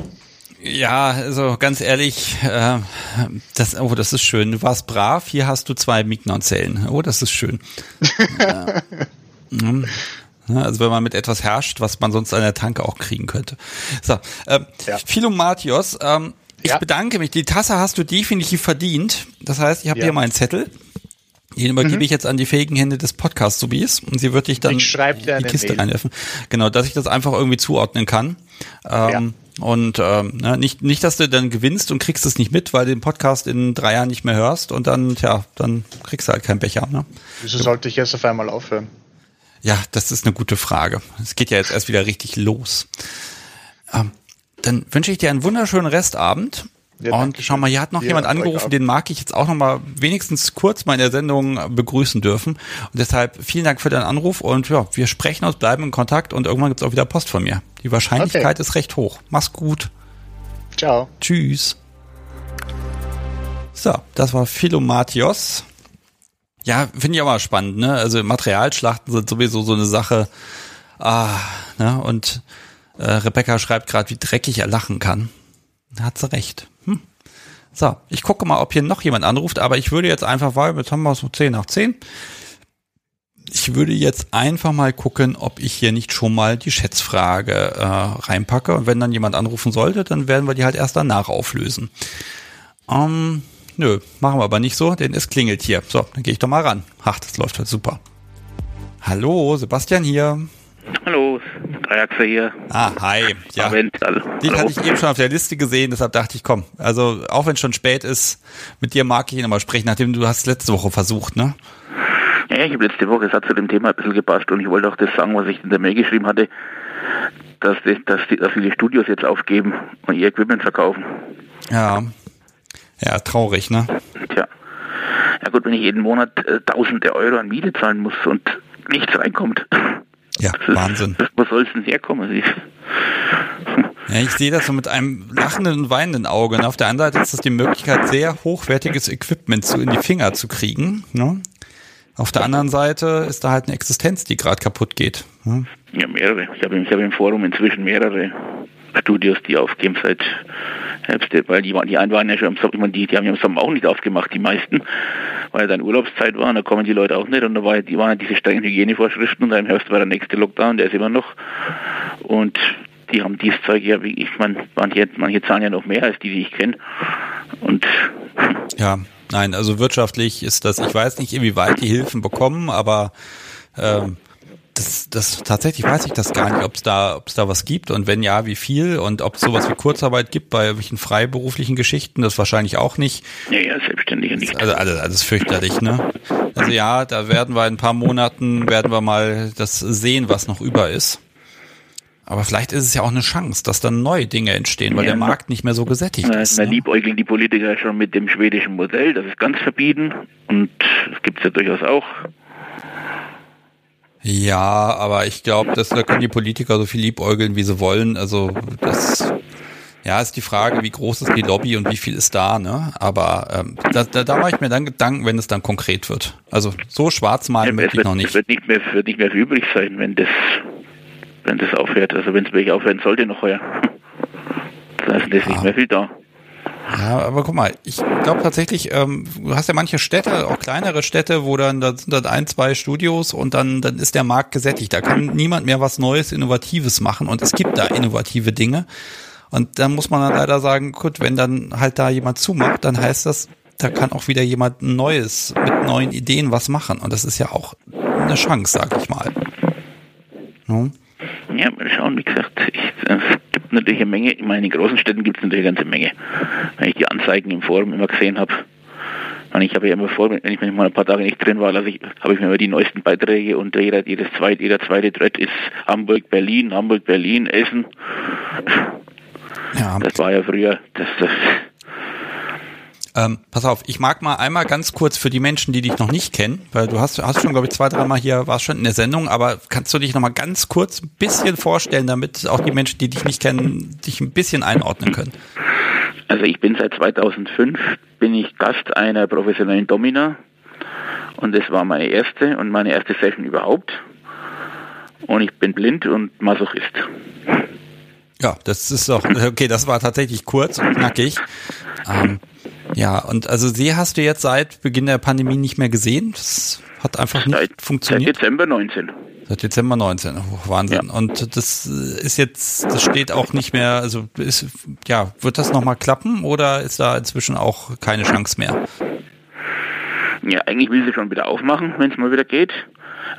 Ja, also ganz ehrlich, äh, das, oh, das ist schön. Du warst brav, hier hast du zwei Mignon-Zellen. Oh, das ist schön. ja. Also wenn man mit etwas herrscht, was man sonst an der Tanke auch kriegen könnte. So, ähm, ja. Philo Matios, ähm, ich ja. bedanke mich. Die Tasse hast du definitiv verdient. Das heißt, ich habe ja. hier meinen Zettel. Den übergebe mhm. ich jetzt an die fähigen Hände des Podcast-Subis und sie wird dich dann in die Kiste reinwerfen. Genau, dass ich das einfach irgendwie zuordnen kann. Ähm, und ähm, ne, nicht, nicht, dass du dann gewinnst und kriegst es nicht mit, weil du den Podcast in drei Jahren nicht mehr hörst und dann, tja, dann kriegst du halt keinen Becher. Ne? Wieso sollte ich jetzt auf einmal aufhören? Ja, das ist eine gute Frage. Es geht ja jetzt erst wieder richtig los. Ähm, dann wünsche ich dir einen wunderschönen Restabend ja, und schau mal, hier hat noch ja, jemand angerufen, den mag ich jetzt auch noch mal wenigstens kurz mal in der Sendung begrüßen dürfen. Und deshalb vielen Dank für deinen Anruf und ja, wir sprechen uns, bleiben in Kontakt und irgendwann gibt's auch wieder Post von mir. Die Wahrscheinlichkeit okay. ist recht hoch. Mach's gut. Ciao. Tschüss. So, das war Philomatios. Ja, finde ich auch mal spannend, ne? Also Materialschlachten sind sowieso so eine Sache. Ah, ne? Und äh, Rebecca schreibt gerade, wie dreckig er lachen kann. Da hat sie recht. Hm. So, ich gucke mal, ob hier noch jemand anruft, aber ich würde jetzt einfach, weil jetzt haben wir so 10 nach 10. Ich würde jetzt einfach mal gucken, ob ich hier nicht schon mal die Schätzfrage äh, reinpacke. Und wenn dann jemand anrufen sollte, dann werden wir die halt erst danach auflösen. Ähm, nö, machen wir aber nicht so, denn es klingelt hier. So, dann gehe ich doch mal ran. Ach, das läuft halt super. Hallo, Sebastian hier. Hallo, Dreiachse hier. Ah, hi. Ja. Den hatte ich eben schon auf der Liste gesehen, deshalb dachte ich, komm, also auch wenn es schon spät ist, mit dir mag ich ihn nochmal sprechen, nachdem du hast letzte Woche versucht, ne? Ja, ich habe letzte Woche, es hat zu dem Thema ein bisschen gepasst und ich wollte auch das sagen, was ich in der Mail geschrieben hatte, dass, die, dass, die, dass viele Studios jetzt aufgeben und ihr Equipment verkaufen. Ja. Ja, traurig, ne? Tja. Ja gut, wenn ich jeden Monat äh, tausende Euro an Miete zahlen muss und nichts reinkommt. Ja, Wahnsinn. Ist, wo soll es denn herkommen? Ja, ich sehe das so mit einem lachenden und weinenden Auge. Ne? Auf der anderen Seite ist das die Möglichkeit, sehr hochwertiges Equipment zu, in die Finger zu kriegen. Ne? Auf der anderen Seite ist da halt eine Existenz, die gerade kaputt geht. Ne? Ja, mehrere. Ich habe, ich habe im Forum inzwischen mehrere Studios, die aufgeben seit Herbst, weil die, die einen waren ja schon im Sommer, die, die haben ja im Sommer auch nicht aufgemacht, die meisten, weil ja dann Urlaubszeit war und da kommen die Leute auch nicht und da war, die waren ja diese strengen Hygienevorschriften und dann im Herbst war der nächste Lockdown, der ist immer noch und die haben dieses Zeug ja, wie ich meine, manche, manche zahlen ja noch mehr als die, die ich kenne und ja, nein, also wirtschaftlich ist das, ich weiß nicht, inwieweit die Hilfen bekommen, aber ähm, das, das tatsächlich weiß ich das gar nicht, ob es da, ob es da was gibt und wenn ja, wie viel und ob es sowas wie Kurzarbeit gibt bei irgendwelchen freiberuflichen Geschichten, das wahrscheinlich auch nicht. Ja, ja, selbstständige nicht. Also, also alles fürchterlich, ne? Also ja, da werden wir in ein paar Monaten werden wir mal das sehen, was noch über ist. Aber vielleicht ist es ja auch eine Chance, dass dann neue Dinge entstehen, weil ja, der Markt nicht mehr so gesättigt na, ist. Na, ne? liebäugeln die Politiker schon mit dem schwedischen Modell, das ist ganz verbieten und das gibt es ja durchaus auch. Ja, aber ich glaube, dass da können die Politiker so viel liebäugeln, wie sie wollen. Also das ja, ist die Frage, wie groß ist die Lobby und wie viel ist da, ne? Aber ähm, da, da, da mache ich mir dann Gedanken, wenn es dann konkret wird. Also so schwarz malen ja, möchte ich noch nicht. Es wird nicht mehr, wird nicht mehr übrig sein, wenn das, wenn das aufhört. Also wenn es wirklich aufhören sollte noch heuer. Dann ist ja. nicht mehr viel da. Ja, aber guck mal, ich glaube tatsächlich, ähm, du hast ja manche Städte, auch kleinere Städte, wo dann da sind dann ein, zwei Studios und dann dann ist der Markt gesättigt. Da kann niemand mehr was Neues, Innovatives machen und es gibt da innovative Dinge. Und dann muss man dann leider sagen, gut, wenn dann halt da jemand zumacht, dann heißt das, da kann auch wieder jemand Neues mit neuen Ideen was machen. Und das ist ja auch eine Chance, sag ich mal. No? Ja, mal schauen, wie gesagt, ich, gibt natürlich eine Menge, ich meine, in großen Städten gibt es natürlich eine ganze Menge. Wenn ich die Anzeigen im Forum immer gesehen habe, Und ich habe ja immer vor, wenn ich mal ein paar Tage nicht drin war, ich, habe ich mir immer die neuesten Beiträge und jeder, jedes zweite, jeder zweite Thread ist Hamburg, Berlin, Hamburg, Berlin, Essen. Ja. Das war ja früher, das, das ähm, pass auf, ich mag mal einmal ganz kurz für die Menschen, die dich noch nicht kennen, weil du hast, hast schon, glaube ich, zwei, dreimal hier, warst schon in der Sendung, aber kannst du dich noch mal ganz kurz ein bisschen vorstellen, damit auch die Menschen, die dich nicht kennen, dich ein bisschen einordnen können? Also ich bin seit 2005, bin ich Gast einer professionellen Domina und das war meine erste und meine erste Session überhaupt. Und ich bin blind und Masochist. Ja, das ist doch, okay, das war tatsächlich kurz und knackig. Ähm, ja, und also sie hast du jetzt seit Beginn der Pandemie nicht mehr gesehen. Das hat einfach nicht seit, funktioniert. Seit Dezember 19. Seit Dezember 19. Oh, Wahnsinn. Ja. Und das ist jetzt, das steht auch nicht mehr, also ist, ja, wird das nochmal klappen oder ist da inzwischen auch keine Chance mehr? Ja, eigentlich will sie schon wieder aufmachen, wenn es mal wieder geht.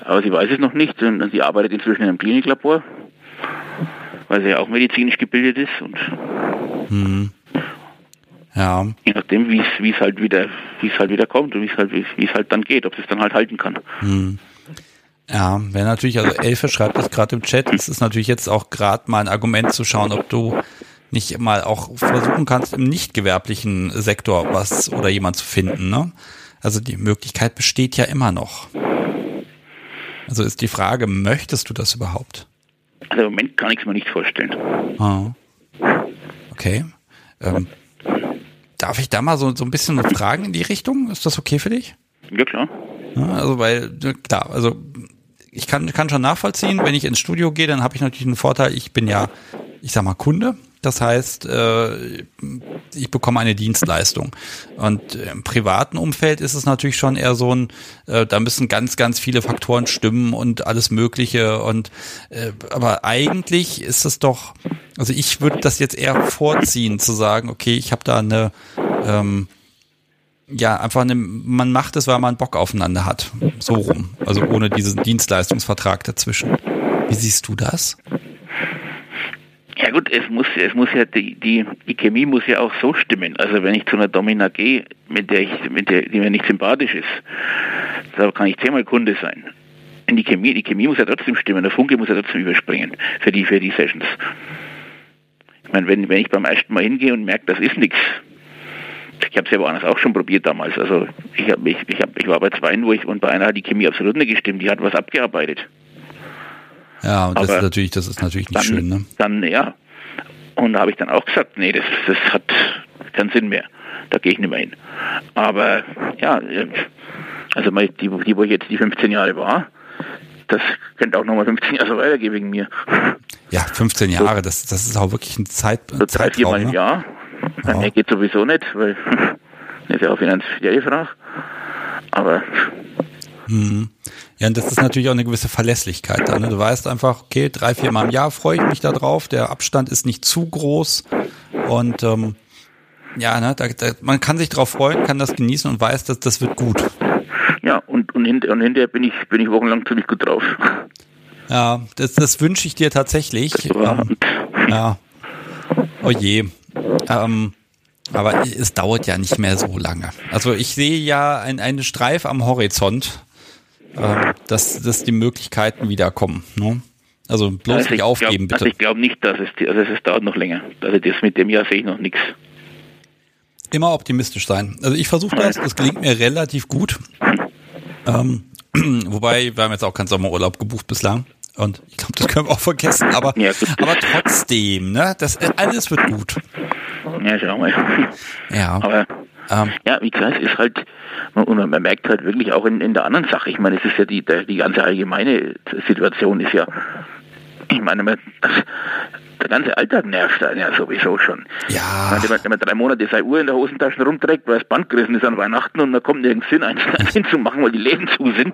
Aber sie weiß es noch nicht und sie arbeitet inzwischen in einem Kliniklabor, weil sie ja auch medizinisch gebildet ist und hm. Ja. Je nachdem, wie es halt wieder, wie es halt wieder kommt und wie es halt, wie es halt dann geht, ob es dann halt halten kann. Hm. Ja, wenn natürlich, also Elfe schreibt das gerade im Chat, es ist natürlich jetzt auch gerade mal ein Argument zu schauen, ob du nicht mal auch versuchen kannst, im nicht gewerblichen Sektor was oder jemand zu finden, ne? Also die Möglichkeit besteht ja immer noch. Also ist die Frage, möchtest du das überhaupt? Also im Moment kann ich es mir nicht vorstellen. Ah. Okay. Ähm, Darf ich da mal so, so ein bisschen fragen in die Richtung? Ist das okay für dich? Ja, klar. Ja, also, weil, klar, also ich kann, kann schon nachvollziehen, wenn ich ins Studio gehe, dann habe ich natürlich einen Vorteil, ich bin ja, ich sag mal, Kunde. Das heißt, äh, ich bekomme eine Dienstleistung. Und im privaten Umfeld ist es natürlich schon eher so ein, äh, da müssen ganz, ganz viele Faktoren stimmen und alles Mögliche. Und äh, aber eigentlich ist es doch, also ich würde das jetzt eher vorziehen, zu sagen, okay, ich habe da eine ähm, ja, einfach eine, man macht es, weil man Bock aufeinander hat. So rum. Also ohne diesen Dienstleistungsvertrag dazwischen. Wie siehst du das? Ja gut, es muss, es muss ja die, die, die Chemie muss ja auch so stimmen. Also wenn ich zu einer Domina gehe, mit der ich, mit der, die mir nicht sympathisch ist, da kann ich zehnmal Kunde sein. Und die Chemie, die Chemie muss ja trotzdem stimmen, der Funke muss ja trotzdem überspringen für die, für die Sessions. Ich meine, wenn, wenn ich beim ersten Mal hingehe und merke, das ist nichts, ich habe es ja woanders auch schon probiert damals. Also ich, hab, ich, ich, hab, ich war bei zwei, wo ich und bei einer hat die Chemie absolut nicht gestimmt. Die hat was abgearbeitet. Ja, und das ist natürlich, das ist natürlich nicht dann, schön, ne? Dann ja. Und da habe ich dann auch gesagt, nee, das, das hat keinen Sinn mehr. Da gehe ich nicht mehr hin. Aber ja, also die, die, wo ich jetzt die 15 Jahre war, das könnte auch nochmal 15 Jahre so weitergehen wegen mir. Ja, 15 Jahre, das, das ist auch wirklich ein Zeit, so drei, Zeitraum. Viermal im ne? Jahr. Ja. Mehr geht sowieso nicht, weil das ist ja auch finanzielle Frage. Aber. Hm. Ja, und das ist natürlich auch eine gewisse Verlässlichkeit da. Ne? Du weißt einfach, okay, drei, vier Mal im Jahr freue ich mich da drauf. Der Abstand ist nicht zu groß. Und ähm, ja, ne, da, da, man kann sich drauf freuen, kann das genießen und weiß, dass das wird gut. Ja, und, und, hinter, und hinterher bin ich, bin ich wochenlang ziemlich gut drauf. Ja, das, das wünsche ich dir tatsächlich. Ähm, ja. Oh je. Ähm, aber es dauert ja nicht mehr so lange. Also ich sehe ja ein, einen Streif am Horizont, äh, dass, dass die Möglichkeiten wiederkommen. Ne? Also bloß also nicht aufgeben, glaub, bitte. Also ich glaube nicht, dass es, also es dauert noch länger. Also das mit dem Jahr sehe ich noch nichts. Immer optimistisch sein. Also ich versuche das, das gelingt mir relativ gut. Ähm, wobei, wir haben jetzt auch keinen Sommerurlaub gebucht bislang. Und ich glaube, das können wir auch vergessen, aber, ja, aber trotzdem, ne, das alles wird gut. Ja, schau mal. Ja. Aber ähm, ja, wie gesagt, es ist halt, und man merkt halt wirklich auch in, in der anderen Sache, ich meine, es ist ja die, die ganze allgemeine Situation ist ja, ich meine, das, der ganze Alltag nervt einen ja sowieso schon. Ja. Wenn man, wenn man drei Monate seine Uhr in der Hosentasche rumträgt, weil das Band gerissen ist an Weihnachten und da kommt nirgends Sinn, eins hinzumachen, weil die Läden zu sind.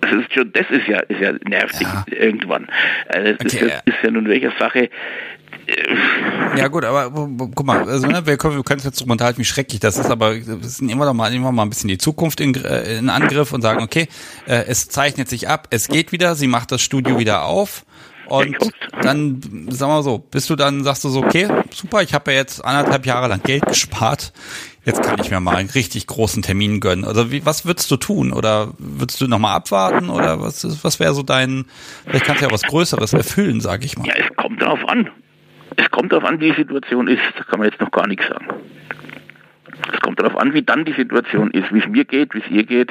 Das ist schon, das ist ja, ist ja nervig ja. irgendwann. Also das, okay. ist, das ist ja nun welcher Sache, ja gut, aber guck mal, also, ne, wir können, wir können jetzt unterhalten, wie schrecklich das ist, aber wir sind immer noch mal, immer mal ein bisschen die Zukunft in, äh, in Angriff und sagen, okay, äh, es zeichnet sich ab, es geht wieder, sie macht das Studio wieder auf Und dann, sagen wir so, bist du dann, sagst du so, okay, super, ich habe ja jetzt anderthalb Jahre lang Geld gespart. Jetzt kann ich mir mal einen richtig großen Termin gönnen. Also wie, was würdest du tun? Oder würdest du nochmal abwarten? Oder was, was wäre so dein, vielleicht kannst du ja was Größeres erfüllen, sag ich mal. Ja, es kommt darauf an. Es kommt darauf an, wie die Situation ist. Da kann man jetzt noch gar nichts sagen. Es kommt darauf an, wie dann die Situation ist, wie es mir geht, wie es ihr geht,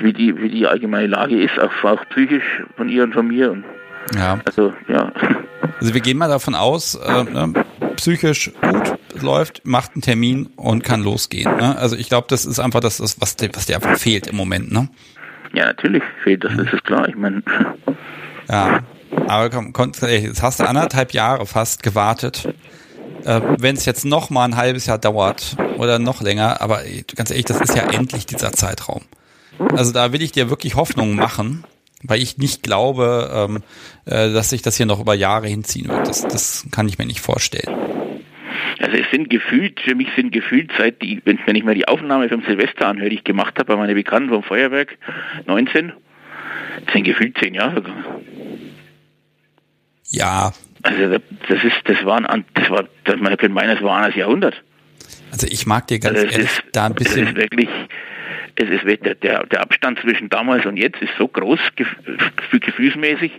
wie die, wie die allgemeine Lage ist, auch, auch psychisch von ihr und von mir. Und ja. Also, ja. Also wir gehen mal davon aus, äh, ne, psychisch gut läuft, macht einen Termin und kann losgehen. Ne? Also ich glaube, das ist einfach das, was, was dir einfach fehlt im Moment, ne? Ja, natürlich fehlt das, das ist klar. Ich meine. Ja, aber komm, jetzt hast du anderthalb Jahre fast gewartet. Äh, Wenn es jetzt noch mal ein halbes Jahr dauert oder noch länger, aber ganz ehrlich, das ist ja endlich dieser Zeitraum. Also da will ich dir wirklich Hoffnung machen, weil ich nicht glaube, ähm, äh, dass sich das hier noch über Jahre hinziehen wird. Das, das kann ich mir nicht vorstellen. Also es sind gefühlt, für mich sind gefühlt seit die, wenn, wenn ich mir die Aufnahme vom Silvester anhöre, die ich gemacht habe bei meinen Bekannten vom Feuerwerk 19, sind gefühlt zehn Jahre gegangen. Ja. Also das ist, das war ein, das war, man könnte meinen, es war ein Jahrhundert. Also ich mag dir ganz also ehrlich ist, da ein bisschen. Es ist wirklich, es ist der, der, Abstand zwischen damals und jetzt ist so groß gefühlsmäßig.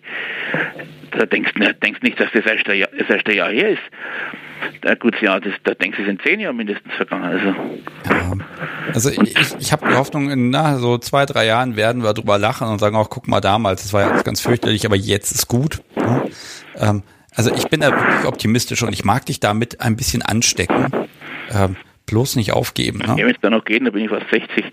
Da denkst du denkst nicht, dass das erst ein Jahr, das erst ein Jahr her ist. Da, gut, ja, das, da denkst du, es sind zehn Jahre mindestens vergangen. Also, ja. also ich, ich habe die Hoffnung, in na, so zwei, drei Jahren werden wir drüber lachen und sagen auch, guck mal damals, das war ja ganz fürchterlich, aber jetzt ist gut. Ja. Ähm, also ich bin da wirklich optimistisch und ich mag dich damit ein bisschen anstecken. Ähm, bloß nicht aufgeben. Ne? Ja, wenn es da noch geht, dann bin ich fast 60.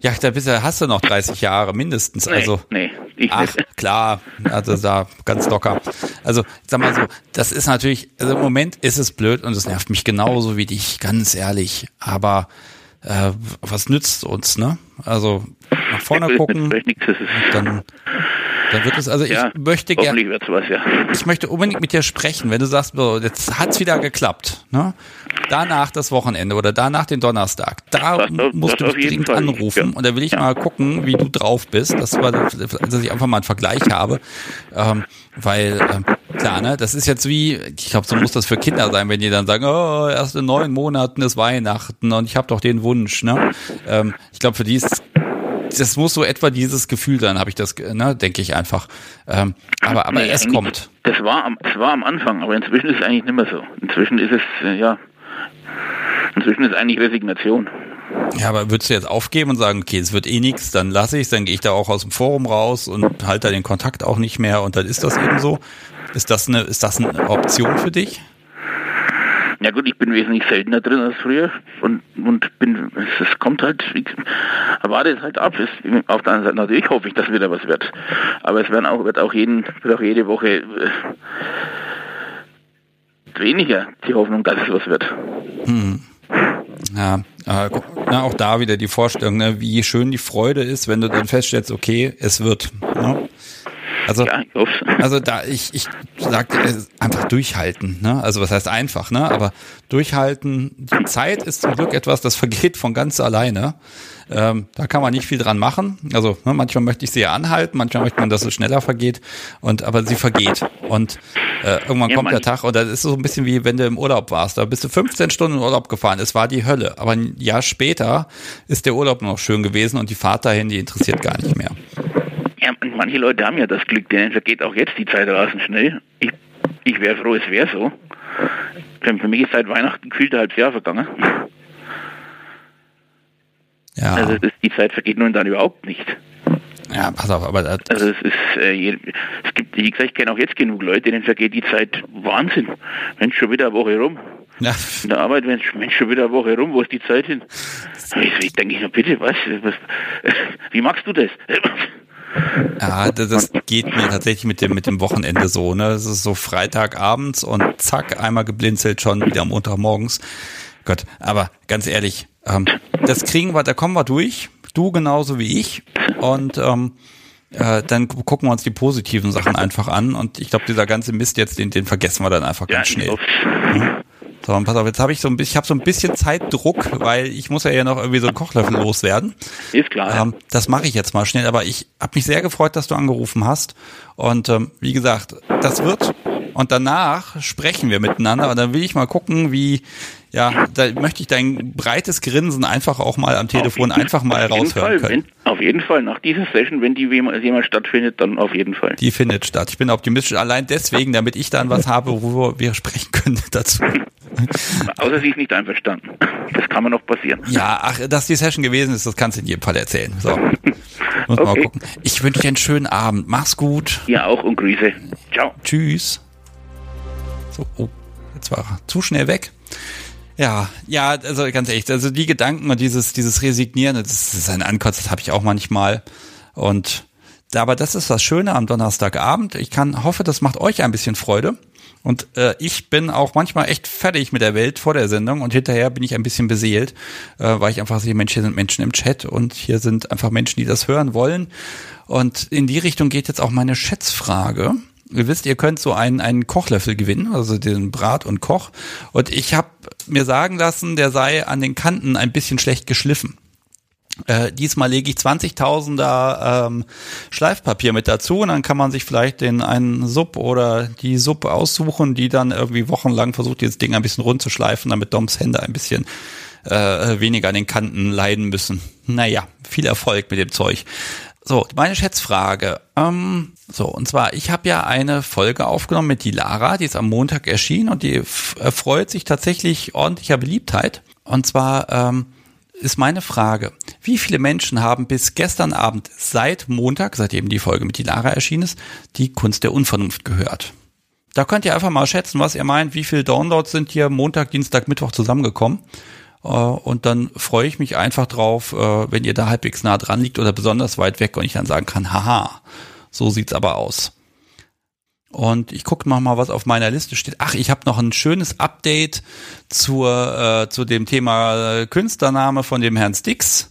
Ja, da bist du, hast du noch 30 Jahre mindestens. Nee, also, nee, ich ach, nicht. klar, also da ganz locker. Also, sag mal so, das ist natürlich, also im Moment ist es blöd und es nervt mich genauso wie dich, ganz ehrlich. Aber äh, was nützt uns, ne? Also nach vorne gucken, dann dann wird es, also ja, ich möchte gerne, ja. ich möchte unbedingt mit dir sprechen, wenn du sagst, so, jetzt hat's wieder geklappt, ne? Danach das Wochenende oder danach den Donnerstag, da Das- das- musst das du jeden dringend Fall. anrufen Ja. und da will ich Ja. mal gucken, wie du drauf bist, dass, wir, dass ich einfach mal einen Vergleich habe, ähm, weil ähm, klar, ne, das ist jetzt wie, ich glaube, so muss das für Kinder sein, wenn die dann sagen, oh, erst in neun Monaten ist Weihnachten und ich habe doch den Wunsch, ne? Ähm, ich glaube, für die ist das muss so etwa dieses Gefühl sein, habe ich das, ne, denke ich einfach. Ähm, aber aber Nee, es kommt. Das war, am, das war am Anfang, aber inzwischen ist es eigentlich nicht mehr so. Inzwischen ist es, äh, ja, inzwischen ist eigentlich Resignation. Ja, aber würdest du jetzt aufgeben und sagen, okay, es wird eh nichts, dann lasse ich dann gehe ich da auch aus dem Forum raus und halte da den Kontakt auch nicht mehr und dann ist das eben so. Ist das eine, ist das eine Option für dich? Ja gut, ich bin wesentlich seltener drin als früher und, und bin, es, kommt halt, ich erwarte es halt ab. Es, auf der anderen Seite natürlich hoffe ich, dass wieder was wird. Aber es werden auch, wird auch jeden, wird auch jede Woche äh, weniger die Hoffnung, dass es was wird. Ja, äh, na, auch da wieder die Vorstellung, ne, wie schön die Freude ist, wenn du dann feststellst, okay, es wird. Ne? Also Ja, Also da ich ich sag äh, einfach durchhalten, ne? Also was heißt einfach, ne? Aber durchhalten. Die Zeit ist zum Glück etwas, das vergeht von ganz alleine. Ähm, da kann man nicht viel dran machen. Also ne, manchmal möchte ich sie ja anhalten, manchmal möchte man, dass es schneller vergeht. Und aber sie vergeht. Und äh, irgendwann Ja, kommt der Tag und das ist so ein bisschen wie wenn du im Urlaub warst. Da bist du 15 Stunden in Urlaub gefahren. Es war die Hölle. Aber ein Jahr später ist der Urlaub noch schön gewesen und die Fahrt dahin, die interessiert gar nicht mehr. Ja, und manche Leute haben ja das Glück, denen vergeht auch jetzt die Zeit rasend schnell. Ich, ich wäre froh, es wäre so. Denn für mich ist seit Weihnachten gefühlt ein halbes Jahr vergangen. Ja, Also das, die Zeit vergeht nun dann überhaupt nicht. ja, pass auf, aber das, Also es ist, äh, es gibt, wie gesagt, ich kenne auch jetzt genug Leute, denen vergeht die Zeit Wahnsinn. Mensch, schon wieder eine Woche rum. ja, In der Arbeit, Mensch, Mensch schon wieder eine Woche rum, wo ist die Zeit hin? Ich, ich denke, na bitte, was, was? Wie magst du das? Ja, das, das geht mir tatsächlich mit dem, mit dem Wochenende so, ne? Es ist so Freitagabends und zack, einmal geblinzelt schon wieder Montagmorgens. Gott, aber ganz ehrlich, ähm, das kriegen wir, da kommen wir durch. Du genauso wie ich. Und ähm, äh, dann gucken wir uns die positiven Sachen einfach an. Und ich glaube, dieser ganze Mist jetzt, den, den vergessen wir dann einfach Ja, ganz schnell. hoffe So, pass auf, jetzt habe ich so ein bisschen, ich habe so ein bisschen Zeitdruck, weil ich muss ja ja noch irgendwie so einen Kochlöffel loswerden. Ist klar. Ähm, das mache ich jetzt mal schnell, aber ich habe mich sehr gefreut, dass du angerufen hast. Und ähm, wie gesagt, das wird und danach sprechen wir miteinander und dann will ich mal gucken, wie, ja, da möchte ich dein breites Grinsen einfach auch mal am Telefon einfach mal raushören Fall, können. Wenn, auf jeden Fall, nach dieser Session, wenn die jemals stattfindet, dann auf jeden Fall. Die findet statt. Ich bin optimistisch, allein deswegen, damit ich dann was habe, worüber wir sprechen können dazu. Außer sie ist nicht einverstanden. Das kann man noch passieren. Ja, ach, dass die Session gewesen ist, das kannst du in jedem Fall erzählen. So. Muss Okay. mal gucken. Ich wünsche dir einen schönen Abend. Mach's gut. Ja, auch und Grüße. Ciao. Tschüss. So, oh, jetzt war er zu schnell weg. Ja, ja, also ganz ehrlich, also die Gedanken und dieses, dieses Resignieren, das ist ein Ankotz, das habe ich auch manchmal. Und aber das ist das Schöne am Donnerstagabend. Ich kann hoffe, das macht euch ein bisschen Freude. Und äh, ich bin auch manchmal echt fertig mit der Welt vor der Sendung und hinterher bin ich ein bisschen beseelt, äh, weil ich einfach sehe, Mensch, hier sind Menschen im Chat und hier sind einfach Menschen, die das hören wollen. Und in die Richtung geht jetzt auch meine Schätzfrage. Ihr wisst, ihr könnt so einen, einen Kochlöffel gewinnen, also den Brat und Koch. Und ich habe mir sagen lassen, der sei an den Kanten ein bisschen schlecht geschliffen. Äh, diesmal lege ich 20.000er ähm, Schleifpapier mit dazu und dann kann man sich vielleicht den einen Sub oder die Sub aussuchen, die dann irgendwie wochenlang versucht, dieses Ding ein bisschen rund zu schleifen, damit Doms Hände ein bisschen äh, weniger an den Kanten leiden müssen. Naja, viel Erfolg mit dem Zeug. So, meine Schätzfrage. Ähm, so, und zwar, ich habe ja eine Folge aufgenommen mit die Lara, die ist am Montag erschienen und die erfreut sich tatsächlich ordentlicher Beliebtheit. Und zwar ähm, ist meine Frage, wie viele Menschen haben bis gestern Abend seit Montag, seitdem die Folge mit die Lara erschienen ist, die Kunst der Unvernunft gehört? Da könnt ihr einfach mal schätzen, was ihr meint, wie viele Downloads sind hier Montag, Dienstag, Mittwoch zusammengekommen. Äh, Und dann freue ich mich einfach drauf, äh, wenn ihr da halbwegs nah dran liegt oder besonders weit weg und ich dann sagen kann, haha, so sieht's aber aus. Und ich gucke noch mal, was auf meiner Liste steht. Ach, ich habe noch ein schönes Update zur, äh, zu dem Thema äh, Künstlername von dem Herrn Stix.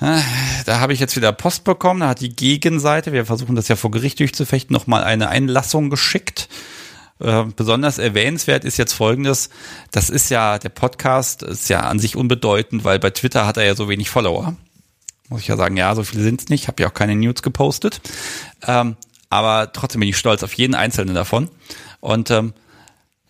Da habe ich jetzt wieder Post bekommen. Da hat die Gegenseite, wir versuchen das ja vor Gericht durchzufechten, noch mal eine Einlassung geschickt. Äh, besonders erwähnenswert ist jetzt folgendes. Das ist ja, der Podcast ist ja an sich unbedeutend, weil bei Twitter hat er ja so wenig Follower. Muss ich ja sagen, ja, so viele sind's nicht. Ich habe ja auch keine News gepostet. Ähm, aber trotzdem bin ich stolz auf jeden einzelnen davon. Und ähm,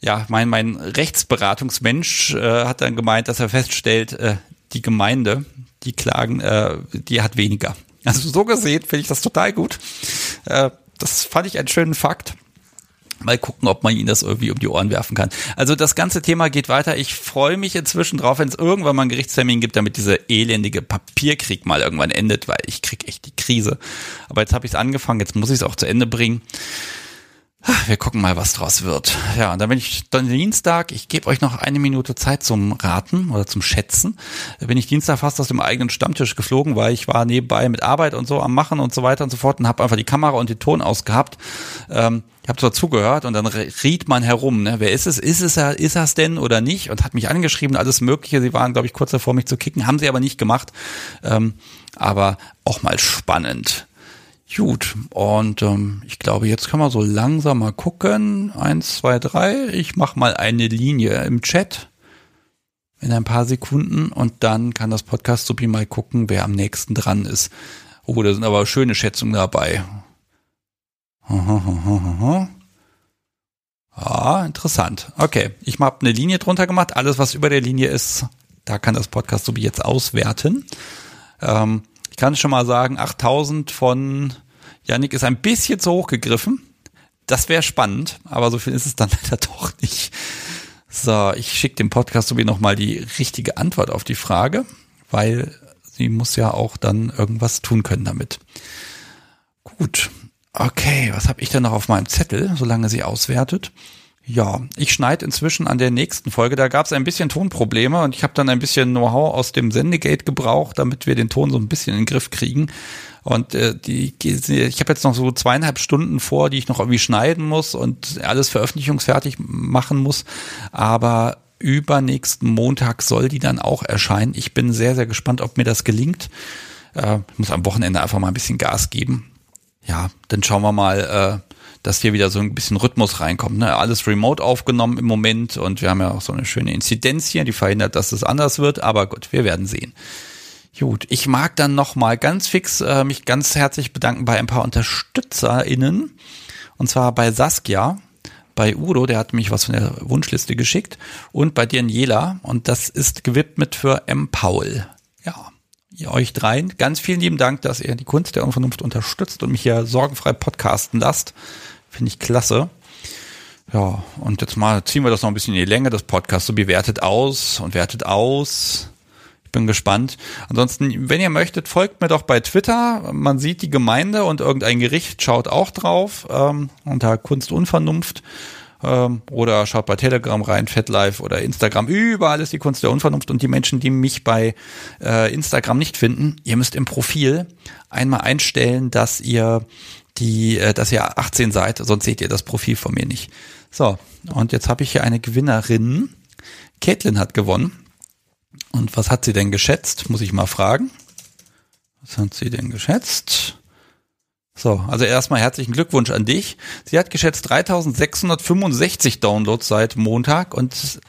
ja, mein, mein Rechtsberatungsmensch äh, hat dann gemeint, dass er feststellt, äh, die Gemeinde, die klagen, äh, die hat weniger. Also so gesehen finde ich das total gut. Äh, das fand ich einen schönen Fakt. Mal gucken, ob man ihnen das irgendwie um die Ohren werfen kann. Also das ganze Thema geht weiter. Ich freue mich inzwischen drauf, wenn es irgendwann mal einen Gerichtstermin gibt, damit dieser elendige Papierkrieg mal irgendwann endet, weil ich krieg echt die Krise. Aber jetzt habe ich es angefangen, jetzt muss ich es auch zu Ende bringen. Wir gucken mal, was draus wird. Ja, und dann bin ich dann Dienstag, ich gebe euch noch eine Minute Zeit zum Raten oder zum Schätzen. Bin ich Dienstag fast aus dem eigenen Stammtisch geflogen, weil ich war nebenbei mit Arbeit und so am Machen und so weiter und so fort und habe einfach die Kamera und den Ton ausgehabt. Ähm, ich habe zwar zugehört und dann riet man herum, ne? wer ist es? Ist es er, ist es denn oder nicht? Und hat mich angeschrieben, alles Mögliche. Sie waren, glaube ich, kurz davor, mich zu kicken, haben sie aber nicht gemacht. Ähm, aber auch mal spannend. Gut, und ähm, ich glaube, jetzt können wir so langsam mal gucken. Eins, zwei, drei. Ich mache mal eine Linie im Chat in ein paar Sekunden und dann kann das Podcast Supi mal gucken, wer am nächsten dran ist. Oh, da sind aber schöne Schätzungen dabei. Ah, interessant. Okay, ich habe eine Linie drunter gemacht. Alles, was über der Linie ist, da kann das Podcast Supi jetzt auswerten. Ähm, kann schon mal sagen, 8000 von Yannick ist ein bisschen zu hoch gegriffen. Das wäre spannend, aber so viel ist es dann leider doch nicht. So, ich schicke dem Podcast Subi nochmal die richtige Antwort auf die Frage, weil sie muss ja auch dann irgendwas tun können damit. Gut. Okay, was habe ich denn noch auf meinem Zettel, solange sie auswertet? Ja, ich schneide inzwischen an der nächsten Folge. Da gab es ein bisschen Tonprobleme und ich habe dann ein bisschen Know-how aus dem Sendegate gebraucht, damit wir den Ton so ein bisschen in den Griff kriegen. Und äh, die, ich habe jetzt noch so zweieinhalb Stunden vor, die ich noch irgendwie schneiden muss und alles veröffentlichungsfertig machen muss. Aber übernächsten Montag soll die dann auch erscheinen. Ich bin sehr, sehr gespannt, ob mir das gelingt. Äh, ich muss am Wochenende einfach mal ein bisschen Gas geben. Ja, dann schauen wir mal. Äh, dass hier wieder so ein bisschen Rhythmus reinkommt. Ne? Alles remote aufgenommen im Moment und wir haben ja auch so eine schöne Inzidenz hier, die verhindert, dass es anders wird, aber gut, wir werden sehen. Gut, ich mag dann nochmal ganz fix äh, mich ganz herzlich bedanken bei ein paar UnterstützerInnen. Und zwar bei Saskia, bei Udo, der hat mich was von der Wunschliste geschickt, und bei Daniela. Und das ist gewidmet für M. Paul. Ja, euch dreien. Ganz vielen lieben Dank, dass ihr die Kunst der Unvernunft unterstützt und mich hier sorgenfrei podcasten lasst. Finde ich klasse. Ja, und jetzt mal ziehen wir das noch ein bisschen in die Länge des Podcasts. So bewertet aus und wertet aus. Ich bin gespannt. Ansonsten, wenn ihr möchtet, folgt mir doch bei Twitter. Man sieht die Gemeinde und irgendein Gericht schaut auch drauf ähm, unter Kunst Unvernunft. Ähm, oder schaut bei Telegram rein, FetLife oder Instagram. Überall ist die Kunst der Unvernunft. Und die Menschen, die mich bei äh, Instagram nicht finden, ihr müsst im Profil einmal einstellen, dass ihr die, äh, dass ihr 18 seid, sonst seht ihr das Profil von mir nicht. So, und jetzt habe ich hier eine Gewinnerin. Caitlin hat gewonnen. Und was hat sie denn geschätzt? Muss ich mal fragen. Was hat sie denn geschätzt? So, also erstmal herzlichen Glückwunsch an dich. Sie hat geschätzt 3665 Downloads seit Montag und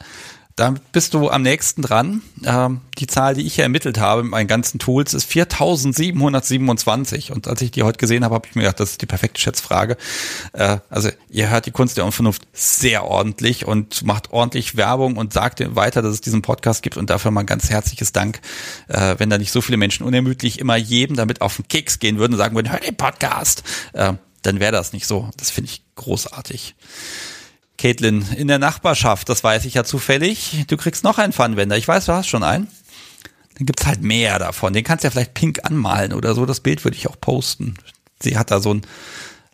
da bist du am nächsten dran. Ähm, die Zahl, die ich hier ermittelt habe mit meinen ganzen Tools, ist 4727. Und als ich die heute gesehen habe, habe ich mir gedacht, das ist die perfekte Schätzfrage. Äh, also ihr hört die Kunst der Unvernunft sehr ordentlich und macht ordentlich Werbung und sagt weiter, dass es diesen Podcast gibt. Und dafür mal ein ganz herzliches Dank. Äh, wenn da nicht so viele Menschen unermüdlich immer jedem damit auf den Keks gehen würden und sagen würden, hör den Podcast, äh, dann wäre das nicht so. Das finde ich großartig. Caitlin, in der Nachbarschaft, das weiß ich ja zufällig. Du kriegst noch einen Funwender. Ich weiß, du hast schon einen. Dann gibt's halt mehr davon. Den kannst du ja vielleicht pink anmalen oder so. Das Bild würde ich auch posten. Sie hat da so einen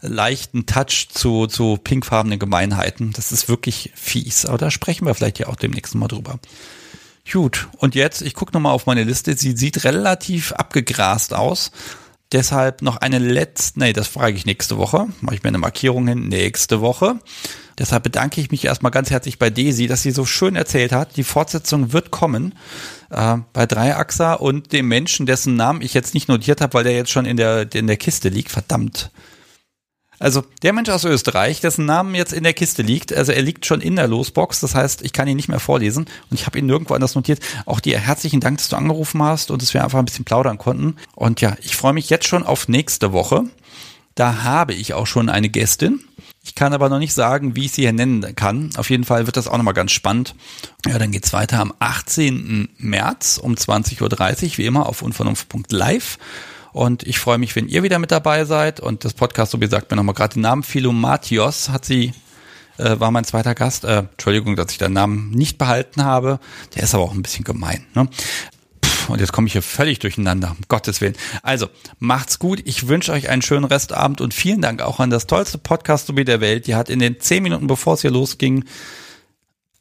leichten Touch zu, zu pinkfarbenen Gemeinheiten. Das ist wirklich fies. Aber da sprechen wir vielleicht ja auch demnächst mal drüber. Gut, und jetzt, ich gucke nochmal auf meine Liste. Sie sieht relativ abgegrast aus. Deshalb noch eine letzte, nee, das frage ich nächste Woche. Mache ich mir eine Markierung hin, nächste Woche. Deshalb bedanke ich mich erstmal ganz herzlich bei Desi, dass sie so schön erzählt hat. Die Fortsetzung wird kommen äh, bei Dreiachser und dem Menschen, dessen Namen ich jetzt nicht notiert habe, weil der jetzt schon in der, in der Kiste liegt. Verdammt. Also der Mensch aus Österreich, dessen Namen jetzt in der Kiste liegt, also er liegt schon in der Losbox, das heißt, ich kann ihn nicht mehr vorlesen und ich habe ihn nirgendwo anders notiert. Auch dir herzlichen Dank, dass du angerufen hast und dass wir einfach ein bisschen plaudern konnten. Und ja, ich freue mich jetzt schon auf nächste Woche. Da habe ich auch schon eine Gästin. Ich kann aber noch nicht sagen, wie ich sie hier nennen kann. Auf jeden Fall wird das auch nochmal ganz spannend. Ja, dann geht's weiter am 18. März um 20.30 Uhr, wie immer, auf unvernunft.live. Und ich freue mich, wenn ihr wieder mit dabei seid. Und das Podcast, so wie gesagt, mir nochmal gerade den Namen Philomatios hat sie, äh, war mein zweiter Gast. Äh, Entschuldigung, dass ich den Namen nicht behalten habe. Der ist aber auch ein bisschen gemein. Ne? Und jetzt komme ich hier völlig durcheinander, um Gottes Willen. Also, macht's gut. Ich wünsche euch einen schönen Restabend und vielen Dank auch an das tollste Podcast-Sobi der Welt. Die hat in den zehn Minuten, bevor es hier losging,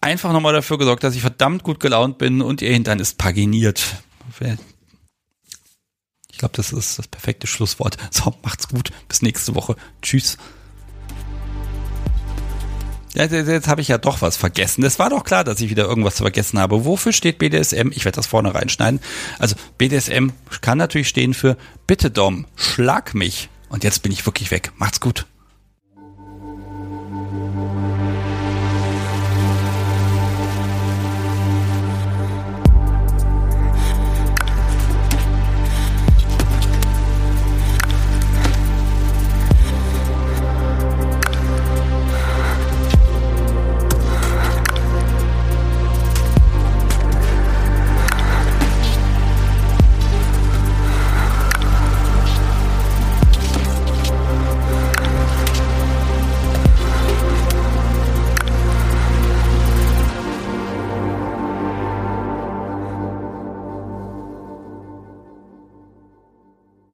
einfach nochmal dafür gesorgt, dass ich verdammt gut gelaunt bin und ihr Hintern ist paginiert. Ich glaube, das ist das perfekte Schlusswort. So, macht's gut. Bis nächste Woche. Tschüss. Ja, jetzt habe ich ja doch was vergessen. Es war doch klar, dass ich wieder irgendwas vergessen habe. Wofür steht BDSM? Ich werde das vorne reinschneiden. Also BDSM kann natürlich stehen für Bitte Dom, schlag mich. Und jetzt bin ich wirklich weg. Macht's gut.